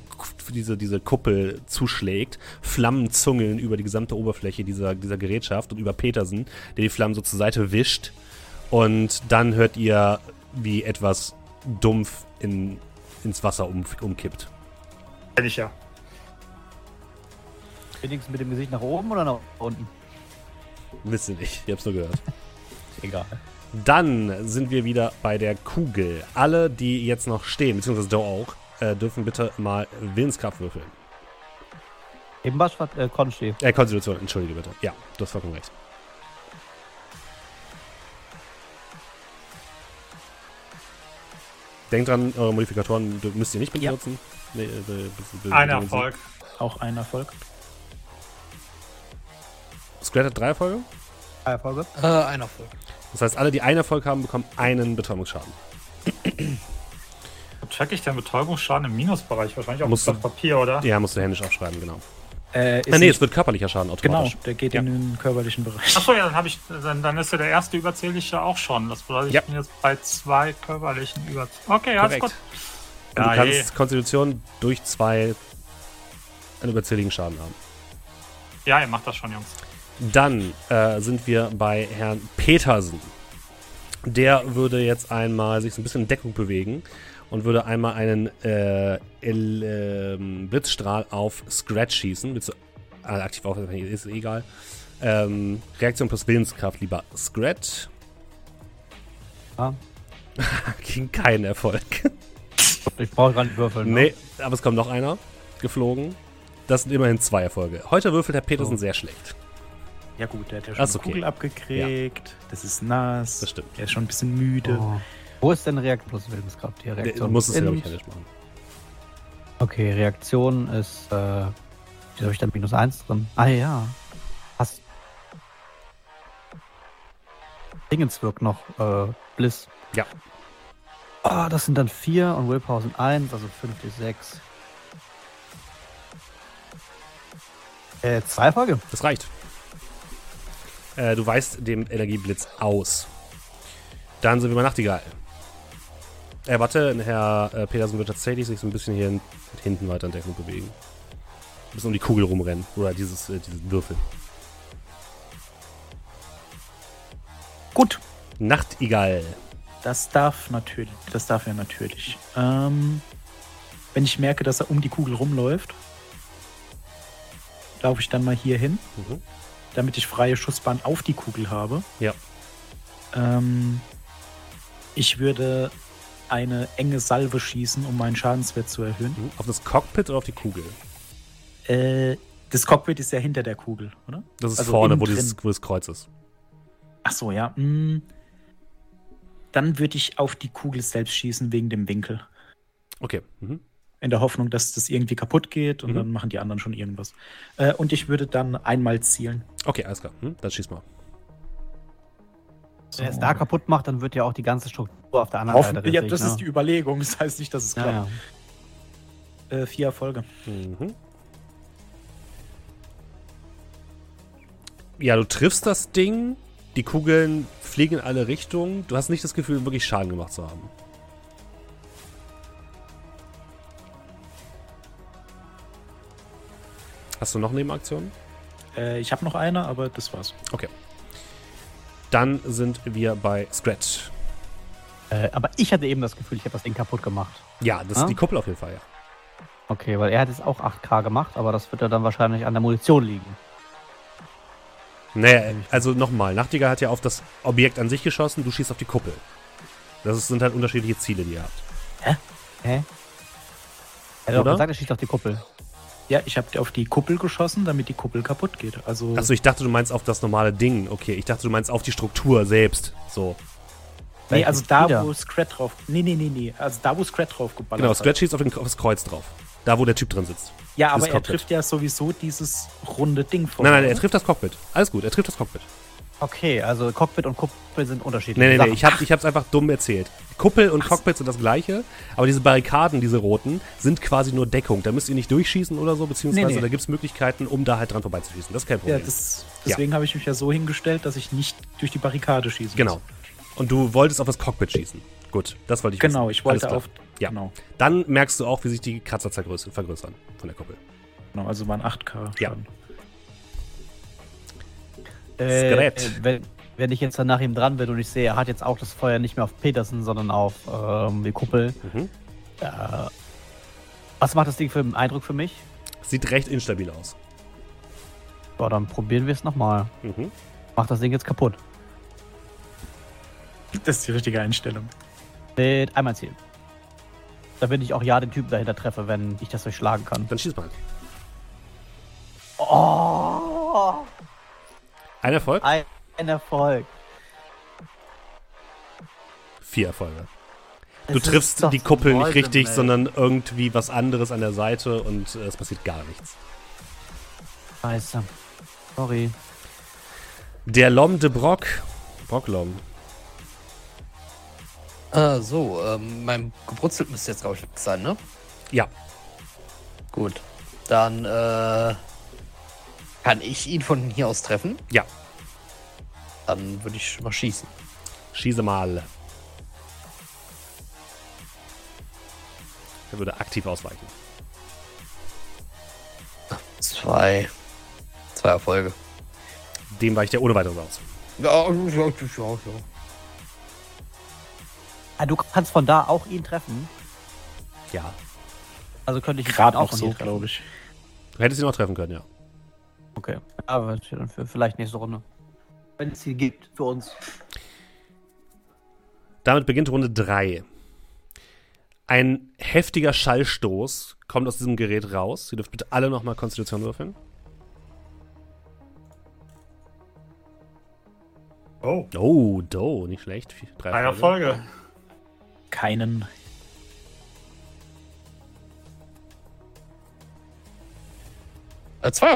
diese, diese Kuppel zuschlägt. Flammen zungeln über die gesamte Oberfläche dieser, dieser Gerätschaft und über Petersen, der die Flammen so zur Seite wischt. Und dann hört ihr, wie etwas dumpf in, ins Wasser um, umkippt. Kenn ich ja. Wenigstens mit dem Gesicht nach oben oder nach unten? Wisst ihr nicht, ihr habt's nur gehört. Egal. Dann sind wir wieder bei der Kugel. Alle, die jetzt noch stehen, beziehungsweise Doe auch, äh, dürfen bitte mal Willenskraft würfeln. Eben was äh, Konsti. Äh, Konstitution, entschuldige bitte. Ja, du hast vollkommen recht. Denkt dran, eure Modifikatoren müsst ihr nicht Ja. benutzen. Nee, äh, Ein Erfolg. Auch ein Erfolg. Square hat drei Erfolge. Erfolge. Äh, ein Erfolg. Das heißt, alle, die einen Erfolg haben, bekommen einen Betäubungsschaden. Check ich den Betäubungsschaden im Minusbereich? Wahrscheinlich auf Musst du- Papier, oder? Ja, musst du händisch aufschreiben, genau. Äh, ist Ah, nee, es wird körperlicher Schaden genau, automatisch. der geht Ja. in den körperlichen Bereich. Achso, ja, dann habe ich, dann, dann ist ja der erste überzählige auch schon. Das bedeutet, ich Ja. bin jetzt bei zwei körperlichen über. Okay, alles gut. Und du kannst Konstitution durch zwei einen überzähligen Schaden haben. Ja, ihr macht das schon, Jungs. Dann äh, sind wir bei Herrn Petersen. Der würde jetzt einmal sich so ein bisschen in Deckung bewegen und würde einmal einen äh, El, ähm, Blitzstrahl auf Scratch schießen. Du äh, aktiv auf, ist egal. Ähm, Reaktion plus Willenskraft, lieber Scratch. Ah. Ging kein Erfolg. Ich brauche gar nicht würfeln. ne? Nee, aber es kommt noch einer geflogen. Das sind immerhin zwei Erfolge. Heute würfelt Herr Petersen Oh. sehr schlecht. Ja gut, der hat ja Das schon ist eine okay. Kugel abgekriegt. Das ist nass. Das stimmt. Er ist schon ein bisschen müde. Oh. Wo ist denn Reaktion plus Willenskraft? Die Du Reaktion. musst es ja, händisch machen. Okay, Reaktion ist. Äh, wieso habe ich da minus 1 drin? Ah ja. Passt. Dingens wirkt noch. Äh, Bliss. Ja. Ah, das sind dann 4 und Willpower sind 1, also 5 bis 6. Äh, zwei Erfolge. Das reicht. Äh, du weißt dem Energieblitz aus. Dann sind wir bei Nachtigall. Äh, warte, Herr äh, Petersen wird tatsächlich sich so ein bisschen hier hin, hinten weiter in Deckung bewegen. Ein bisschen um die Kugel rumrennen. Oder dieses, äh, diesen Würfel. Gut, Nachtigall. das darf natürlich. Das darf er natürlich. Ähm, wenn ich merke, dass er um die Kugel rumläuft, laufe ich dann mal hier hin, Mhm. Damit ich freie Schussbahn auf die Kugel habe. Ja. Ähm, ich würde eine enge Salve schießen, um meinen Schadenswert zu erhöhen. Auf das Cockpit oder auf die Kugel? Äh, das Cockpit ist ja hinter der Kugel, oder? Das ist Also vorne, wo, dieses, wo das Kreuz ist. Ach so, ja. mm. Dann würde ich auf die Kugel selbst schießen wegen dem Winkel. Okay. Mhm. In der Hoffnung, dass das irgendwie kaputt geht und Mhm. dann machen die anderen schon irgendwas. Äh, und ich würde dann einmal zielen. Okay, alles klar. Hm? Dann schieß mal. Oh. Wenn er es da kaputt macht, dann wird ja auch die ganze Struktur auf der anderen Hoffen, Seite ja, das ne? ist die Überlegung. Das heißt nicht, dass es ja, klappt. ja. Äh, vier Erfolge. Mhm. Ja, du triffst das Ding. Die Kugeln fliegen in alle Richtungen. Du hast nicht das Gefühl, wirklich Schaden gemacht zu haben. Hast du noch Nebenaktionen? Äh, ich habe noch eine, aber das war's. Dann sind wir bei Scratch. Äh, aber ich hatte eben das Gefühl, ich habe das Ding kaputt gemacht. Ja, das ist Ah? die Kuppel auf jeden Fall, ja. Okay, weil er hat jetzt auch 8K gemacht, aber das wird ja dann wahrscheinlich an der Munition liegen. Naja, also nochmal. Nachtigall hat ja auf das Objekt an sich geschossen, du schießt auf die Kuppel. Das ist- sind halt unterschiedliche Ziele, die ihr habt. Hä? Er hat doch gesagt, er schießt auf die Kuppel. Ja, ich habe auf die Kuppel geschossen, damit die Kuppel kaputt geht. Also Achso, ich dachte, du meinst auf das normale Ding. Okay, ich dachte, du meinst auf die Struktur selbst. So. nee, also da, Wieder. wo Scrat drauf. Nee, nee, nee, nee. Also da, wo Scrat drauf geballert Genau. Scratch schießt auf, den, auf das Kreuz drauf. Da, wo der Typ drin sitzt. Ja, aber er trifft ja sowieso dieses runde Ding vor. Nein, nein, er trifft das Cockpit. Alles gut, er trifft das Cockpit. Okay, also Cockpit und Kuppel sind unterschiedlich. Nee, nee, nee, ich, hab, ich hab's einfach dumm erzählt. Kuppel und Cockpit sind das gleiche, aber diese Barrikaden, diese roten, sind quasi nur Deckung. Da müsst ihr nicht durchschießen oder so, beziehungsweise Nee, nee. da gibt's Möglichkeiten, um da halt dran vorbeizuschießen. Das ist kein Ja, Problem. das, deswegen habe ich mich ja so hingestellt, dass ich nicht durch die Barrikade schießen genau. Und du wolltest auf das Cockpit schießen. Gut, das wollte ich Genau, wissen. ich wollte auf. Ja. Genau, Dann merkst du auch, wie sich die Kratzer vergrößern von der Kuppel. genau. Also waren 8K Ja. Äh, Skelett. äh, wenn, wenn ich jetzt dann nach ihm dran bin und ich sehe, er hat jetzt auch das Feuer nicht mehr auf Peterson, sondern auf ähm, die Kuppel. Mhm. Äh, was macht das Ding für einen Eindruck für mich? Sieht recht instabil aus. Boah, dann probieren wir es nochmal. Mhm. Mach das Ding jetzt kaputt. Das ist die richtige Einstellung. Mit einmal zielen. Damit ich auch ja den Typen dahinter treffe, wenn ich das durchschlagen kann. Dann schieß mal. Oh! Ein Erfolg, Ein, ein Erfolg. vier Erfolge. Du Es triffst die Kuppel nicht richtig, ey. sondern irgendwie was anderes an der Seite und äh, es passiert gar nichts. Scheiße. Sorry. Der Lom de Brock. Brocklom. Ah, so, ähm, mein gebrutzelt müsste jetzt, glaube ich, sein, ne? Ja, Gut. Dann, äh, kann ich ihn von hier aus treffen? ja. Dann würde ich mal schießen. Schieße mal. Er würde aktiv ausweichen. Zwei. Zwei Erfolge. Dem weicht er ohne weiteres aus. Ja, ja, ja, ja. Ah, du kannst von da auch ihn treffen. Ja. Also könnte ich ihn Gerade auch auch so, glaube ich. Du hättest ihn auch treffen können, ja. Okay. Aber dann für vielleicht nächste Runde. Wenn es sie gibt für uns. Damit beginnt Runde 3. Ein heftiger Schallstoß kommt aus diesem Gerät raus. Ihr dürft bitte alle nochmal Konstitution würfeln. Oh, Oh, do, nicht schlecht. Drei drei Erfolge. Erfolge. Keinen. Äh, zwei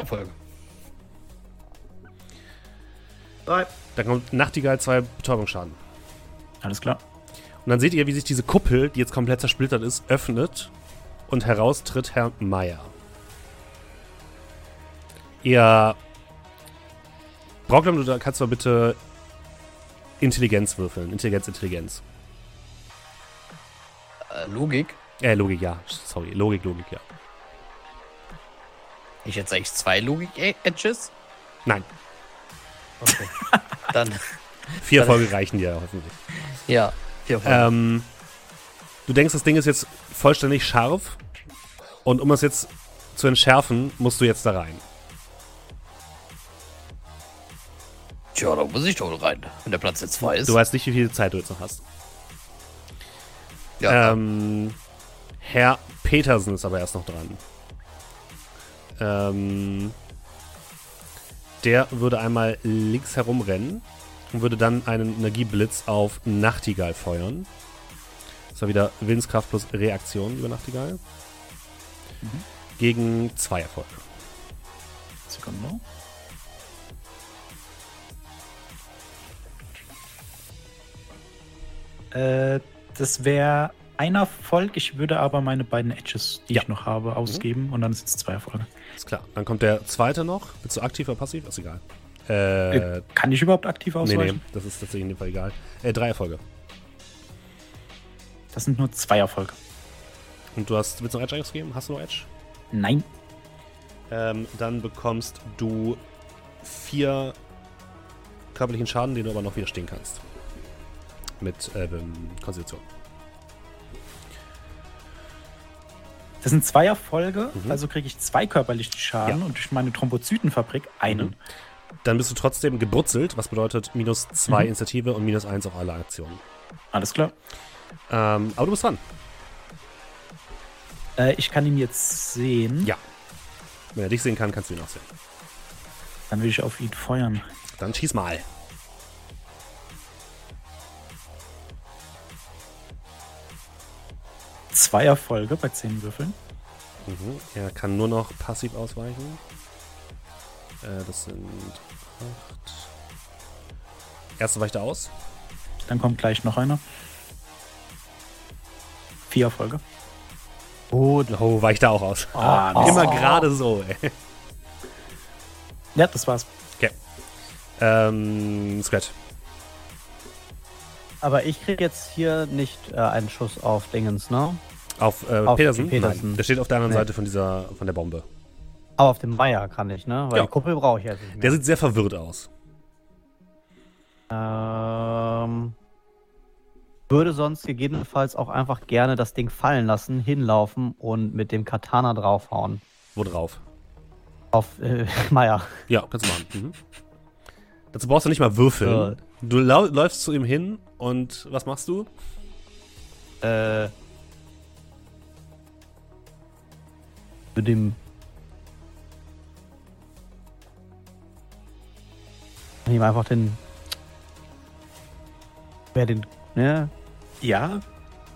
Drei. Dann kommt Nachtigall zwei Betäubungsschaden. Alles klar. Und dann seht ihr, wie sich diese Kuppel, die jetzt komplett zersplittert ist, öffnet und heraustritt Herr Meier. Ihr. Brocklam, du kannst mal bitte Intelligenz würfeln. Intelligenz, Intelligenz. Äh, Logik. Äh, Logik, ja. Sorry. Logik, Logik, ja. Ich jetzt eigentlich zwei Logik-Edges? Nein. Okay. Dann. Vier dann. Folge reichen dir hoffentlich. Ja, vier Folgen. Ähm, du denkst, das Ding ist jetzt vollständig scharf. Und um es jetzt zu entschärfen, musst du jetzt da rein. Tja, da muss ich doch rein, wenn der Platz jetzt frei ist. Du weißt nicht, wie viel Zeit du jetzt noch hast. Ja. Ähm, Herr Petersen ist aber erst noch dran. Ähm, der würde einmal links herumrennen und würde dann einen Energieblitz auf Nachtigall feuern. Das war wieder Willenskraft plus Reaktion über Nachtigall. Gegen zwei Erfolge. Sekunde. Äh, das wäre ein Erfolg. Ich würde aber meine beiden Edges, die Ja. ich noch habe, ausgeben und dann sind es zwei Erfolge. Ist klar. Dann kommt der zweite noch. Willst du aktiv oder passiv? Ist egal. Äh, Äh, Kann ich überhaupt aktiv nee, ausweichen? nee, das ist tatsächlich in dem Fall egal. Äh, drei Erfolge. Das sind nur zwei Erfolge. Und du hast, willst du noch Edge ausgeben? Hast du noch Edge? Nein. Ähm, dann bekommst du vier körperlichen Schaden, den du aber noch widerstehen kannst. Mit ähm, Konstitution. Das sind zwei Erfolge, Mhm. also kriege ich zwei körperliche Schaden Ja. und durch meine Thrombozytenfabrik einen. Mhm. Dann bist du trotzdem gebrutzelt, was bedeutet minus zwei Mhm. Initiative und minus eins auf alle Aktionen. Alles klar. Ähm, aber du bist dran. Äh, ich kann ihn jetzt sehen. Ja. Wenn er dich sehen kann, kannst du ihn auch sehen. Dann will ich auf ihn feuern. Dann schieß mal. Zwei Erfolge bei zehn Würfeln. Mhm. Er kann nur noch passiv ausweichen. Äh, das sind acht. Erste weicht er aus. Dann kommt gleich noch einer. Vier Erfolge. Gut. Oh, weicht er auch aus. Ah, Oh. Immer gerade so, ey. Ja, das war's. Okay. Ähm, Scratch. Aber ich krieg jetzt hier nicht äh, einen Schuss auf Dingens, ne? Auf, äh, Auf Petersen? Petersen. Nein, der steht auf der anderen Nee. Seite von dieser, von der Bombe. Aber auf dem Meier kann ich, ne? Weil Ja. die Kuppel brauche ich jetzt nicht mehr. Der sieht sehr verwirrt aus. Ähm, würde sonst gegebenenfalls auch einfach gerne das Ding fallen lassen, hinlaufen und mit dem Katana draufhauen. Wo drauf? Auf äh, Meier. Ja, kannst du machen. Mhm. Dazu brauchst du nicht mal würfeln. Du läufst zu ihm hin und was machst du? Äh, mit dem. Ich einfach den. Wer den. Ne? Ja,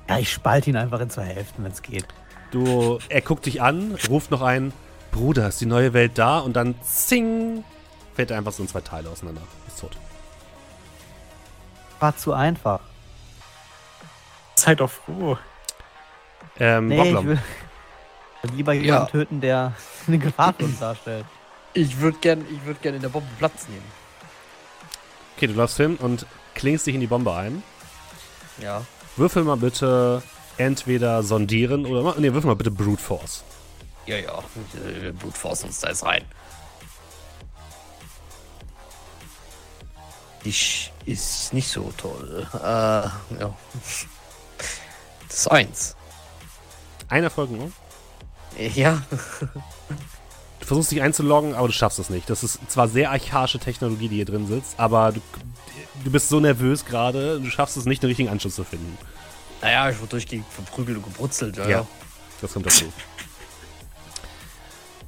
Ja, ich spalte ihn einfach in zwei Hälften, wenn es geht. Du, er guckt dich an, ruft noch ein, Bruder, ist die neue Welt da? Und dann zing, fällt er einfach so in zwei Teile auseinander. Ist tot. War zu einfach. seid doch froh. Ähm, Nee, ich will lieber jemanden Ja. töten, der eine Gefahr für uns darstellt. ich würde gern, ich würd gern in der Bombe Platz nehmen. Okay, du läufst hin und klingst dich in die Bombe ein. Ja. Würfel mal bitte entweder sondieren oder. Nee, würfel mal bitte Brute Force. Ja, ja. Wir blutforsten uns da jetzt rein. Ich ist nicht so toll. Äh, ja. Das ist eins. Ein Erfolg nur. Ja. Du versuchst dich einzuloggen, aber du schaffst es nicht. Das ist zwar sehr archaische Technologie, die hier drin sitzt, aber du, du bist so nervös gerade, du schaffst es nicht, den richtigen Anschluss zu finden. Naja, ich wurde durchgehend verprügelt und gebrutzelt. Ja. Ja. ja. Das kommt dazu.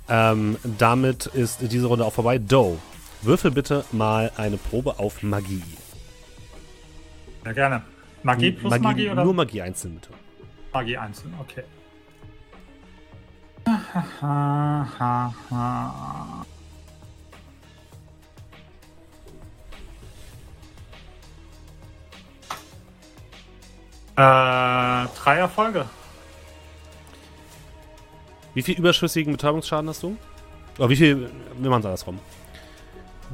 ähm, damit ist diese Runde auch vorbei. Doe, würfel bitte mal eine Probe auf Magie. Ja, gerne. Magie plus Magie, oder Nur Magie einzeln bitte. Magie einzeln? Okay. Äh, drei Erfolge. Wie viel überschüssigen Betäubungsschaden hast du? Oder wie viel, wir machen es andersrum.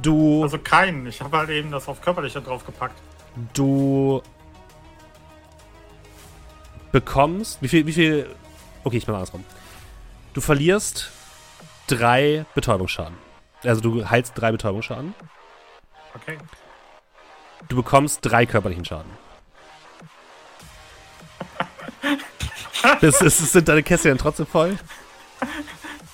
Du, Also keinen. Ich habe halt eben das auf körperliche draufgepackt. du bekommst, wie viel, wie viel, okay, ich mache andersrum. Du verlierst drei Betäubungsschaden. Also du heilst drei Betäubungsschaden. Okay. Du bekommst drei körperlichen Schaden. Das, ist, sind deine Kästchen trotzdem voll?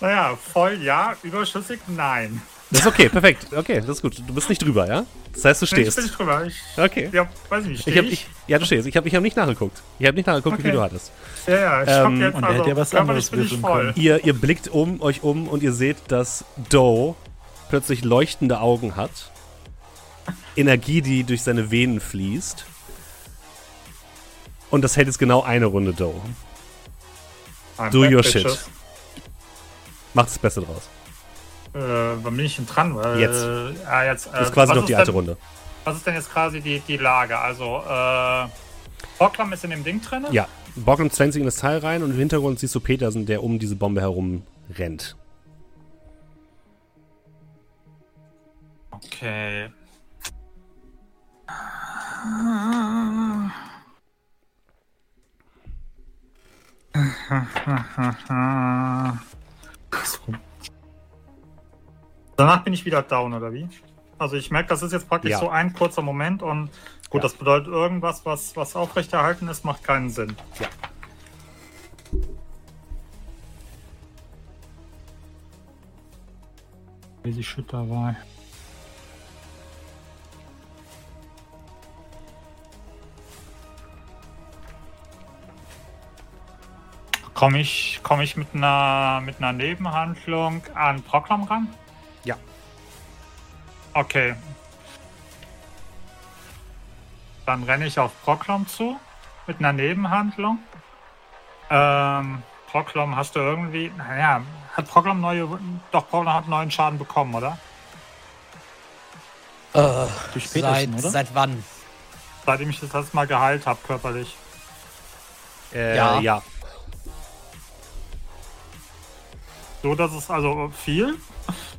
Naja, voll ja, überschüssig nein. Das ist okay, perfekt. Okay, das ist gut. Du bist nicht drüber, ja? Das heißt, du Nee, Ich bin stehst. nicht drüber. Ich, Okay. ja, weiß ich nicht. Ich Steh hab, ich, ja, du stehst. Ich habe ich hab nicht nachgeguckt. Ich habe nicht nachgeguckt, wie Okay. viel du hattest. Ja, ja, ich Ähm, jetzt und er also, hätte ja was anderes bin ich voll. können. Ihr, ihr blickt um euch um und ihr seht, dass Doe plötzlich leuchtende Augen hat. Energie, die durch seine Venen fließt. Und das hält jetzt genau eine Runde Doe. I'm Do back, your bitches. shit. Macht das Beste draus. Äh, wann bin ich denn dran? Weil, Jetzt. Äh, ah, jetzt äh, Das ist quasi was noch die alte denn, Runde. Was ist denn jetzt quasi die, die Lage? Also, äh, Rocklam ist in dem Ding drin? Ja, Bocklam zwängt sich in das Teil rein und im Hintergrund siehst du Petersen, der um diese Bombe herum rennt. Okay. Danach bin ich wieder down, oder wie? Also ich merke, das ist jetzt praktisch Ja. so ein kurzer Moment und gut, Ja. das bedeutet irgendwas, was, was aufrechterhalten ist, macht keinen Sinn. Ja. Crazy Shit dabei. Komme ich, komm ich mit, einer, mit einer Nebenhandlung an Proklam ran? Okay. Dann renne ich auf Proklam zu mit einer Nebenhandlung. Ähm, Proklam hast du irgendwie. Naja, hat Proklam neue. Doch, Proklam hat neuen Schaden bekommen, oder? Äh, Durch seit, oder? seit wann? Seitdem ich das letzte Mal geheilt habe, körperlich. Äh, Ja. ja. So, dass es also viel.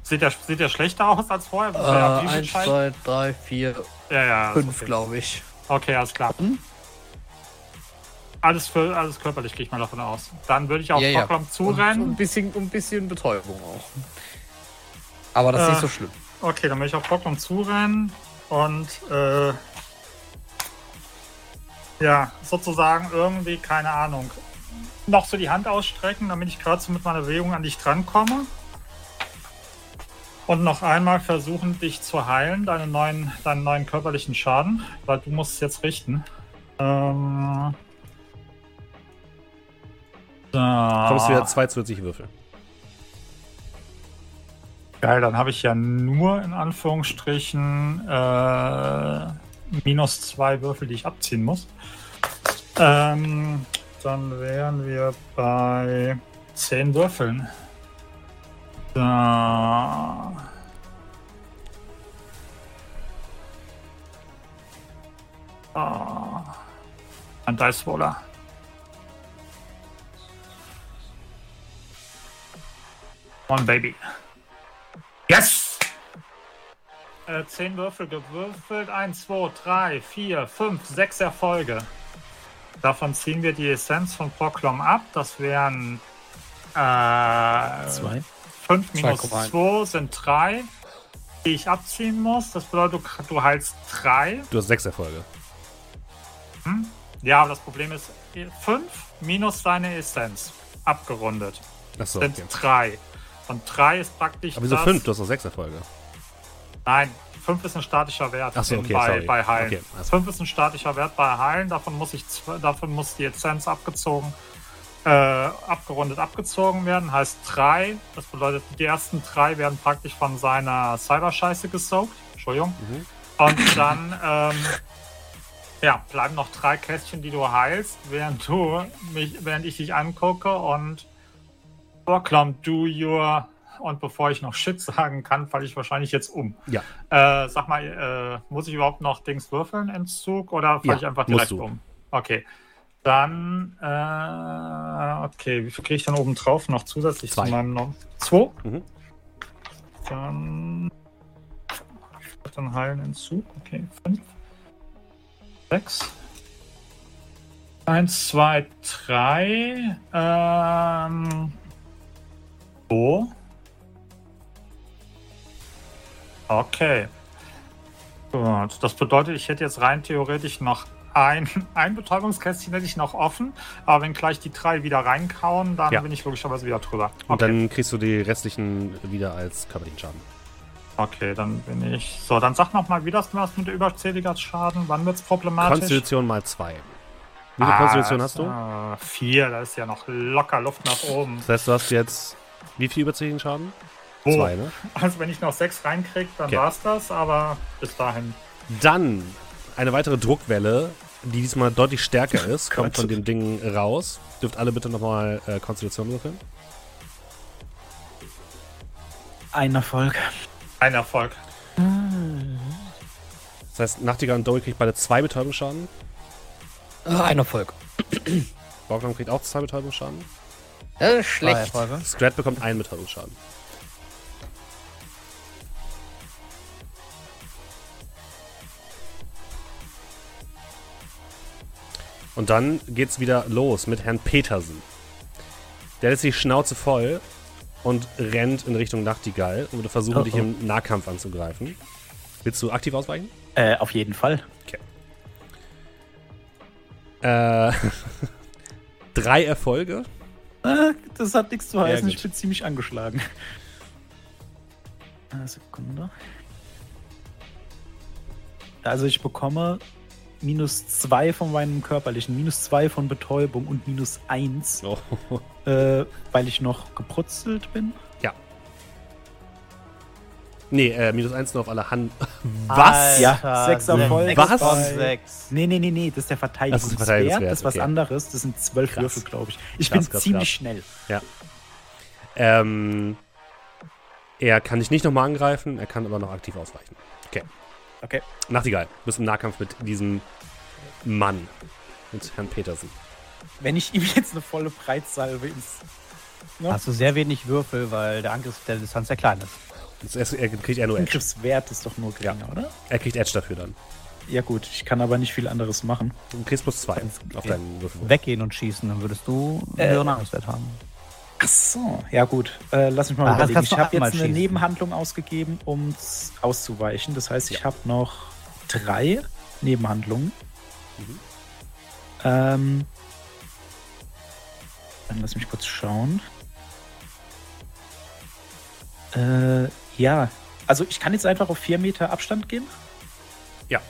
Sieht der, sieht der schlechter aus als vorher? Äh, Ja, wie viel 1, Scheiß? 2, 3, 4, ja, ja, ist 5, okay. glaube ich. Okay, alles klar. Alles, für, alles körperlich gehe ich mal davon aus. Dann würde ich auf Ja, ja. Proklam Und, zurennen. ein bisschen, ein bisschen Betäubung auch. Aber das ist Äh, nicht so schlimm. Okay, dann will ich auf Proklam zurennen und äh, ja, sozusagen irgendwie, keine Ahnung, noch so die Hand ausstrecken, damit ich gerade so mit meiner Bewegung an dich drankomme. Und noch einmal versuchen, dich zu heilen, deinen neuen, deinen neuen körperlichen Schaden, weil du musst es jetzt richten. Ähm, so. Kommst wieder zwei zusätzliche Würfel. Geil, dann habe ich ja nur in Anführungsstrichen äh, minus zwei Würfel, die ich abziehen muss. Ähm, dann wären wir bei zehn Würfeln. Da. Ah. Ein Dice Roller. One Baby. Yes! Äh, zehn Würfel gewürfelt. 1, 2, 3, 4, 5, 6 Erfolge. Davon ziehen wir die Essenz von Proklom ab. Das wären äh, Zwei. 5 minus 2,1. 2 sind 3, die ich abziehen muss. Das bedeutet, du, du heilst 3. Du hast sechs Erfolge. Ja, aber das Problem ist, 5 minus deine Essenz. Abgerundet. Achso, sind okay. 3. Und 3 ist praktisch. Aber wieso das- fünf? Du hast noch sechs Erfolge. Nein, 5 ist ein statischer Wert so, okay, bei, sorry. bei Heilen. Okay, also- 5 ist ein statischer Wert bei Heilen, davon muss, ich, davon muss die Essenz abgezogen, äh, abgerundet abgezogen werden. Heißt 3, das bedeutet, die ersten 3 werden praktisch von seiner Cyber-Scheiße gesaugt. Entschuldigung. Mhm. Und dann ähm, ja, bleiben noch drei Kästchen, die du heilst, während du mich, während ich dich angucke und Vorklamm, do your und bevor ich noch Shit sagen kann, falle ich wahrscheinlich jetzt um. Ja. Äh, sag mal, äh, muss ich überhaupt noch Dings würfeln, Entzug, oder falle Ja, ich einfach direkt um? Okay. Dann, äh, okay, wie viel kriege ich dann oben drauf noch zusätzlich Zwei. zu meinem Nom Zwei? Mhm. Dann, dann heilen Entzug, okay, fünf. Sechs. Eins, zwei, drei. Ähm. So. Okay. Gut. Das bedeutet, ich hätte jetzt rein theoretisch noch ein, ein Betäubungskästchen hätte ich noch offen, aber wenn gleich die drei wieder reinkauen, dann Ja. bin ich logischerweise wieder drüber. Und dann kriegst du die restlichen wieder als körperlichen Schaden. Okay, dann bin ich. So, dann sag noch mal, wie das was mit überzähliger Schaden. Wann wird's problematisch? Konstitution mal zwei. Wie viel Ah, Konstitution hast du? ah, Vier, da ist ja noch locker Luft nach oben. Das heißt, du hast jetzt wie viel überzähligen Schaden? Oh. Zwei, ne? Also wenn ich noch sechs reinkrieg, dann Okay. war's das, aber bis dahin. Dann eine weitere Druckwelle, die diesmal deutlich stärker ist, kommt Gott. von dem Ding raus. Dürft alle bitte nochmal äh, Konstitution würfeln. Ein Erfolg. Ein Erfolg. Das heißt, Nachtigall und Dory kriegt beide zwei Betäubungsschaden. Ah, ein Erfolg. Borglum kriegt auch zwei Betäubungsschaden. Das ist Zwei schlecht. Scrat bekommt einen Betäubungsschaden. Und dann geht's wieder los mit Herrn Petersen. Der lässt die Schnauze voll und rennt in Richtung Nachtigall und würde versuchen, Oh, dich oh. im Nahkampf anzugreifen. Willst du aktiv ausweichen? Äh, auf jeden Fall. Äh, drei Erfolge. Äh, das hat nichts zu heißen. ich bin ziemlich angeschlagen. Eine Sekunde. Also ich bekomme minus zwei von meinem körperlichen, minus zwei von Betäubung und minus eins, Oh. äh, weil ich noch gebrutzelt bin. Nee, äh, minus eins nur auf alle Hand. Was? Ja, sechs Erfolge. Was? Nee, nee, nee, nee, das ist der Verteidigungswert. Das, Verteidigungswert, ist was okay. anderes. Das sind zwölf Krass. Würfel, glaube ich. Ich Krass, bin krass, ziemlich krass. schnell. Ähm, er kann dich nicht nochmal angreifen, er kann aber noch aktiv ausweichen. Okay. Okay. Nachtigall, du bist im Nahkampf mit diesem Mann. Mit Herrn Petersen. Wenn ich ihm jetzt eine volle Breitsalve ins. Ne? Hast du sehr wenig Würfel, weil der Angriff der Distanz sehr klein ist. Das er kriegt er nur Edge. Angriffswert ist doch nur geringer, oder? Er kriegt Edge dafür dann. Ja, gut, ich kann aber nicht viel anderes machen. Du kriegst plus zwei auf deinen Würfel. Weggehen und schießen, dann würdest du einen Äh, höheren Angriffswert haben. Ach so, ja gut. Äh, lass mich mal Ah, überlegen. Ich habe jetzt eine schießen. Nebenhandlung ausgegeben, um auszuweichen. Das heißt, ich habe noch drei Nebenhandlungen. Mhm. Ähm, dann lass mich kurz schauen. Äh, ja, also ich kann jetzt einfach auf vier Meter Abstand gehen. Ja. Da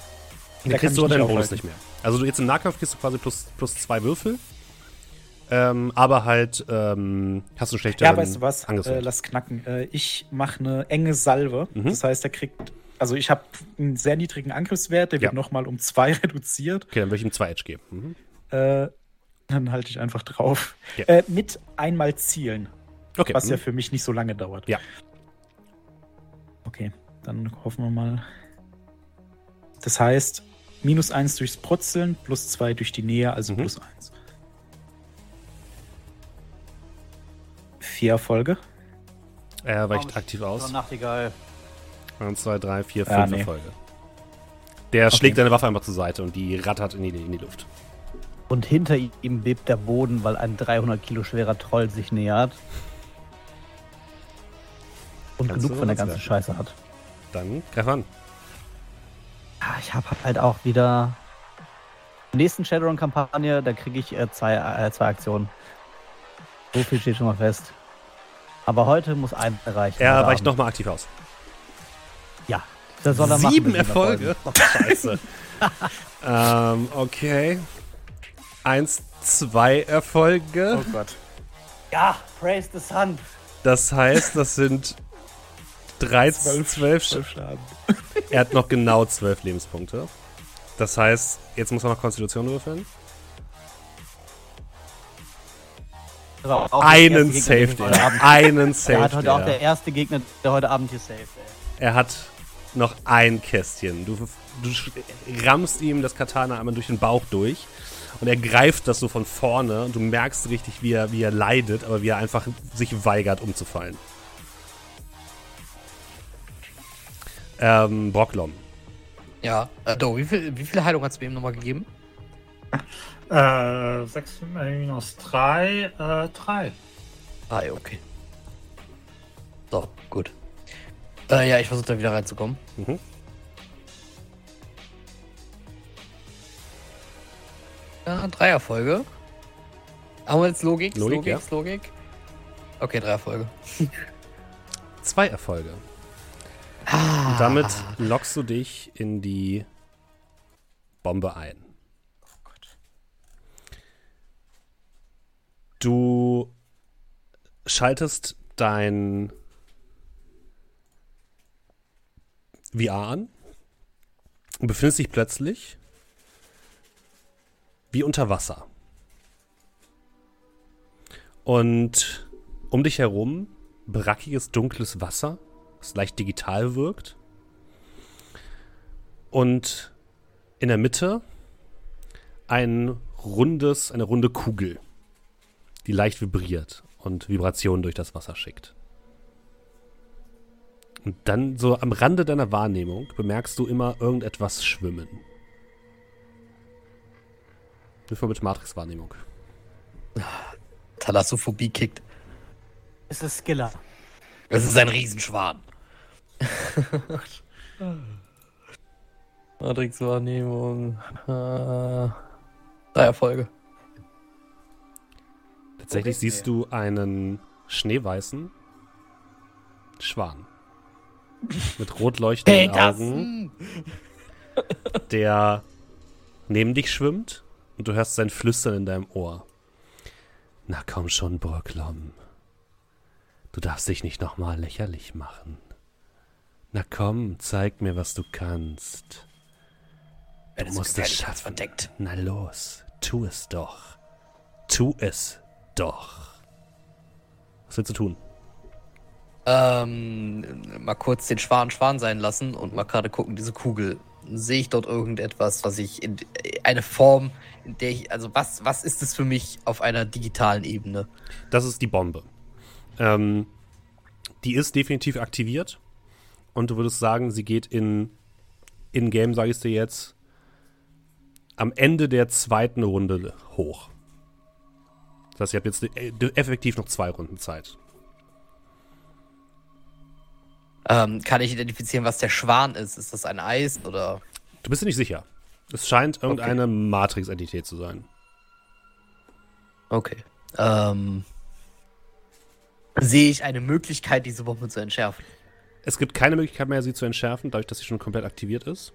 Dann kann kriegst du deinen Bonus nicht mehr. Also du jetzt im Nahkampf kriegst du quasi plus, plus zwei Würfel. Ähm, aber halt ähm, hast du schlechter Ja, weißt du was? Äh, Angriffswert. lass knacken. Äh, ich mache eine enge Salve. Mhm. Das heißt, er kriegt. Also ich habe einen sehr niedrigen Angriffswert, der wird Ja. nochmal um zwei reduziert. okay, dann würde ich ihm zwei Edge geben. Mhm. Äh, dann halte ich einfach drauf. Ja. Äh, mit einmal zielen, Okay. was ja mhm. für mich nicht so lange dauert. Ja. Okay, dann hoffen wir mal. Das heißt, minus eins durchs Brutzeln, plus zwei durch die Nähe, also Mhm. plus eins. Vier Erfolge. er weicht aktiv aus. Nachtigall. Eins, zwei, drei, vier, Ja, fünf nee. Erfolge. Der Okay. schlägt deine Waffe einfach zur Seite und die rattert in die, in die Luft. Und hinter ihm bebt der Boden, weil ein 300 Kilo schwerer Troll sich nähert. Und Kannst genug von der ganzen? Scheiße hat. Dann greif an. Ah, Ich habe halt auch wieder. In der nächsten Shadowrun-Kampagne, da kriege ich äh, zwei, äh, zwei Aktionen. So viel steht schon mal fest. Aber heute muss ein erreichen. Er weicht nochmal aktiv aus. Ja, das soll er machen. Sieben mit den Erfolge? Oh, scheiße. ähm, okay. Eins, zwei Erfolge. Oh Gott. Ja, praise the sun. Das heißt, das sind 13, zwölf. Zwölf Schaden. Er hat noch genau zwölf Lebenspunkte. Das heißt, jetzt muss er noch Konstitution würfeln. Auch der Einen Gegner, der. Abend- Einen Er Save hat heute auch der der. erste Gegner, der heute Abend hier saved. ey. Er hat noch ein Kästchen. Du, du rammst ihm das Katana einmal durch den Bauch durch. Und er greift das so von vorne. Und du merkst richtig, wie er, wie er leidet, aber wie er einfach sich weigert, umzufallen. Ähm, Brocklom. Ja. Äh, Do, wie viel, wie viel Heilung hat es mir eben nochmal gegeben? Äh, 6 minus 3, äh, 3. Ah, ja, okay. So, gut. Äh, ja, ich versuche da wieder reinzukommen. Mhm. Ja, drei Erfolge. Haben wir jetzt Logik? Logik, Logik, ja. Logik. Okay, drei Erfolge. Zwei Erfolge. Ah, Und damit lockst du dich in die Bombe ein. Du schaltest dein VR an und befindest dich plötzlich wie unter Wasser. Und um dich herum brackiges, dunkles Wasser, das leicht digital wirkt. Und in der Mitte ein rundes, eine runde Kugel, die leicht vibriert und Vibrationen durch das Wasser schickt. Und dann so am Rande deiner Wahrnehmung bemerkst du immer irgendetwas schwimmen. Wirf mal mit Matrix-Wahrnehmung. Thalassophobie kickt. Es ist Skiller. Es ist ein Riesenschwan. Matrix-Wahrnehmung. Äh, drei Erfolge. Tatsächlich siehst du einen schneeweißen Schwan. Mit rot leuchtenden Augen, der neben dich schwimmt und du hörst sein Flüstern in deinem Ohr. Na komm schon, Burglom. Du darfst dich nicht nochmal lächerlich machen. Na komm, zeig mir, was du kannst. Du musst es schaffen. verdeckt. Na los, tu es doch. Tu es doch. Was willst du tun? Ähm, mal kurz den Schwan Schwan sein lassen und mal gerade gucken, diese Kugel. Sehe ich dort irgendetwas, was ich in eine Form, in der ich, also was, was ist es für mich auf einer digitalen Ebene? Das ist die Bombe. Ähm, die ist definitiv aktiviert. Und du würdest sagen, sie geht in in-game, sage ich dir jetzt, am Ende der zweiten Runde hoch. Das heißt, ihr habt jetzt äh, effektiv noch zwei Runden Zeit. Ähm, kann ich identifizieren, was der Schwan ist? Ist das ein Eis oder? Du bist dir nicht sicher. Es scheint irgendeine Matrix-Entität zu sein. Okay. Ähm, sehe ich eine Möglichkeit, diese Bombe zu entschärfen? Es gibt keine Möglichkeit mehr, sie zu entschärfen, dadurch, dass sie schon komplett aktiviert ist.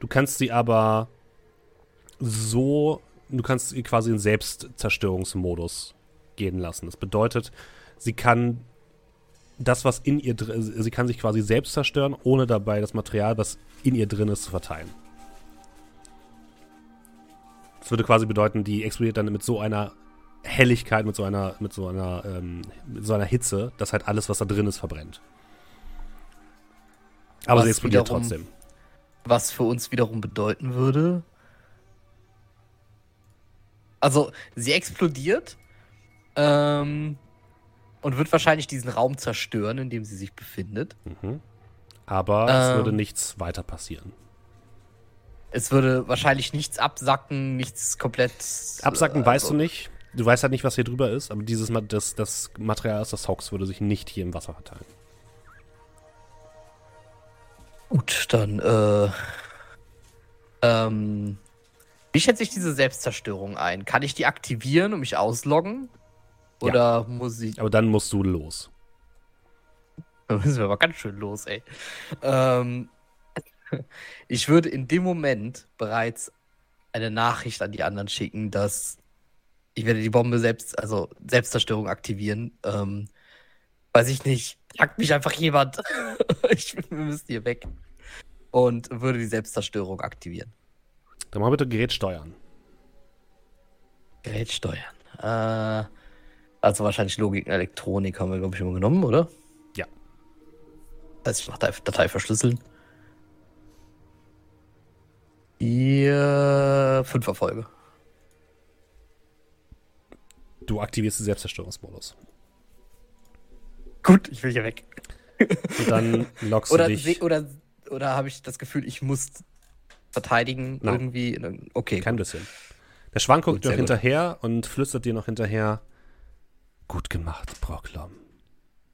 Du kannst sie aber so, du kannst sie quasi in Selbstzerstörungsmodus gehen lassen. Das bedeutet, sie kann das, was in ihr drin sie kann sich quasi selbst zerstören, ohne dabei das Material, was in ihr drin ist, zu verteilen. Das würde quasi bedeuten, die explodiert dann mit so einer Helligkeit, mit so einer, mit so einer, ähm, mit so einer Hitze, dass halt alles, was da drin ist, verbrennt. Aber Was sie explodiert wiederum- trotzdem. Was für uns wiederum bedeuten würde. Also, sie explodiert ähm, und wird wahrscheinlich diesen Raum zerstören, in dem sie sich befindet. Mhm. Aber es Ähm. würde nichts weiter passieren. Es würde wahrscheinlich nichts absacken, nichts komplett. Absacken äh, weißt also- du nicht. Du weißt halt nicht, was hier drüber ist, aber dieses das, das Material aus das Hox würde sich nicht hier im Wasser verteilen. Gut, dann, äh. Ähm. Wie schätze ich diese Selbstzerstörung ein? Kann ich die aktivieren und mich ausloggen? Ja. Oder muss ich. Aber dann musst du los. Da müssen wir aber ganz schön los, ey. Ähm, ich würde in dem Moment bereits eine Nachricht an die anderen schicken, dass ich werde die Bombe selbst, also Selbstzerstörung aktivieren. Ähm, weiß ich nicht. Jagt mich einfach jemand. ich, wir müssen hier weg. Und würde die Selbstzerstörung aktivieren. Dann mal bitte Gerät steuern. Gerät steuern. Äh, also wahrscheinlich Logik und Elektronik haben wir, glaube ich, immer genommen, oder? Ja. Das heißt, Datei, Datei verschlüsseln. Vier, fünf Erfolge. Du aktivierst den Selbstzerstörungsmodus. Gut, ich will hier weg. Und dann loggst Oder, du dich. oder, oder habe ich das Gefühl, ich muss verteidigen Nein. irgendwie? Okay. Kein bisschen. Der Schwan guckt Gut, dir noch gut. hinterher und flüstert dir noch hinterher. Gut gemacht, Broklom.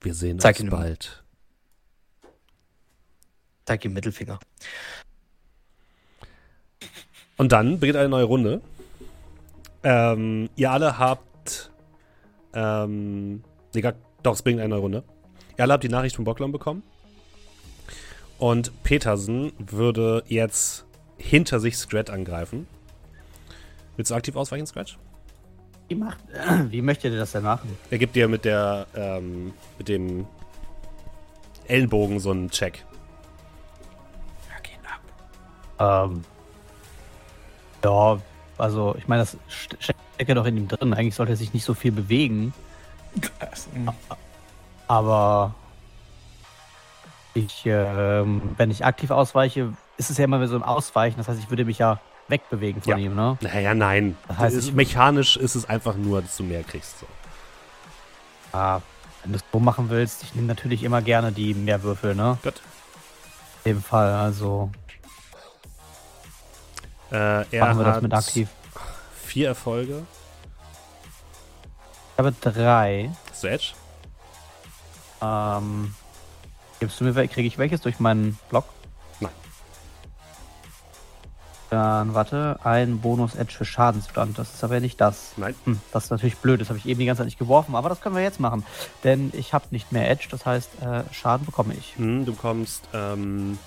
Wir sehen Zeig uns ihn mal. bald. Zeig ihm Mittelfinger. Und dann beginnt eine neue Runde. Ähm, ihr alle habt. Ähm, nee, gar, doch, es beginnt eine neue Runde. Ihr alle habt die Nachricht von Bocklom bekommen. Und Petersen würde jetzt hinter sich Scrat angreifen. Willst du aktiv ausweichen, Scratch? Wie, macht, wie möchtet ihr das denn machen? Er gibt dir mit der, ähm, mit dem Ellenbogen so einen Check. Ja, gehen ab. Ähm, ja, also ich meine, das st- steckt ja doch in ihm drin. Eigentlich sollte er sich nicht so viel bewegen. Aber ich, ähm, wenn ich aktiv ausweiche, ist es ja immer so ein Ausweichen. Das heißt, ich würde mich ja wegbewegen von Ja. ihm, ne? Naja, nein. Das heißt, ist- mechanisch ist es einfach nur, dass du mehr kriegst. So. Ah, wenn du es so machen willst, ich nehme natürlich immer gerne die Mehrwürfel, ne? Gut. In dem Fall, also Äh, er machen wir hat das mit aktiv. vier Erfolge. Ich habe drei. Hast du Edge? Ähm, gibst du mir, kriege ich welches durch meinen Block? Dann warte, ein Bonus-Edge für Schadensstand. Das ist aber nicht das. Nein. Hm, das ist natürlich blöd, das habe ich eben die ganze Zeit nicht geworfen, aber das können wir jetzt machen. Denn ich habe nicht mehr Edge, das heißt, äh, Schaden bekomme ich. Hm, du bekommst ähm,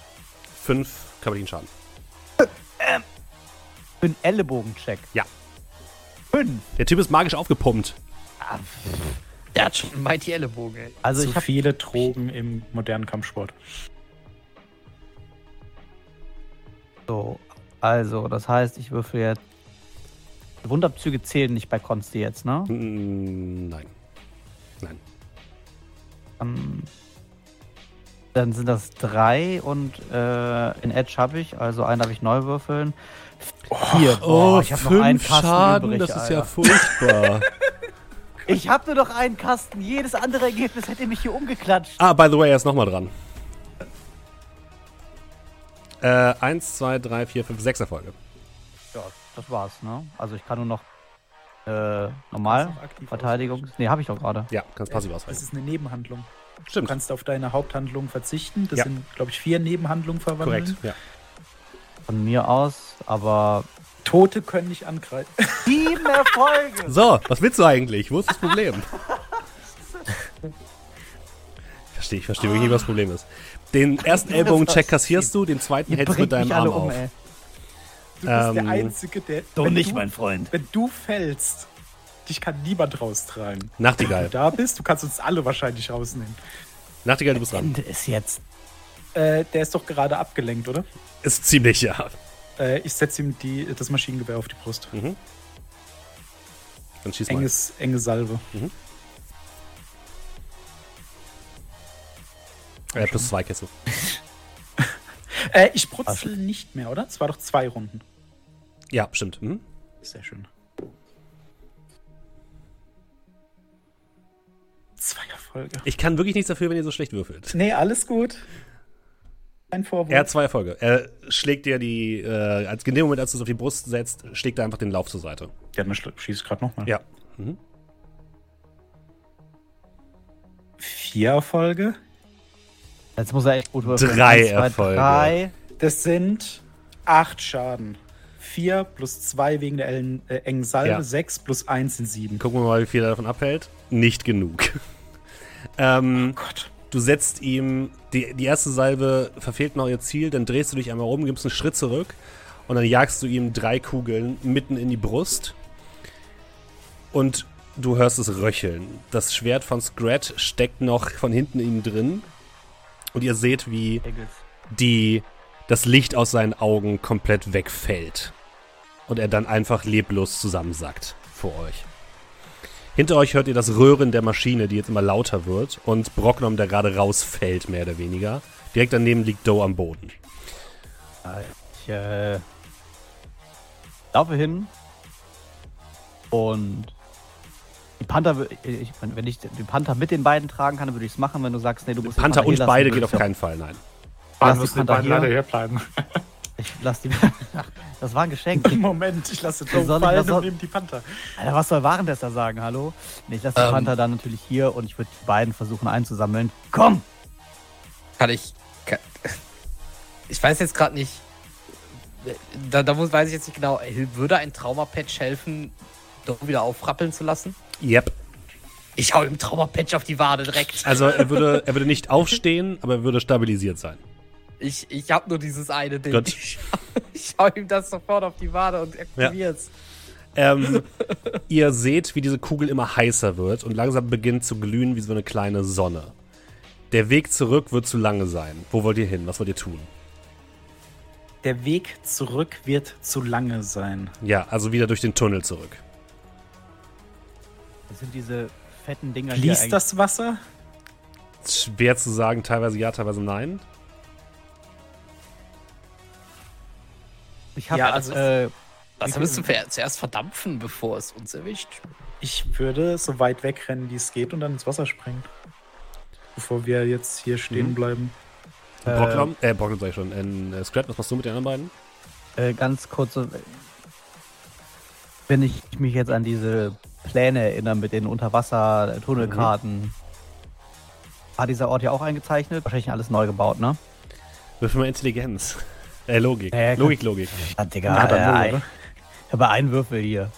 fünf Kavalin-Schaden. Für einen Ellenbogen-Check. Ja. Fünf. Der Typ ist magisch aufgepumpt. Der hat schon einen Mighty Ellenbogen, ey. Also zu ich habe viele Drogen im modernen Kampfsport. so. Also, das heißt, ich würfel jetzt. Wunderabzüge zählen nicht bei Konsti jetzt, ne? Mm, nein. Nein. Ähm, dann sind das drei und äh, in Edge habe ich, also einen darf ich neu würfeln. Vier. Boah, ich habe noch einen Kasten übrig, Alter. furchtbar. Ich habe nur noch einen Kasten. Jedes andere Ergebnis hätte mich hier umgeklatscht. ah, by the way, er ist nochmal dran. Äh, eins, zwei, drei, vier, fünf, sechs Erfolge. Ja, das war's, ne? Also ich kann nur noch äh, normal du Verteidigung. Nee, habe ich doch gerade. Ja, kannst passiv Das ausweichen. ist eine Nebenhandlung. Du Stimmt. kannst auf deine Haupthandlung verzichten. Das Ja. sind, glaube ich, vier Nebenhandlungen verwandeln. Korrekt, ja. Von mir aus, aber Tote können nicht angreifen. sieben Erfolge. So, was willst du eigentlich? Wo ist das Problem? Ich verstehe, ich verstehe wirklich nicht, was das Problem ist. Den ersten Ellbogen-Check kassierst du, den zweiten hältst du mit deinem Arm um, auf. ey. Du bist Ähm, der Einzige, der. Doch wenn nicht, du, mein Freund. Wenn du fällst, dich kann niemand raustragen. Wenn Nachtigall. du da bist, du kannst uns alle wahrscheinlich rausnehmen. Nachtigall, du bist dran. Ende ist jetzt. Äh, der ist doch gerade abgelenkt, oder? Ist ziemlich, ja. Äh, ich setze ihm die, das Maschinengewehr auf die Brust. Mhm. Dann schieß mal. Enges, enge Salve. Äh, plus zwei Kessel. Äh, ich brutzel nicht mehr, oder? Es war doch zwei Runden. Ja, stimmt. Mhm. Sehr schön. Zwei Erfolge. Ich kann wirklich nichts dafür, wenn ihr so schlecht würfelt. Nee, alles gut. Ein Vorwurf. Er hat zwei Erfolge. Er schlägt dir die, äh, als in dem Moment, als du es auf die Brust setzt, schlägt er einfach den Lauf zur Seite. Ja, dann schieße ich gerade nochmal. Ja. Mhm. Vier Erfolge. Jetzt muss er echt gut würfeln. Drei Eins, zwei, Erfolge. Drei. Das sind acht Schaden. Vier plus zwei wegen der ellen, äh, engen Salve. Ja. Sechs plus eins sind sieben. Gucken wir mal, wie viel er davon abhält. Nicht genug. ähm, Gott. du setzt ihm, die, die erste Salve verfehlt noch ihr Ziel, dann drehst du dich einmal rum, gibst einen Schritt zurück und dann jagst du ihm drei Kugeln mitten in die Brust. Und du hörst es röcheln. Das Schwert von Scrat steckt noch von hinten in ihm drin. Und ihr seht, wie die, das Licht aus seinen Augen komplett wegfällt. Und er dann einfach leblos zusammensackt vor euch. Hinter euch hört ihr das Röhren der Maschine, die jetzt immer lauter wird. Und Brocknom, der gerade rausfällt, mehr oder weniger. Direkt daneben liegt Doe am Boden. Ich äh, laufe hin und die Panther, wür- ich, wenn ich den Panther mit den beiden tragen kann, dann würde ich es machen. Wenn du sagst, nee, du musst den Panther hier und lassen, beide geht auf keinen Fall, nein. Lass müssen die Panther beiden leider hier. hier bleiben. Ich lass die. das war ein Geschenk. Moment, ich lasse Joe soll fallen soll- und nehme die Panther. Alter, was soll Warentester sagen? Hallo? Nee, ich lasse die Ähm. Panther dann natürlich hier und ich würde die beiden versuchen einzusammeln. Komm! Kann ich. Kann, ich weiß jetzt gerade nicht. Da, da muss, weiß ich jetzt nicht genau. Würde ein Traumapatch helfen, doch wieder aufrappeln zu lassen? Yep. Ich hau ihm Traumapatch auf die Wade direkt. Also er würde, er würde nicht aufstehen, aber er würde stabilisiert sein. Ich, ich habe nur dieses eine Ding. Gut. Ich, ich hau ihm das sofort auf die Wade und aktivier's. Ähm, ihr seht, wie diese Kugel immer heißer wird und langsam beginnt zu glühen wie so eine kleine Sonne. Der Weg zurück wird zu lange sein. Wo wollt ihr hin? Was wollt ihr tun? Der Weg zurück wird zu lange sein. Ja, also wieder durch den Tunnel zurück. Das sind diese fetten Dinger Fließt das Wasser? Schwer zu sagen, teilweise ja, teilweise nein. Ich habe Ja, also- äh, Das müssen wir zuerst verdampfen, bevor es uns erwischt. Ich würde so weit wegrennen, wie es geht und dann ins Wasser springen. Bevor wir jetzt hier stehen Mhm. bleiben. Äh, Brocklom, äh, Brocklom sag ich schon. In äh, Scrap, was machst du mit den anderen beiden? äh, ganz kurze. Wenn ich mich jetzt an diese Pläne erinnere mit den Unterwasser-Tunnelkarten, war dieser Ort ja auch eingezeichnet? Wahrscheinlich alles neu gebaut, ne? Würfel mal Intelligenz. Äh, Logik. Äh, Logik, Logik. Ja, Digga, Na, dann äh, oder? ich habe einen Würfel hier.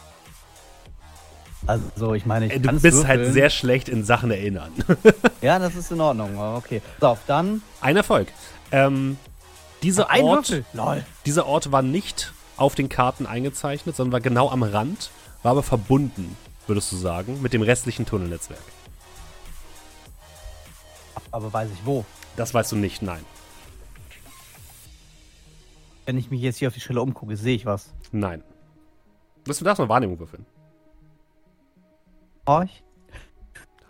Also, ich meine, ich Äh, Du bist halt würfeln. sehr schlecht in Sachen erinnern. Ja, das ist in Ordnung. Okay. So, auf dann. Ein Erfolg. Ähm, dieser Ein Ort, Würfel. Lol. dieser Ort war nicht auf den Karten eingezeichnet, sondern war genau am Rand, war aber verbunden, würdest du sagen, mit dem restlichen Tunnelnetzwerk. Aber weiß ich wo. Das weißt du nicht, nein. Wenn ich mich jetzt hier auf die Stelle umgucke, sehe ich was. Nein. Du darfst mal Wahrnehmung würfeln. Horch?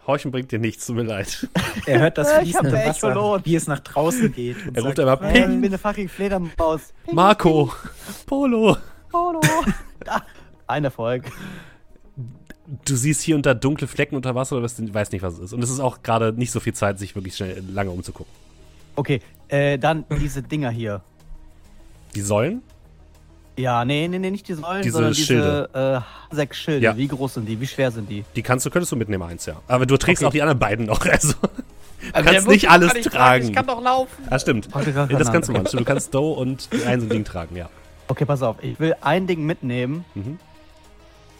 Horchen bringt dir nichts, tut mir leid. Er hört das fließende eine Wasser, Echolot. wie es nach draußen geht. und Er ruft sagt, einmal Äh, ich Ping, bin eine fucking Fledermaus. Ping, Marco, Polo. Polo. Ah, Ein Erfolg. Du siehst hier und da dunkle Flecken unter Wasser, aber du weißt nicht, was es ist. Und es ist auch gerade nicht so viel Zeit, sich wirklich schnell lange umzugucken. Okay, äh, dann diese Dinger hier. Die Säulen? Ja, nee, nee, nee, nicht die Säulen, Diese sondern Schilde. diese äh, sechs Schilde. Ja. Wie groß sind die? Wie schwer sind die? Die kannst du, könntest du mitnehmen, eins, ja. Aber du trägst Okay. auch die anderen beiden noch. Also, Aber kannst der nicht alles kann ich tragen. Ich kann doch laufen. ah, stimmt. Du kannst das kannst du machen. Du kannst Doe und die einzelnen Ding tragen, ja. Okay, pass auf. Ich will ein Ding mitnehmen, Mhm.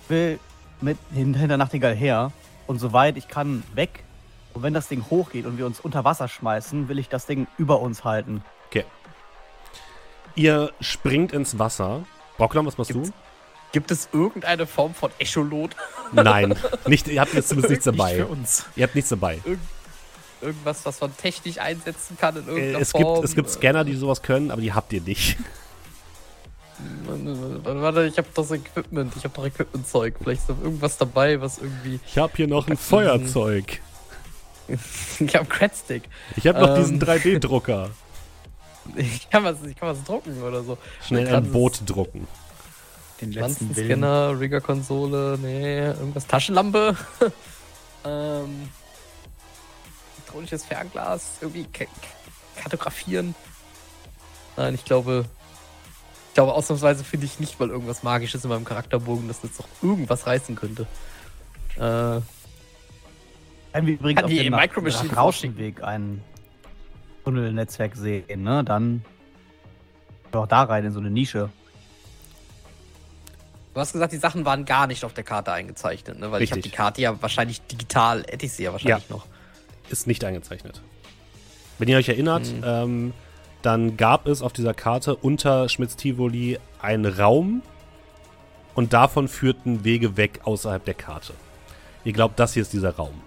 will mit hinter der Nachtigall her und soweit ich kann weg. Und wenn das Ding hochgeht und wir uns unter Wasser schmeißen, will ich das Ding über uns halten. Okay. Ihr springt ins Wasser. Brocklam, was machst Gibt's- du? Gibt es irgendeine Form von Echolot? Nein. Nicht, ihr habt jetzt zumindest nichts Nicht dabei. für uns. Ihr habt nichts dabei. Irgendwas, was man technisch einsetzen kann in Äh, irgendeiner es, gibt, Form? es gibt Scanner, die sowas können, aber die habt ihr nicht. Warte, Warte, ich habe das Equipment. Ich habe doch Equipment-Zeug. Vielleicht ist da irgendwas dabei, was irgendwie. Ich hab hier noch ein. Feuerzeug. ich habe Cradstick. Ich hab noch Ähm. diesen 3D-Drucker. Ich kann was, ich kann was drucken oder so. Schnell ein Boot drucken. Den letzten. Pflanzenscanner, Rigger-Konsole, nee, irgendwas. Taschenlampe. ähm. Elektronisches Fernglas, irgendwie ka- ka- kartografieren. Nein, ich glaube. Ich glaube, ausnahmsweise finde ich nicht mal irgendwas Magisches in meinem Charakterbogen, das jetzt noch irgendwas reißen könnte. Äh, Wenn wir übrigens auf dem Micro Rauschenweg ein Tunnelnetzwerk sehen, ne? Dann doch da rein in so eine Nische. du hast gesagt, die Sachen waren gar nicht auf der Karte eingezeichnet, ne? Weil ich habe die Richtig. Karte ja wahrscheinlich digital, hätte ich sie ja wahrscheinlich noch. Ist nicht eingezeichnet. Wenn ihr euch erinnert, Mhm. ähm, dann gab es auf dieser Karte unter Schmitz-Tivoli einen Raum und davon führten Wege weg außerhalb der Karte. Ihr glaubt, das hier ist dieser Raum.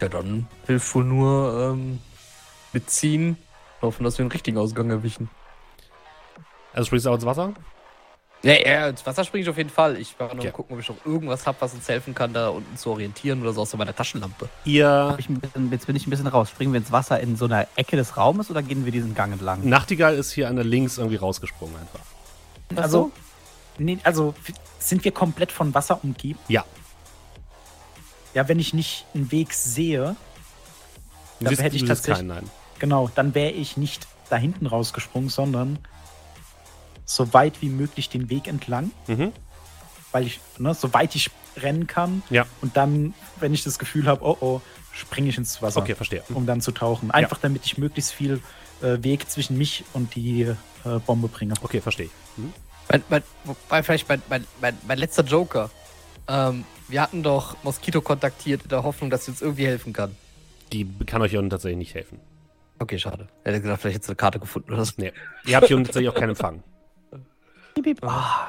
Ja, dann hilft wohl nur ähm, mitziehen, hoffen, dass wir den richtigen Ausgang erwischen. Also springst du auch ins Wasser? Ja, ja, ins Wasser springe ich auf jeden Fall. Ich war nur Okay. mal gucken, ob ich noch irgendwas habe, was uns helfen kann, da unten zu orientieren oder so außer meiner Taschenlampe. Ihr bisschen, jetzt bin ich ein bisschen raus. Springen wir ins Wasser in so einer Ecke des Raumes oder gehen wir diesen Gang entlang? Nachtigall ist hier an der links irgendwie rausgesprungen einfach. Also, nee, also sind wir komplett von Wasser umgeben? Ja. Ja, wenn ich nicht einen Weg sehe, siehst, hätte ich tatsächlich- keinen, nein. genau, dann wäre ich nicht da hinten rausgesprungen, sondern so weit wie möglich den Weg entlang, Mhm. weil ich, ne, so weit ich rennen kann Ja, und dann, wenn ich das Gefühl habe, oh oh, springe ich ins Wasser, okay, verstehe. um dann zu tauchen. Einfach damit ich möglichst viel äh, Weg zwischen mich und die äh, Bombe bringe. Okay, verstehe. Mhm. Mein, mein, wobei vielleicht mein, mein, mein, mein letzter Joker. Ähm, wir hatten doch Moskito kontaktiert in der Hoffnung, dass sie uns irgendwie helfen kann. Die kann euch hier tatsächlich nicht helfen. Okay, schade. Er hätte gedacht, vielleicht hätte sie eine Karte gefunden oder so. Nee. Ihr habt hier tatsächlich auch keinen Empfang. Ah.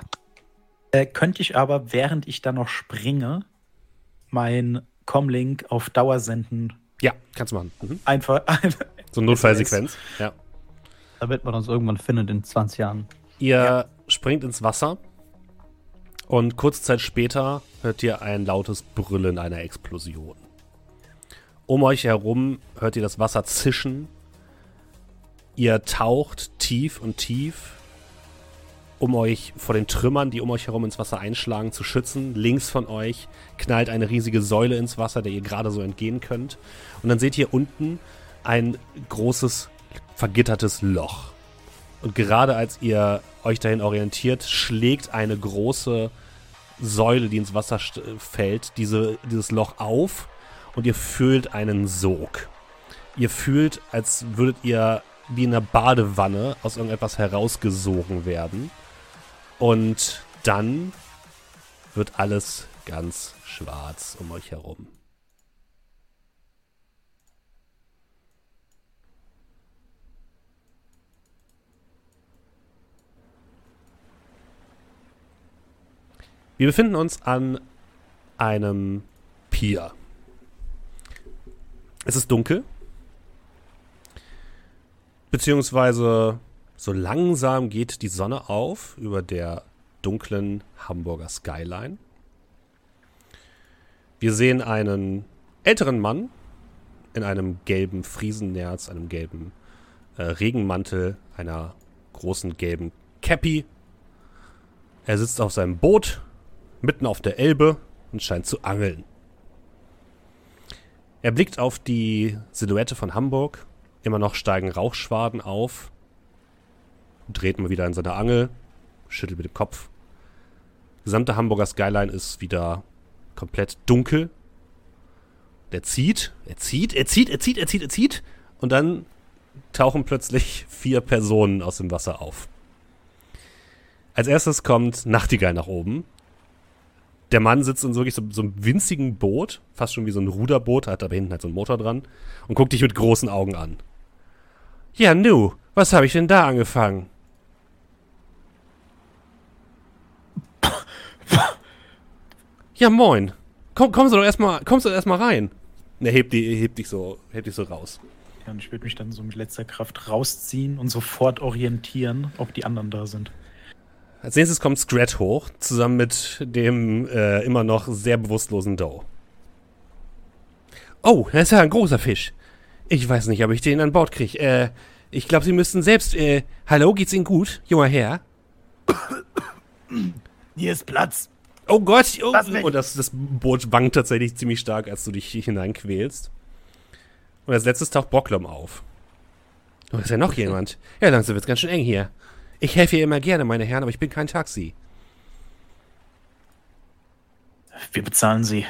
Äh, könnte ich aber, während ich da noch springe, mein Comlink auf Dauer senden? Ja, kannst du machen. Mhm. Einfach. So eine Notfallsequenz. Ja. Damit man uns irgendwann findet in 20 Jahren. Ihr springt ins Wasser und kurze Zeit später hört ihr ein lautes Brüllen einer Explosion. Um euch herum hört ihr das Wasser zischen. Ihr taucht tief und tief, um euch vor den Trümmern, die um euch herum ins Wasser einschlagen, zu schützen. Links von euch knallt eine riesige Säule ins Wasser, der ihr gerade so entgehen könnt. Und dann seht ihr unten ein großes, vergittertes Loch. Und gerade als ihr euch dahin orientiert, schlägt eine große Säule, die ins Wasser st- fällt, diese, dieses Loch auf und ihr fühlt einen Sog. Ihr fühlt, als würdet ihr wie in einer Badewanne aus irgendetwas herausgesogen werden. Und dann wird alles ganz schwarz um euch herum. Wir befinden uns an einem Pier. Es ist dunkel. Beziehungsweise so langsam geht die Sonne auf über der dunklen Hamburger Skyline. Wir sehen einen älteren Mann in einem gelben Friesennerz, einem gelben äh, Regenmantel, einer großen gelben Cappy. Er sitzt auf seinem Boot mitten auf der Elbe und scheint zu angeln. Er blickt auf die Silhouette von Hamburg. Immer noch steigen Rauchschwaden auf. Dreht mal wieder in seine Angel, schüttelt mit dem Kopf. Gesamte Hamburger Skyline ist wieder komplett dunkel. Der zieht, er zieht, er zieht, er zieht, er zieht, er zieht. Und dann tauchen plötzlich vier Personen aus dem Wasser auf. Als erstes kommt Nachtigall nach oben. Der Mann sitzt in so wirklich so, so einem winzigen Boot, fast schon wie so ein Ruderboot, hat aber hinten halt so einen Motor dran und guckt dich mit großen Augen an. Ja, nu, was habe ich denn da angefangen? Ja, moin. Komm, kommst du doch erstmal, kommst du erstmal rein. Und er hebt, die, hebt dich so, hebt dich so raus. Ja, und ich würde mich dann so mit letzter Kraft rausziehen und sofort orientieren, ob die anderen da sind. Als nächstes kommt Scrat hoch, zusammen mit dem äh, immer noch sehr bewusstlosen Doe. Oh, das ist ja ein großer Fisch. Ich weiß nicht, ob ich den an Bord kriege. Äh, ich glaube, Sie müssten selbst. Äh, hallo, geht's Ihnen gut, junger Herr? Hier ist Platz. Oh Gott, oh, und das, das Boot wankt tatsächlich ziemlich stark, als du dich hier hineinquälst. Und als letztes taucht Bocklom auf. Oh, ist ja noch jemand. Ja, langsam wird's ganz schön eng hier. Ich helfe ihr immer gerne, meine Herren, aber ich bin kein Taxi. Wir bezahlen sie.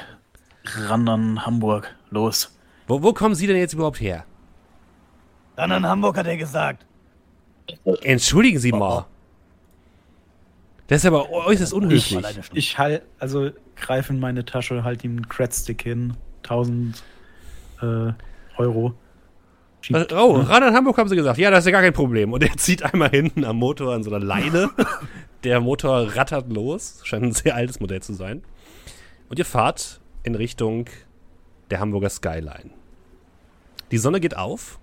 Ran an Hamburg. Los. Wo, wo kommen Sie denn jetzt überhaupt her? Dann in Hamburg hat er gesagt. Entschuldigen Sie mal. Das ist aber äußerst unhöflich. Schon. Ich halt, also greife in meine Tasche, halt ihm einen Credstick hin. 1000 äh, Euro. Schiebt- Oh, ran an Hamburg haben sie gesagt. Ja, das ist ja gar kein Problem. Und er zieht einmal hinten am Motor an so einer Leine. Der Motor rattert los. Scheint ein sehr altes Modell zu sein. Und ihr fahrt in Richtung der Hamburger Skyline. Die Sonne geht auf.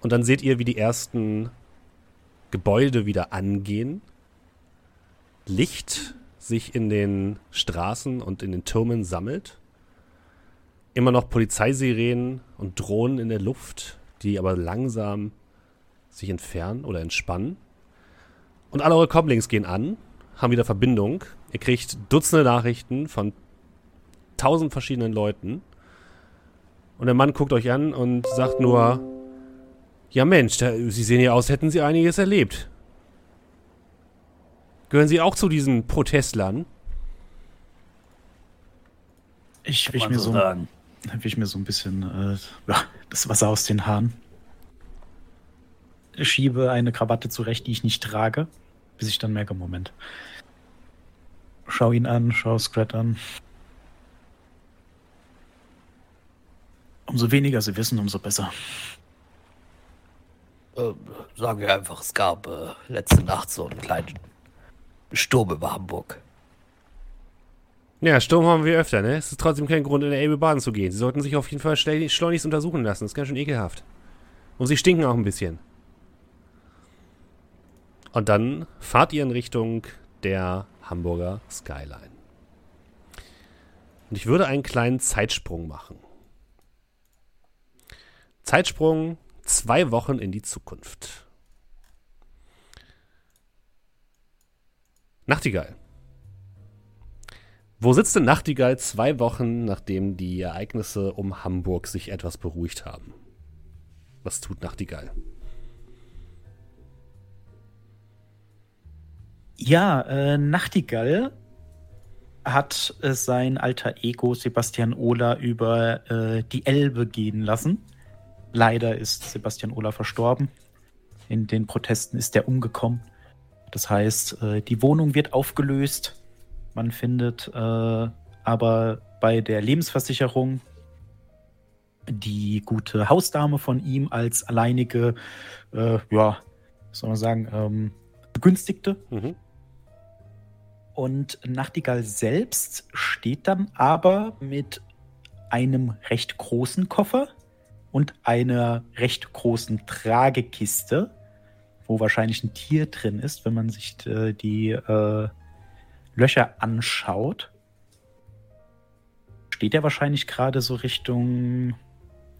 Und dann seht ihr, wie die ersten Gebäude wieder angehen. Licht sich in den Straßen und in den Türmen sammelt. Immer noch Polizeisirenen und Drohnen in der Luft, die aber langsam sich entfernen oder entspannen. Und alle eure Comlinks gehen an, haben wieder Verbindung. Ihr kriegt Dutzende Nachrichten von tausend verschiedenen Leuten. Und der Mann guckt euch an und sagt nur, ja Mensch, da, Sie sehen ja aus, hätten Sie einiges erlebt. Gehören Sie auch zu diesen Protestlern? Ich wisch man mir so so, wisch mir so ein bisschen äh, das Wasser aus den Haaren. Schiebe eine Krawatte zurecht, die ich nicht trage, bis ich dann merke, Moment. Schau ihn an, schau Scrat an. Umso weniger sie wissen, umso besser. Äh, sagen wir einfach, es gab äh, letzte Nacht so einen kleinen Sturm über Hamburg. Ja, Sturm haben wir öfter, ne? Es ist trotzdem kein Grund, in der Elbe baden zu gehen. Sie sollten sich auf jeden Fall schleunigst untersuchen lassen. Das ist ganz schön ekelhaft. Und sie stinken auch ein bisschen. Und dann fahrt ihr in Richtung der Hamburger Skyline. Und ich würde einen kleinen Zeitsprung machen. Zeitsprung zwei Wochen in die Zukunft. Nachtigall. Wo sitzt denn Nachtigall zwei Wochen, nachdem die Ereignisse um Hamburg sich etwas beruhigt haben? Was tut Nachtigall? Ja, äh, Nachtigall hat äh, sein alter Ego Sebastian Ohler über äh, die Elbe gehen lassen. Leider ist Sebastian Ohler verstorben. In den Protesten ist er umgekommen. Das heißt, äh, die Wohnung wird aufgelöst. Man findet äh, aber bei der Lebensversicherung die gute Hausdame von ihm als alleinige, äh, ja, soll man sagen, ähm, Begünstigte. Mhm. Und Nachtigall selbst steht dann aber mit einem recht großen Koffer und einer recht großen Tragekiste, wo wahrscheinlich ein Tier drin ist, wenn man sich äh, die äh, Löcher anschaut. Steht er wahrscheinlich gerade so Richtung,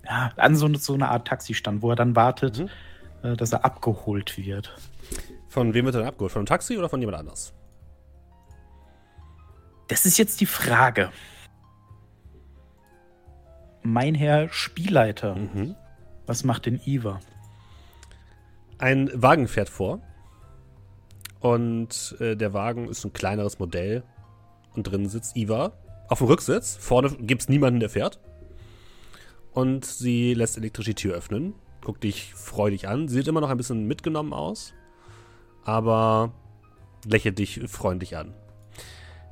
ja, an so, so eine Art Taxistand, wo er dann wartet, Mhm. äh, dass er abgeholt wird. Von wem wird er denn abgeholt? Von einem Taxi oder von jemand anders? Das ist jetzt die Frage. Mein Herr Spielleiter, Mhm. was macht denn Iva? Ein Wagen fährt vor. Und äh, der Wagen ist ein kleineres Modell. Und drin sitzt Iva auf dem Rücksitz. Vorne gibt es niemanden, der fährt. Und sie lässt elektrisch die Tür öffnen. Guckt dich freudig an. Sie sieht immer noch ein bisschen mitgenommen aus. Aber lächelt dich freundlich an.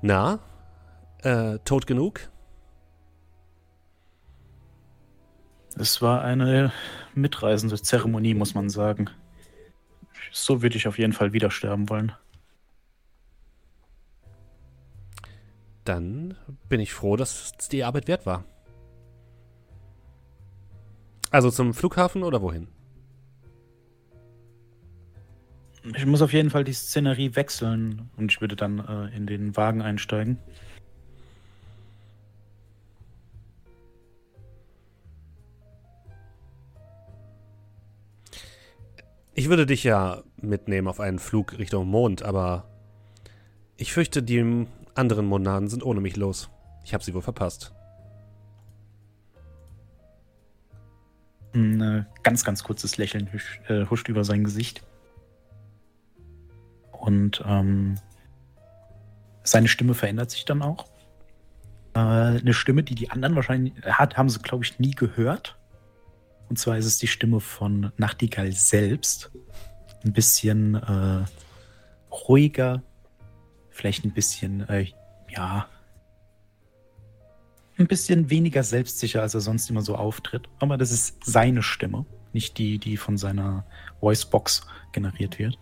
Na, äh, tot genug? Es war eine mitreisende Zeremonie, muss man sagen. So würde ich auf jeden Fall wieder sterben wollen. Dann bin ich froh, dass es die Arbeit wert war. Also zum Flughafen oder wohin? Ich muss auf jeden Fall die Szenerie wechseln und ich würde dann äh, in den Wagen einsteigen. Ich würde dich ja mitnehmen auf einen Flug Richtung Mond, aber ich fürchte, die anderen Monaden sind ohne mich los. Ich habe sie wohl verpasst. Ein äh, ganz, ganz kurzes Lächeln äh, huscht über sein Gesicht. Und ähm, seine Stimme verändert sich dann auch. Äh, eine Stimme, die die anderen wahrscheinlich hat, haben sie, glaube ich, nie gehört. Und zwar ist es die Stimme von Nachtigall selbst. Ein bisschen äh, ruhiger, vielleicht ein bisschen, äh, ja, ein bisschen weniger selbstsicher, als er sonst immer so auftritt. Aber das ist seine Stimme, nicht die, die von seiner Voicebox generiert wird.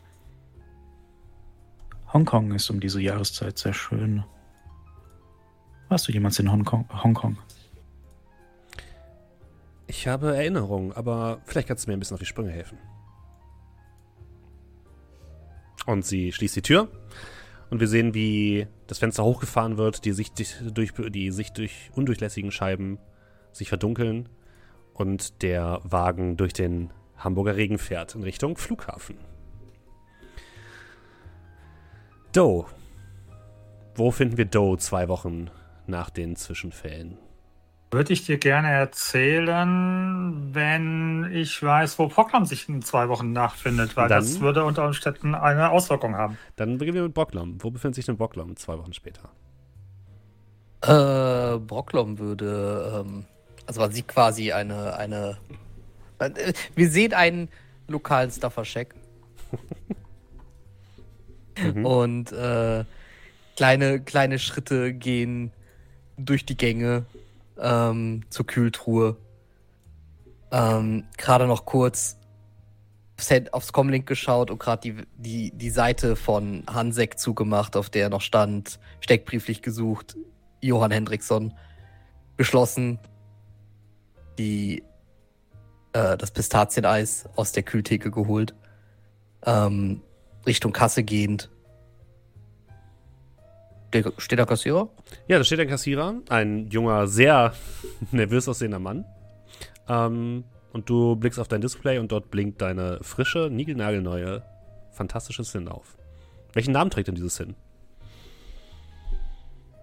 Hongkong ist um diese Jahreszeit sehr schön. Warst du jemals in Hongkong? Hongkong? Ich habe Erinnerungen, aber vielleicht kannst du mir ein bisschen auf die Sprünge helfen. Und sie schließt die Tür und wir sehen, wie das Fenster hochgefahren wird, die Sicht durch die Sicht durch undurchlässigen Scheiben sich verdunkeln und der Wagen durch den Hamburger Regen fährt in Richtung Flughafen. Doe. Wo finden wir Doe zwei Wochen nach den Zwischenfällen? Würde ich dir gerne erzählen, wenn ich weiß, wo Pocklam sich in zwei Wochen nachfindet, weil Dann- das würde unter Umständen eine Auswirkung haben. Dann beginnen wir mit Bocklom. Wo befindet sich denn Bocklom zwei Wochen später? Äh, Brocklom würde, ähm, also man sieht quasi eine, eine, äh, wir sehen einen lokalen Staffercheck. Mhm. Und äh, kleine, kleine Schritte gehen durch die Gänge ähm, zur Kühltruhe. Ähm, gerade noch kurz aufs, Comlink geschaut und gerade die, die, die Seite von Hansek zugemacht, auf der noch stand, steckbrieflich gesucht, Johann Hendrickson, geschlossen, die, äh, das Pistazieneis aus der Kühltheke geholt, ähm, Richtung Kasse gehend. Der, steht der Kassierer? Ja, da steht ein Kassierer, ein junger, sehr nervös aussehender Mann. Ähm, und du blickst auf dein Display und dort blinkt deine frische, niegelnagelneue, fantastische Sin auf. Welchen Namen trägt denn dieses Sin?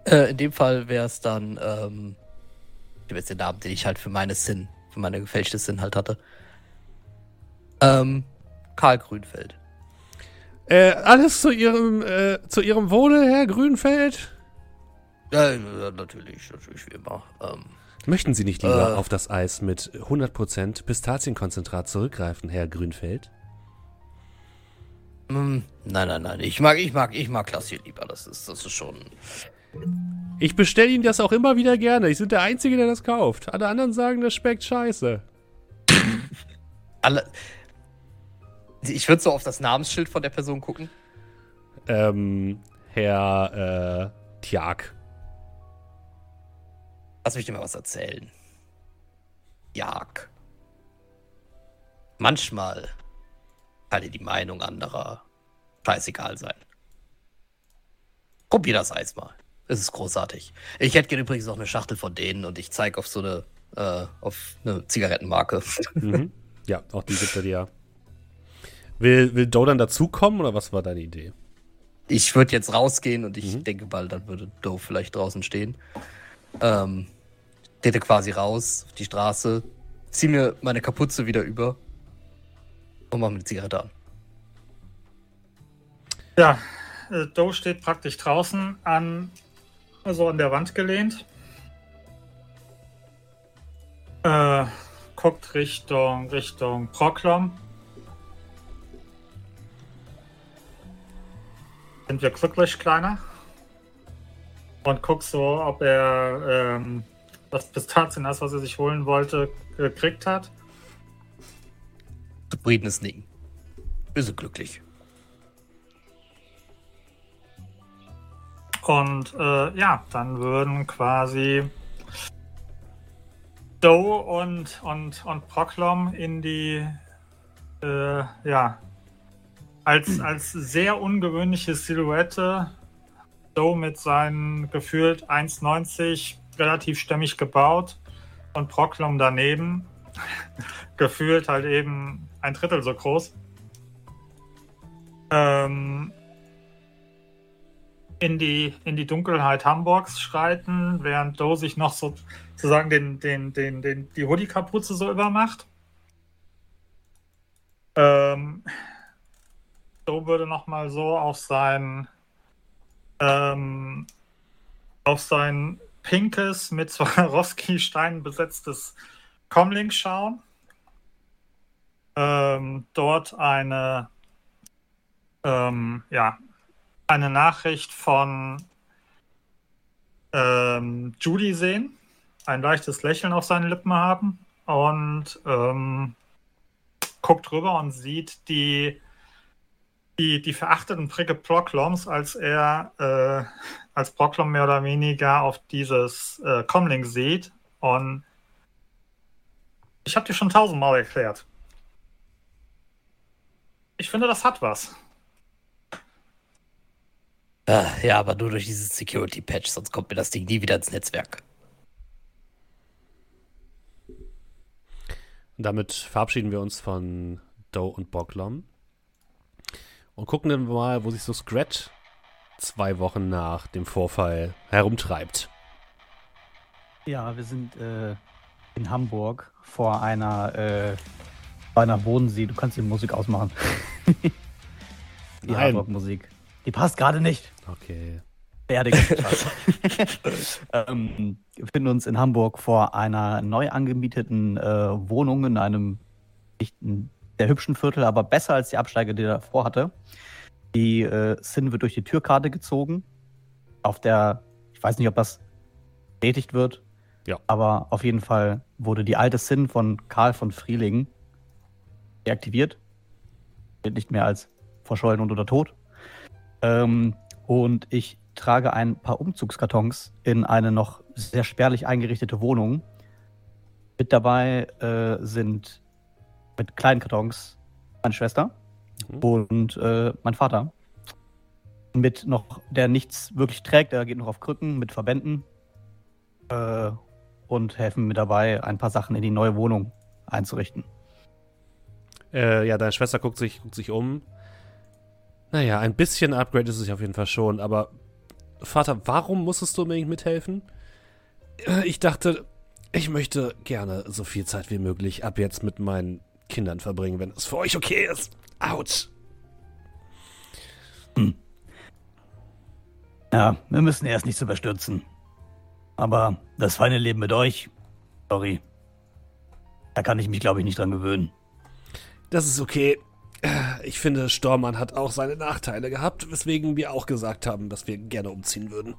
Äh, in dem Fall wäre es dann, ähm, ich habe jetzt den Namen, den ich halt für meine Sin, für meine gefälschte Sin halt hatte. Ähm, Karl Grünfeld. Äh, alles zu ihrem, äh, zu ihrem Wohle, Herr Grünfeld? Ja, ja, natürlich, natürlich wie immer. Ähm, Möchten Sie nicht lieber Äh. auf das Eis mit 100% Pistazienkonzentrat zurückgreifen, Herr Grünfeld? mm, nein, nein, nein. Ich mag, ich mag, ich mag das hier lieber. Das ist, das ist schon. Ich bestelle Ihnen das auch immer wieder gerne. Ich bin der Einzige, der das kauft. Alle anderen sagen, das schmeckt scheiße. Alle. Ich würde so auf das Namensschild von der Person gucken. Ähm, Herr, äh, Tjag. Lass mich dir mal was erzählen. Jag. Manchmal kann dir die Meinung anderer scheißegal sein. Probier das Eis mal. Es ist großartig. Ich hätte gerne übrigens noch eine Schachtel von denen und ich zeige auf so eine, äh, auf eine Zigarettenmarke. Mhm. ja, auch die gibt er dir. Will, will Doe dann dazukommen oder was war deine Idee? Ich würde jetzt rausgehen und ich Mhm. denke bald, dann würde Doe vielleicht draußen stehen. Ähm, trete quasi raus auf die Straße, zieh mir meine Kapuze wieder über und mach mir eine Zigarette an. Ja, äh, Doe steht praktisch draußen an, also an der Wand gelehnt. Äh, guckt Richtung, Richtung Proklom. Sind wir glücklich, Kleiner? Und guckt so, ob er ähm, das Pistazieneis, was er sich holen wollte, gekriegt hat. Zufriedenes Nicken. Wir sind glücklich. Und äh, ja, dann würden quasi Doe und, und, und Proklom in die, äh, ja, als, als sehr ungewöhnliche Silhouette, Doe mit seinen gefühlt 1,90 relativ stämmig gebaut und Proklom daneben, gefühlt halt eben ein Drittel so groß. Ähm, in die, in die Dunkelheit Hamburgs schreiten, während Doe sich noch so sozusagen den, den, den, den, die Hoodie-Kapuze so übermacht. Ähm, Doe würde nochmal so auf sein ähm, auf sein pinkes, mit Swarovski-Steinen besetztes Comlink schauen. Ähm, dort eine ähm, ja, eine Nachricht von ähm, Judy sehen, ein leichtes Lächeln auf seinen Lippen haben und ähm, guckt rüber und sieht die, die, die verachteten Pricke Prokloms, als er äh, als Proklom mehr oder weniger auf dieses äh, Comlink sieht und ich habe dir schon tausendmal erklärt. Ich finde, das hat was. Ah, ja, aber nur durch dieses Security-Patch, sonst kommt mir das Ding nie wieder ins Netzwerk. Und damit verabschieden wir uns von Doe und Boglom und gucken dann mal, wo sich so Scrat zwei Wochen nach dem Vorfall herumtreibt. Ja, wir sind äh, in Hamburg vor einer, äh, bei einer Bodensee. Du kannst die Musik ausmachen. die. Hamburg-Musik. Die passt gerade nicht. Okay. Beerdigung. ähm, wir befinden uns in Hamburg vor einer neu angemieteten äh, Wohnung in einem nicht sehr hübschen Viertel, aber besser als die Absteige, die er davor hatte. Die äh, Sin wird durch die Türkarte gezogen auf der, ich weiß nicht, ob das bestätigt wird, Ja. aber auf jeden Fall wurde die alte Sin von Karl von Frieling deaktiviert. Wird nicht mehr als verschollen und oder tot. Ähm, und ich trage ein paar Umzugskartons in eine noch sehr spärlich eingerichtete Wohnung. Mit dabei äh, sind mit kleinen Kartons meine Schwester Mhm. und äh, mein Vater. Mit noch, der nichts wirklich trägt, der geht noch auf Krücken mit Verbänden äh, und helfen mir dabei, ein paar Sachen in die neue Wohnung einzurichten. Äh, ja, deine Schwester guckt sich, guckt sich um. Naja, ein bisschen Upgrade ist es auf jeden Fall schon, aber Vater, warum musstest du unbedingt mithelfen? Äh, Ich dachte, ich möchte gerne so viel Zeit wie möglich ab jetzt mit meinen Kindern verbringen, wenn es für euch okay ist. Autsch. Ja, wir müssen erst nichts überstürzen. Aber das feine Leben mit euch, sorry. Da kann ich mich, glaube ich, nicht dran gewöhnen. Das ist okay. Ich finde, Stormann hat auch seine Nachteile gehabt, weswegen wir auch gesagt haben, dass wir gerne umziehen würden.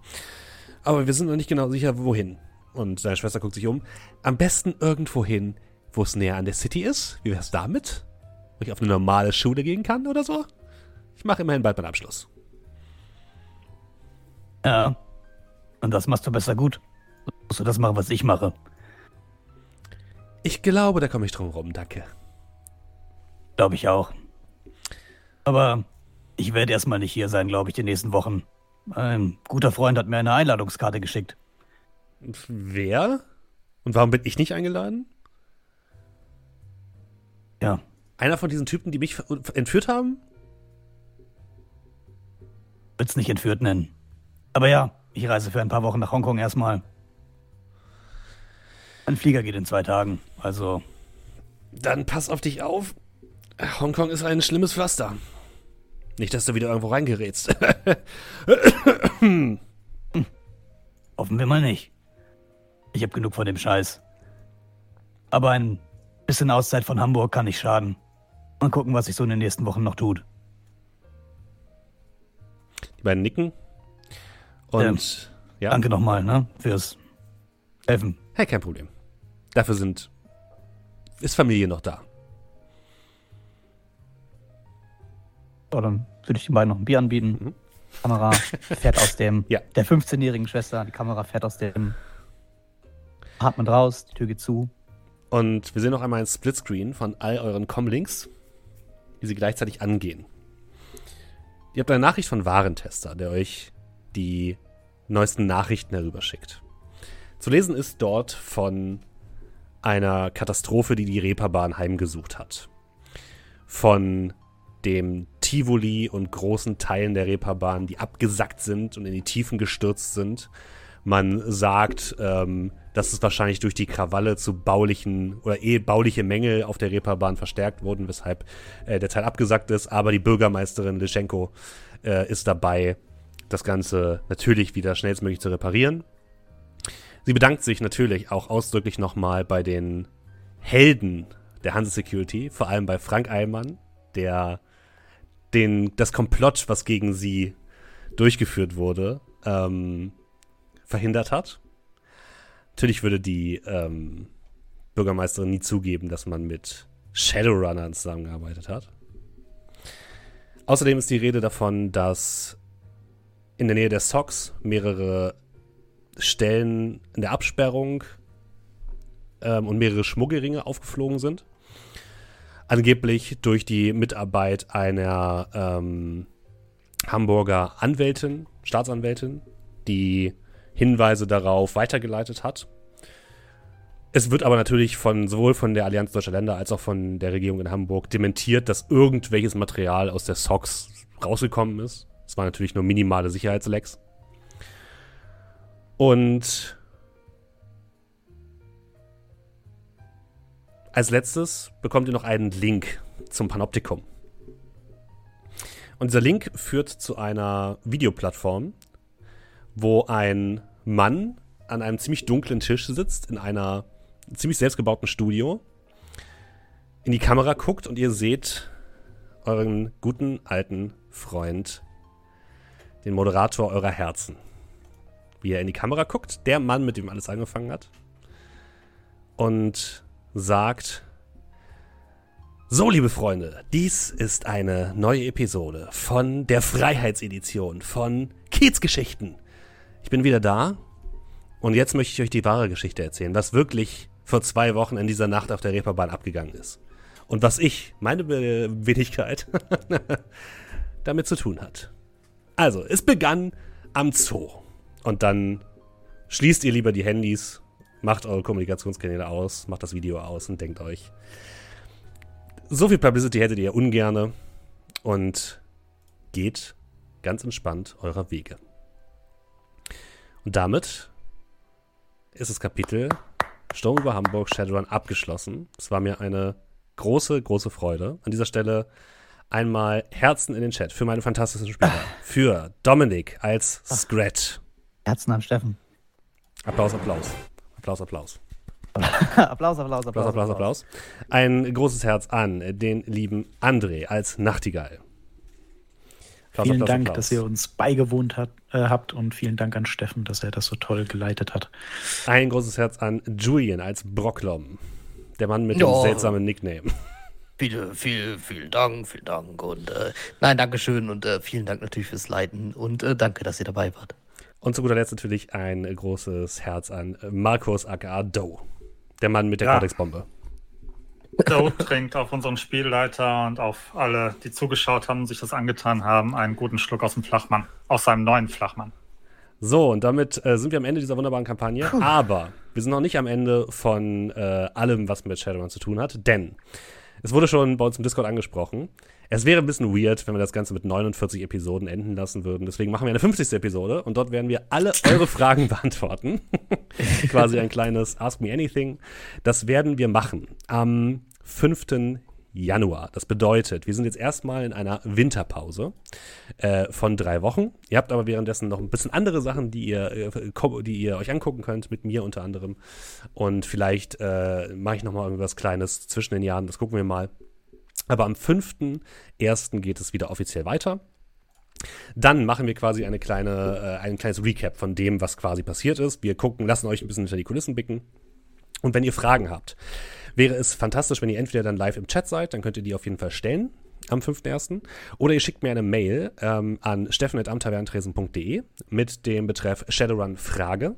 Aber wir sind noch nicht genau sicher, wohin. Und seine Schwester guckt sich um. Am besten irgendwo hin, wo es näher an der City ist. Wie wär's damit? Wo ich auf eine normale Schule gehen kann oder so? Ich mache immerhin bald meinen Abschluss. Ja. Und das machst du besser gut. Musst du das machen, was ich mache. Ich glaube, da komme ich drum rum, danke. Glaube ich auch. Aber ich werde erstmal nicht hier sein, glaube ich, die nächsten Wochen. Ein guter Freund hat mir eine Einladungskarte geschickt. Wer? Und warum bin ich nicht eingeladen? Ja, Einer von diesen Typen, die mich entführt haben? wird's nicht entführt nennen. Aber ja, ich reise für ein paar Wochen nach Hongkong erstmal. Ein Flieger geht in zwei Tagen, also Dann pass auf dich auf. Hongkong ist ein schlimmes Pflaster. Nicht, dass du wieder irgendwo reingerätst. hoffen wir mal nicht. Ich habe genug von dem Scheiß. Aber ein bisschen Auszeit von Hamburg kann nicht schaden. Mal gucken, was sich so in den nächsten Wochen noch tut. Die beiden nicken. Und ja. Danke nochmal, ne, fürs Helfen. Hey, kein Problem. Dafür sind. Ist Familie noch da. So, dann würde ich den beiden noch ein Bier anbieten. Mhm. Kamera fährt aus dem, Ja. der 15-jährigen Schwester, die Kamera fährt aus dem Apartment raus, die Tür geht zu. Und wir sehen noch einmal ein Splitscreen von all euren Comlinks, wie sie gleichzeitig angehen. Ihr habt eine Nachricht von Warentester, der euch die neuesten Nachrichten herüberschickt. Zu lesen ist dort von einer Katastrophe, die die Reeperbahn heimgesucht hat. Von dem Tivoli und großen Teilen der Reeperbahn, die abgesackt sind und in die Tiefen gestürzt sind. Man sagt, ähm, dass es wahrscheinlich durch die Krawalle zu baulichen oder eh bauliche Mängel auf der Reeperbahn verstärkt wurden, weshalb äh, der Teil abgesackt ist. Aber die Bürgermeisterin Leschenko äh, ist dabei, das Ganze natürlich wieder schnellstmöglich zu reparieren. Sie bedankt sich natürlich auch ausdrücklich nochmal bei den Helden der Hanse Security, vor allem bei Frank Eilmann, der den, das Komplott, was gegen sie durchgeführt wurde, ähm, verhindert hat. Natürlich würde die ähm, Bürgermeisterin nie zugeben, dass man mit Shadowrunnern zusammengearbeitet hat. Außerdem ist die Rede davon, dass in der Nähe der Socks mehrere Stellen in der Absperrung ähm, und mehrere Schmuggelringe aufgeflogen sind. Angeblich durch die Mitarbeit einer ähm, Hamburger Anwältin, Staatsanwältin, die Hinweise darauf weitergeleitet hat. Es wird aber natürlich von sowohl von der Allianz Deutscher Länder als auch von der Regierung in Hamburg dementiert, dass irgendwelches Material aus der SOX rausgekommen ist. Es waren natürlich nur minimale Sicherheitslecks. Und als letztes bekommt ihr noch einen Link zum Panoptikum. Und dieser Link führt zu einer Videoplattform, wo ein Mann an einem ziemlich dunklen Tisch sitzt, in einer ziemlich selbstgebauten Studio, in die Kamera guckt und ihr seht euren guten alten Freund, den Moderator eurer Herzen, wie er in die Kamera guckt, der Mann, mit dem alles angefangen hat, und sagt, so, liebe Freunde, dies ist eine neue Episode von der Freiheitsedition von Kiezgeschichten. Ich bin wieder da und jetzt möchte ich euch die wahre Geschichte erzählen, was wirklich vor zwei Wochen in dieser Nacht auf der Reeperbahn abgegangen ist. Und was ich, meine Wenigkeit, damit zu tun hat. Also, es begann am Zoo. Und dann schließt ihr lieber die Handys, macht eure Kommunikationskanäle aus, macht das Video aus und denkt euch, so viel Publicity hättet ihr ungerne und geht ganz entspannt eurer Wege. Und damit ist das Kapitel Sturm über Hamburg Shadowrun abgeschlossen. Es war mir eine große, große Freude. An dieser Stelle einmal Herzen in den Chat für meine fantastischen Spieler. Für Dominik als Scrat. Herzen an Steffen. Applaus, Applaus. Applaus, Applaus. Applaus, Applaus, Applaus, Applaus, Applaus. Ein großes Herz an den lieben André als Nachtigall. Applaus, vielen Applaus, Dank, Applaus. dass ihr uns beigewohnt hat, äh, habt und vielen Dank an Steffen, dass er das so toll geleitet hat. Ein großes Herz an Julian als Brocklom. Der Mann mit dem Ja. seltsamen Nickname. Viele, viel, vielen Dank, vielen Dank. Und äh, nein, Dankeschön und äh, vielen Dank natürlich fürs Leiten und äh, danke, dass ihr dabei wart. Und zu guter Letzt natürlich ein großes Herz an Markus aka Doe. Der Mann mit der Ja. Cortex-Bombe. Joe trinkt auf unseren Spielleiter und auf alle, die zugeschaut haben und sich das angetan haben, einen guten Schluck aus dem Flachmann. Aus seinem neuen Flachmann. So, und damit äh, sind wir am Ende dieser wunderbaren Kampagne. Aber wir sind noch nicht am Ende von äh, allem, was mit Shadowrun zu tun hat. Denn es wurde schon bei uns im Discord angesprochen. Es wäre ein bisschen weird, wenn wir das Ganze mit 49 Episoden enden lassen würden. Deswegen machen wir eine 50. Episode und dort werden wir alle eure Fragen beantworten. Quasi ein kleines Ask Me Anything. Das werden wir machen am 5. Januar. Das bedeutet, wir sind jetzt erstmal in einer Winterpause äh, von drei Wochen. Ihr habt aber währenddessen noch ein bisschen andere Sachen, die ihr, äh, die ihr euch angucken könnt, mit mir unter anderem. Und vielleicht äh, mache ich noch mal irgendwas Kleines zwischen den Jahren. Das gucken wir mal. Aber am 5.1. geht es wieder offiziell weiter. Dann machen wir quasi eine kleine, äh, ein kleines Recap von dem, was quasi passiert ist. Wir gucken, lassen euch ein bisschen hinter die Kulissen blicken. Und wenn ihr Fragen habt, wäre es fantastisch, wenn ihr entweder dann live im Chat seid, dann könnt ihr die auf jeden Fall stellen am 5.1. Oder ihr schickt mir eine Mail ähm, an steffen.amtaverntresen.de mit dem Betreff Shadowrun Frage.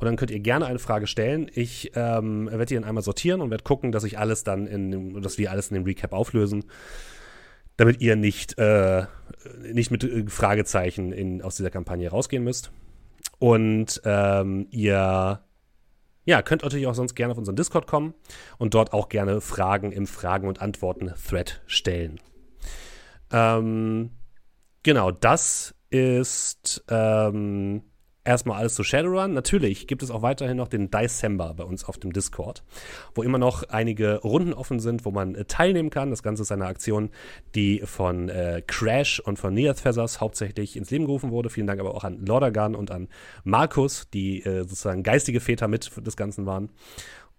Und dann könnt ihr gerne eine Frage stellen. Ich ähm, werde die dann einmal sortieren und werde gucken, dass ich alles dann in, dem- dass wir alles in dem Recap auflösen, damit ihr nicht, äh, nicht mit äh, Fragezeichen in, aus dieser Kampagne rausgehen müsst. Und ähm, ihr ja, könnt natürlich auch sonst gerne auf unseren Discord kommen und dort auch gerne Fragen im Fragen- und Antworten-Thread stellen. Ähm, genau, das ist ähm, erstmal alles zu Shadowrun. Natürlich gibt es auch weiterhin noch den December bei uns auf dem Discord, wo immer noch einige Runden offen sind, wo man äh, teilnehmen kann. Das Ganze ist eine Aktion, die von äh, Crash und von Neath Feathers hauptsächlich ins Leben gerufen wurde. Vielen Dank aber auch an Lordagan und an Markus, die äh, sozusagen geistige Väter mit des Ganzen waren.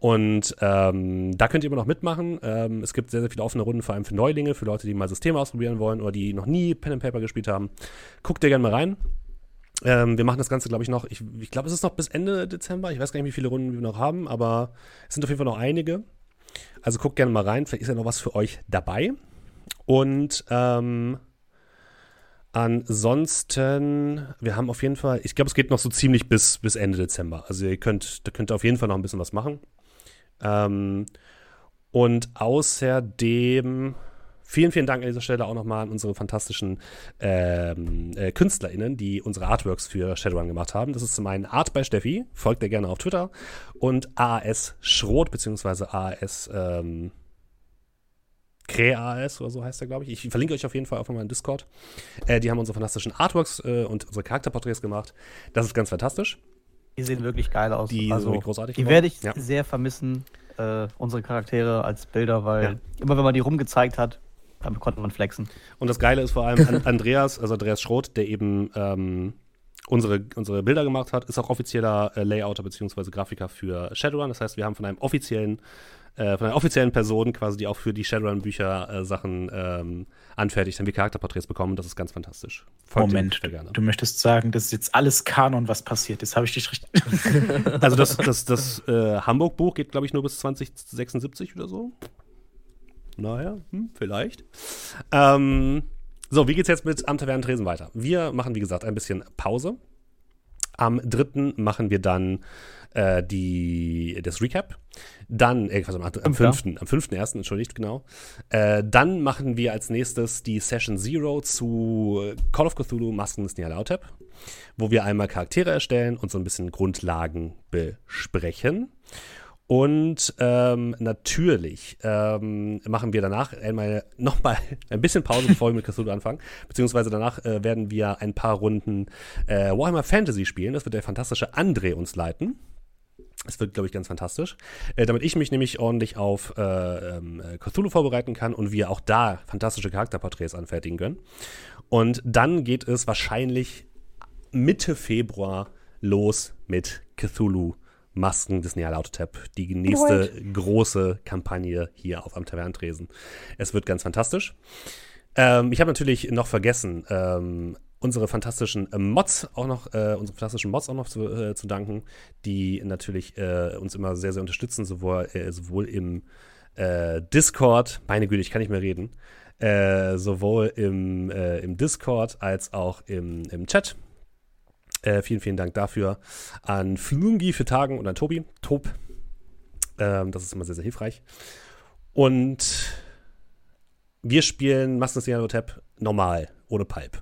Und ähm, da könnt ihr immer noch mitmachen. Ähm, es gibt sehr, sehr viele offene Runden, vor allem für Neulinge, für Leute, die mal Systeme ausprobieren wollen oder die noch nie Pen and Paper gespielt haben. Guckt ihr gerne mal rein. Ähm, wir machen das Ganze, glaube ich, noch. Ich, ich glaube, es ist noch bis Ende Dezember. Ich weiß gar nicht, wie viele Runden wir noch haben, aber es sind auf jeden Fall noch einige. Also guckt gerne mal rein. Vielleicht ist ja noch was für euch dabei. Und ähm, ansonsten, wir haben auf jeden Fall, ich glaube, es geht noch so ziemlich bis, bis Ende Dezember. Also ihr könnt, da könnt ihr auf jeden Fall noch ein bisschen was machen. Ähm, und außerdem vielen, vielen Dank an dieser Stelle auch nochmal an unsere fantastischen ähm, äh, KünstlerInnen, die unsere Artworks für Shadowrun gemacht haben. Das ist zum einen Art bei Steffi, folgt ihr gerne auf Twitter, und AAS Schrot, beziehungsweise AAS ähm, CreAS oder so heißt der, glaube ich. Ich verlinke euch auf jeden Fall auf meinem Discord. Äh, die haben unsere fantastischen Artworks äh, und unsere Charakterporträts gemacht. Das ist ganz fantastisch. Die sehen wirklich geil aus. Die sind also, wirklich großartig die werde ich Ja. sehr vermissen, äh, unsere Charaktere als Bilder, weil Ja. immer wenn man die rumgezeigt hat, dann konnte man flexen. Und das Geile ist vor allem an Andreas, also Andreas Schroth, der eben ähm, unsere, unsere Bilder gemacht hat, ist auch offizieller äh, Layouter bzw. Grafiker für Shadowrun. Das heißt, wir haben von einem offiziellen äh, von einer offiziellen Person quasi, die auch für die Shadowrun-Bücher äh, Sachen ähm, anfertigt, haben wir Charakterporträts bekommen. Das ist ganz fantastisch. Folgt Moment, du möchtest sagen, das ist jetzt alles Kanon, was passiert ist. Habe ich dich richtig. also das, das, das äh, Hamburg-Buch geht, glaube ich, nur bis 2076 oder so. Naja, hm, vielleicht. Ähm, so, wie geht's jetzt mit Am Tresen weiter? Wir machen, wie gesagt, ein bisschen Pause. Am 3. machen wir dann äh, die, das Recap. Dann, äh, am, am 5. Am 5.1., entschuldigt, genau. Äh, dann machen wir als nächstes die Session Zero zu Call of Cthulhu Masken des Nyarlathotep, wo wir einmal Charaktere erstellen und so ein bisschen Grundlagen besprechen. Und ähm, natürlich ähm, machen wir danach einmal nochmal ein bisschen Pause, bevor wir mit Cthulhu anfangen. Beziehungsweise danach äh, werden wir ein paar Runden äh, Warhammer Fantasy spielen. Das wird der fantastische André uns leiten. Es wird, glaube ich, ganz fantastisch. Äh, damit ich mich nämlich ordentlich auf äh, ähm, Cthulhu vorbereiten kann und wir auch da fantastische Charakterporträts anfertigen können. Und dann geht es wahrscheinlich Mitte Februar los mit Cthulhu Masken des Nealautotep. Die nächste Right. große Kampagne hier auf am Tavernentresen. Es wird ganz fantastisch. Ähm, ich habe natürlich noch vergessen, ähm, unsere fantastischen äh, Mods auch noch, äh, unsere fantastischen Mods auch noch zu, äh, zu danken, die natürlich äh, uns immer sehr, sehr unterstützen, sowohl, äh, sowohl im äh, Discord, meine Güte, ich kann nicht mehr reden, sowohl im, im Discord als auch im, im Chat. Vielen, vielen Dank dafür an Flungi für Tagen und an Tobi, Tob. Ähm, das ist immer sehr, sehr hilfreich. Und wir spielen Master Tap normal, ohne Pipe.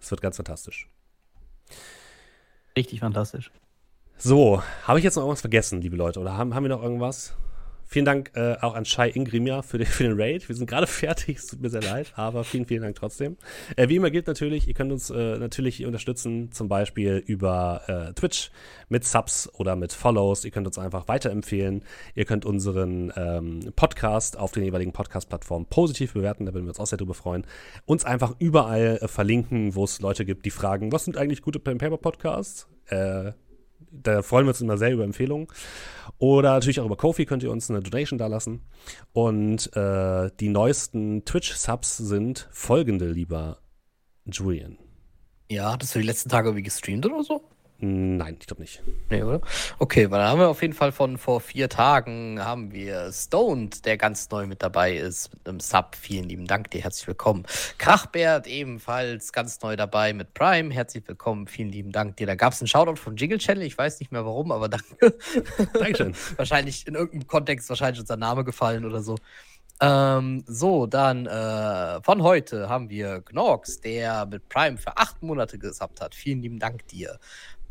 Es wird ganz fantastisch. Richtig fantastisch. So, habe ich jetzt noch irgendwas vergessen, liebe Leute? Oder haben, haben wir noch irgendwas? Vielen Dank äh, auch an Shai Ingrimia für den, für den Raid. Wir sind gerade fertig, es tut mir sehr leid, aber vielen, vielen Dank trotzdem. Äh, wie immer gilt natürlich, ihr könnt uns äh, natürlich unterstützen, zum Beispiel über äh, Twitch mit Subs oder mit Follows. Ihr könnt uns einfach weiterempfehlen. Ihr könnt unseren ähm, Podcast auf den jeweiligen Podcast-Plattformen positiv bewerten, da würden wir uns auch sehr drüber freuen. Uns einfach überall äh, verlinken, wo es Leute gibt, die fragen, was sind eigentlich gute Pen-Paper-Podcasts? Äh, da freuen wir uns immer sehr über Empfehlungen. Oder natürlich auch über Kofi könnt ihr uns eine Donation dalassen. Und äh, die neuesten Twitch-Subs sind folgende, lieber Julian. Ja, das du die letzten Tage irgendwie gestreamt oder so? Nein, ich glaube nicht. Nee, oder? Okay, weil dann haben wir auf jeden Fall von vor vier Tagen haben wir Stoned, der ganz neu mit dabei ist, mit einem Sub. Vielen lieben Dank dir, herzlich willkommen. Krachbert ebenfalls ganz neu dabei mit Prime, herzlich willkommen, vielen lieben Dank dir. Da gab es einen Shoutout von Jiggle Channel, ich weiß nicht mehr warum, aber danke. Dankeschön. wahrscheinlich in irgendeinem Kontext wahrscheinlich unser Name gefallen oder so. Ähm, so, dann äh, von heute haben wir Gnorks, der mit Prime für acht Monate gesubbt hat. Vielen lieben Dank dir.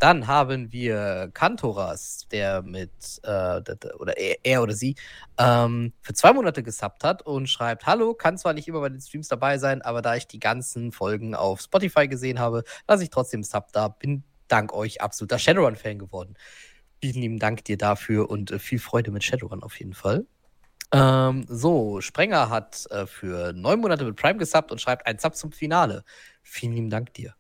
Dann haben wir Kantoras, der mit, äh, oder er, er, oder sie, ähm, für zwei Monate gesubbt hat und schreibt: Hallo, kann zwar nicht immer bei den Streams dabei sein, aber da ich die ganzen Folgen auf Spotify gesehen habe, lasse ich trotzdem Sub da. Bin dank euch absoluter Shadowrun-Fan geworden. Vielen lieben Dank dir dafür und äh, viel Freude mit Shadowrun auf jeden Fall. Ähm, so, Sprenger hat äh, für neun Monate mit Prime gesubbt und schreibt ein Sub zum Finale. Vielen lieben Dank dir.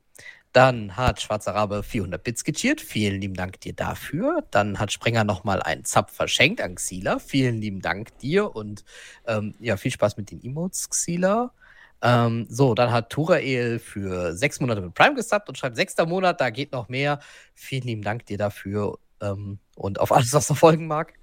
Dann hat Schwarzer Rabe 400 Bits gecheert. Vielen lieben Dank dir dafür. Dann hat Sprenger nochmal einen Zap verschenkt an Xila. Vielen lieben Dank dir und ähm, ja, viel Spaß mit den Emotes, Xila. Ähm, so, dann hat Turael für sechs Monate mit Prime gesubbt und schreibt sechster Monat, da geht noch mehr. Vielen lieben Dank dir dafür ähm, und auf alles, was noch folgen mag.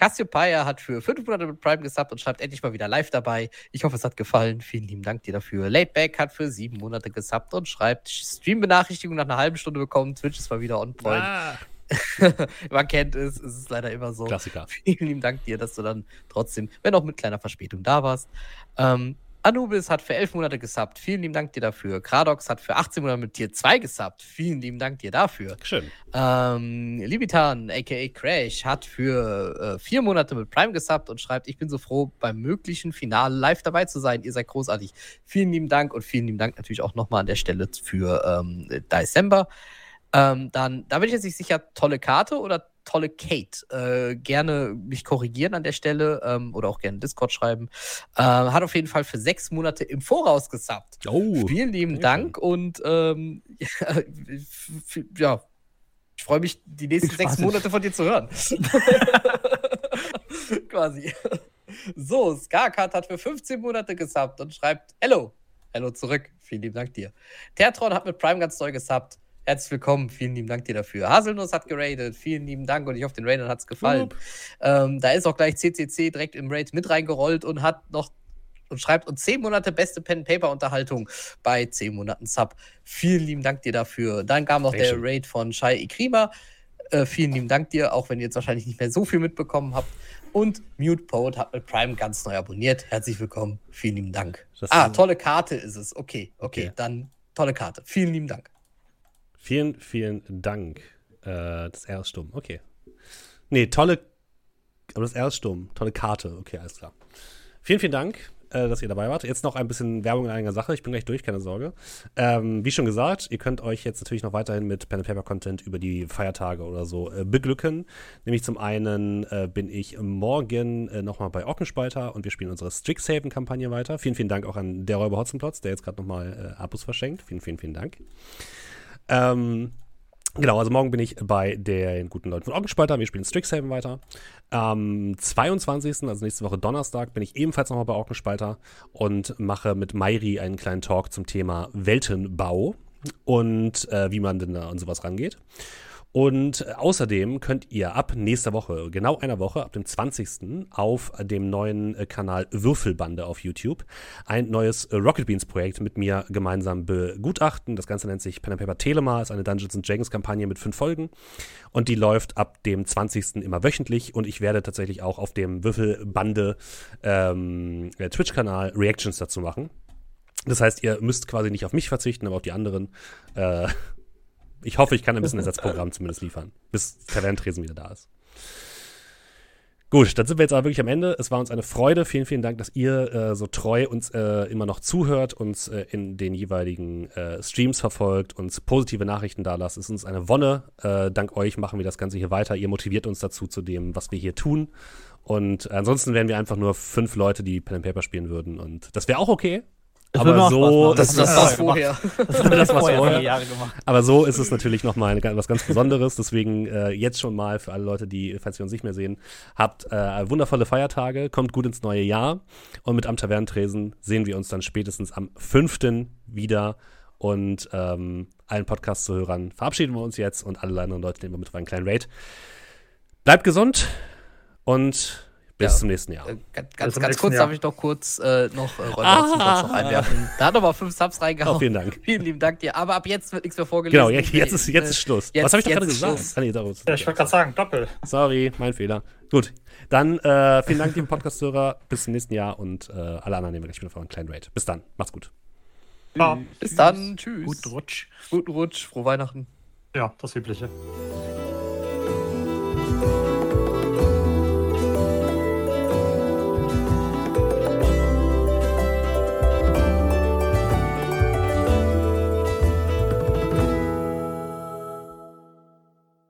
Cassiopeia hat für fünf Monate mit Prime gesubbt und schreibt endlich mal wieder live dabei. Ich hoffe, es hat gefallen. Vielen lieben Dank dir dafür. Laidback hat für sieben Monate gesubbt und schreibt Stream-Benachrichtigung nach einer halben Stunde bekommen. Twitch ist mal wieder on point. Ah. Man kennt es, es ist leider immer so. Klassiker. Vielen lieben Dank dir, dass du dann trotzdem, wenn auch mit kleiner Verspätung da warst. Ähm, Anubis hat für elf Monate gesubbt. Vielen lieben Dank dir dafür. Kradox hat für 18 Monate mit Tier 2 gesubbt. Vielen lieben Dank dir dafür. Schön. Ähm, Libitan, aka Crash, hat für äh, vier Monate mit Prime gesubbt und schreibt: Ich bin so froh, beim möglichen Finale live dabei zu sein. Ihr seid großartig. Vielen lieben Dank und vielen lieben Dank natürlich auch nochmal an der Stelle für ähm, December. Ähm, dann, da bin ich jetzt nicht sicher, tolle Karte oder tolle Kate. Äh, gerne mich korrigieren an der Stelle ähm, oder auch gerne Discord schreiben. Äh, hat auf jeden Fall für sechs Monate im Voraus gesubbt. Oh. Vielen lieben sehr Dank und ähm, ja, ich freue mich, die nächsten sechs. Monate von dir zu hören. Quasi. So, Skarkat hat für 15 Monate gesubbt und schreibt Hello. Hello zurück. Vielen lieben Dank dir. Tertron hat mit Prime ganz neu gesubbt. Herzlich willkommen. Vielen lieben Dank dir dafür. Haselnuss hat geradet. Vielen lieben Dank und ich hoffe, den Raidern hat es gefallen. Ähm, da ist auch gleich CCC direkt im Raid mit reingerollt und hat noch und schreibt uns 10 Monate beste Pen-Paper-Unterhaltung bei 10 Monaten Sub. Vielen lieben Dank dir dafür. Dann kam noch Sehr der. Raid von Shai Ikrima. Äh, vielen lieben Dank dir, auch wenn ihr jetzt wahrscheinlich nicht mehr so viel mitbekommen habt. Und Mute Poet hat mit Prime ganz neu abonniert. Herzlich willkommen. Vielen lieben Dank. Das ah, tolle Karte ist es. Okay, okay, Okay. dann tolle Karte. Vielen lieben Dank. Vielen, vielen Dank. Äh, das R ist stumm. Okay. Nee, tolle. Aber das R ist stumm. Tolle Karte. Okay, alles klar. Vielen, vielen Dank, äh, dass ihr dabei wart. Jetzt noch ein bisschen Werbung in eigener Sache. Ich bin gleich durch, keine Sorge. Ähm, wie schon gesagt, ihr könnt euch jetzt natürlich noch weiterhin mit Pen Paper Content über die Feiertage oder so äh, beglücken. Nämlich zum einen äh, bin ich morgen äh, nochmal bei Ockenspalter und wir spielen unsere Strixhaven-Kampagne weiter. Vielen, vielen Dank auch an der Räuber Hotzenplotz, der jetzt gerade nochmal äh, Abos verschenkt. Vielen, vielen, vielen Dank. Ähm, genau, also morgen bin ich bei den guten Leuten von Augenspalter. Wir spielen Strixhaven weiter. Am 22., also nächste Woche Donnerstag, bin ich ebenfalls nochmal bei Augenspalter und mache mit Mairi einen kleinen Talk zum Thema Weltenbau und äh, wie man denn da an sowas rangeht. Und äh, außerdem könnt ihr ab nächster Woche, genau einer Woche, ab dem 20. auf dem neuen äh, Kanal Würfelbande auf YouTube ein neues äh, Rocket Beans Projekt mit mir gemeinsam begutachten. Das Ganze nennt sich Pen and Paper Telema, ist eine Dungeons and Dragons Kampagne mit fünf Folgen und die läuft ab dem 20. immer wöchentlich und ich werde tatsächlich auch auf dem Würfelbande ähm, äh, Twitch-Kanal Reactions dazu machen. Das heißt, ihr müsst quasi nicht auf mich verzichten, aber auf die anderen. Äh, ich hoffe, ich kann ein bisschen Ersatzprogramm zumindest liefern, bis Tavernentresen wieder da ist. Gut, dann sind wir jetzt aber wirklich am Ende. Es war uns eine Freude. Vielen, vielen Dank, dass ihr äh, so treu uns äh, immer noch zuhört, uns äh, in den jeweiligen äh, Streams verfolgt, uns positive Nachrichten da lasst. Es ist uns eine Wonne. Äh, dank euch machen wir das Ganze hier weiter. Ihr motiviert uns dazu, zu dem, was wir hier tun. Und ansonsten wären wir einfach nur fünf Leute, die Pen and Paper spielen würden. Und das wäre auch okay. Das aber so. Das, Das das vorher. Das das war's vorher vorher. viele Jahre gemacht. Aber so ist es natürlich nochmal was ganz Besonderes. Deswegen äh, jetzt schon mal für alle Leute, die, falls wir uns nicht mehr sehen, habt äh, wundervolle Feiertage, kommt gut ins neue Jahr. Und mit Am Tavernentresen sehen wir uns dann spätestens am 5. wieder. Und ähm, allen Podcast-Zuhörern verabschieden wir uns jetzt und alle anderen Leute nehmen wir mit auf einen kleinen Raid. Bleibt gesund und bis Ja. zum nächsten Jahr. Äh, ganz ganz, ganz kurz Jahr. darf ich noch kurz äh, noch äh, Ah. Noch einwerfen. Da hat nochmal fünf Subs reingehauen. Oh, vielen Dank. Vielen lieben Dank dir. Aber ab jetzt wird nichts mehr vorgelesen. Genau, jetzt, jetzt, ist, jetzt ist Schluss. jetzt- was habe ich doch gerade gesagt? Ah, nee, darum- Ja, ich wollte gerade sagen, Doppel. Sorry, mein Fehler. Gut, dann äh, vielen Dank, liebe Podcast-Hörer. Bis zum nächsten Jahr und äh, alle anderen nehmen wir gleich wieder vor einen kleinen Raid. Bis dann, macht's gut. Ja, Bis dann. Tschüss. Gut Rutsch. Guten Rutsch. Frohe Weihnachten. ja, das Übliche.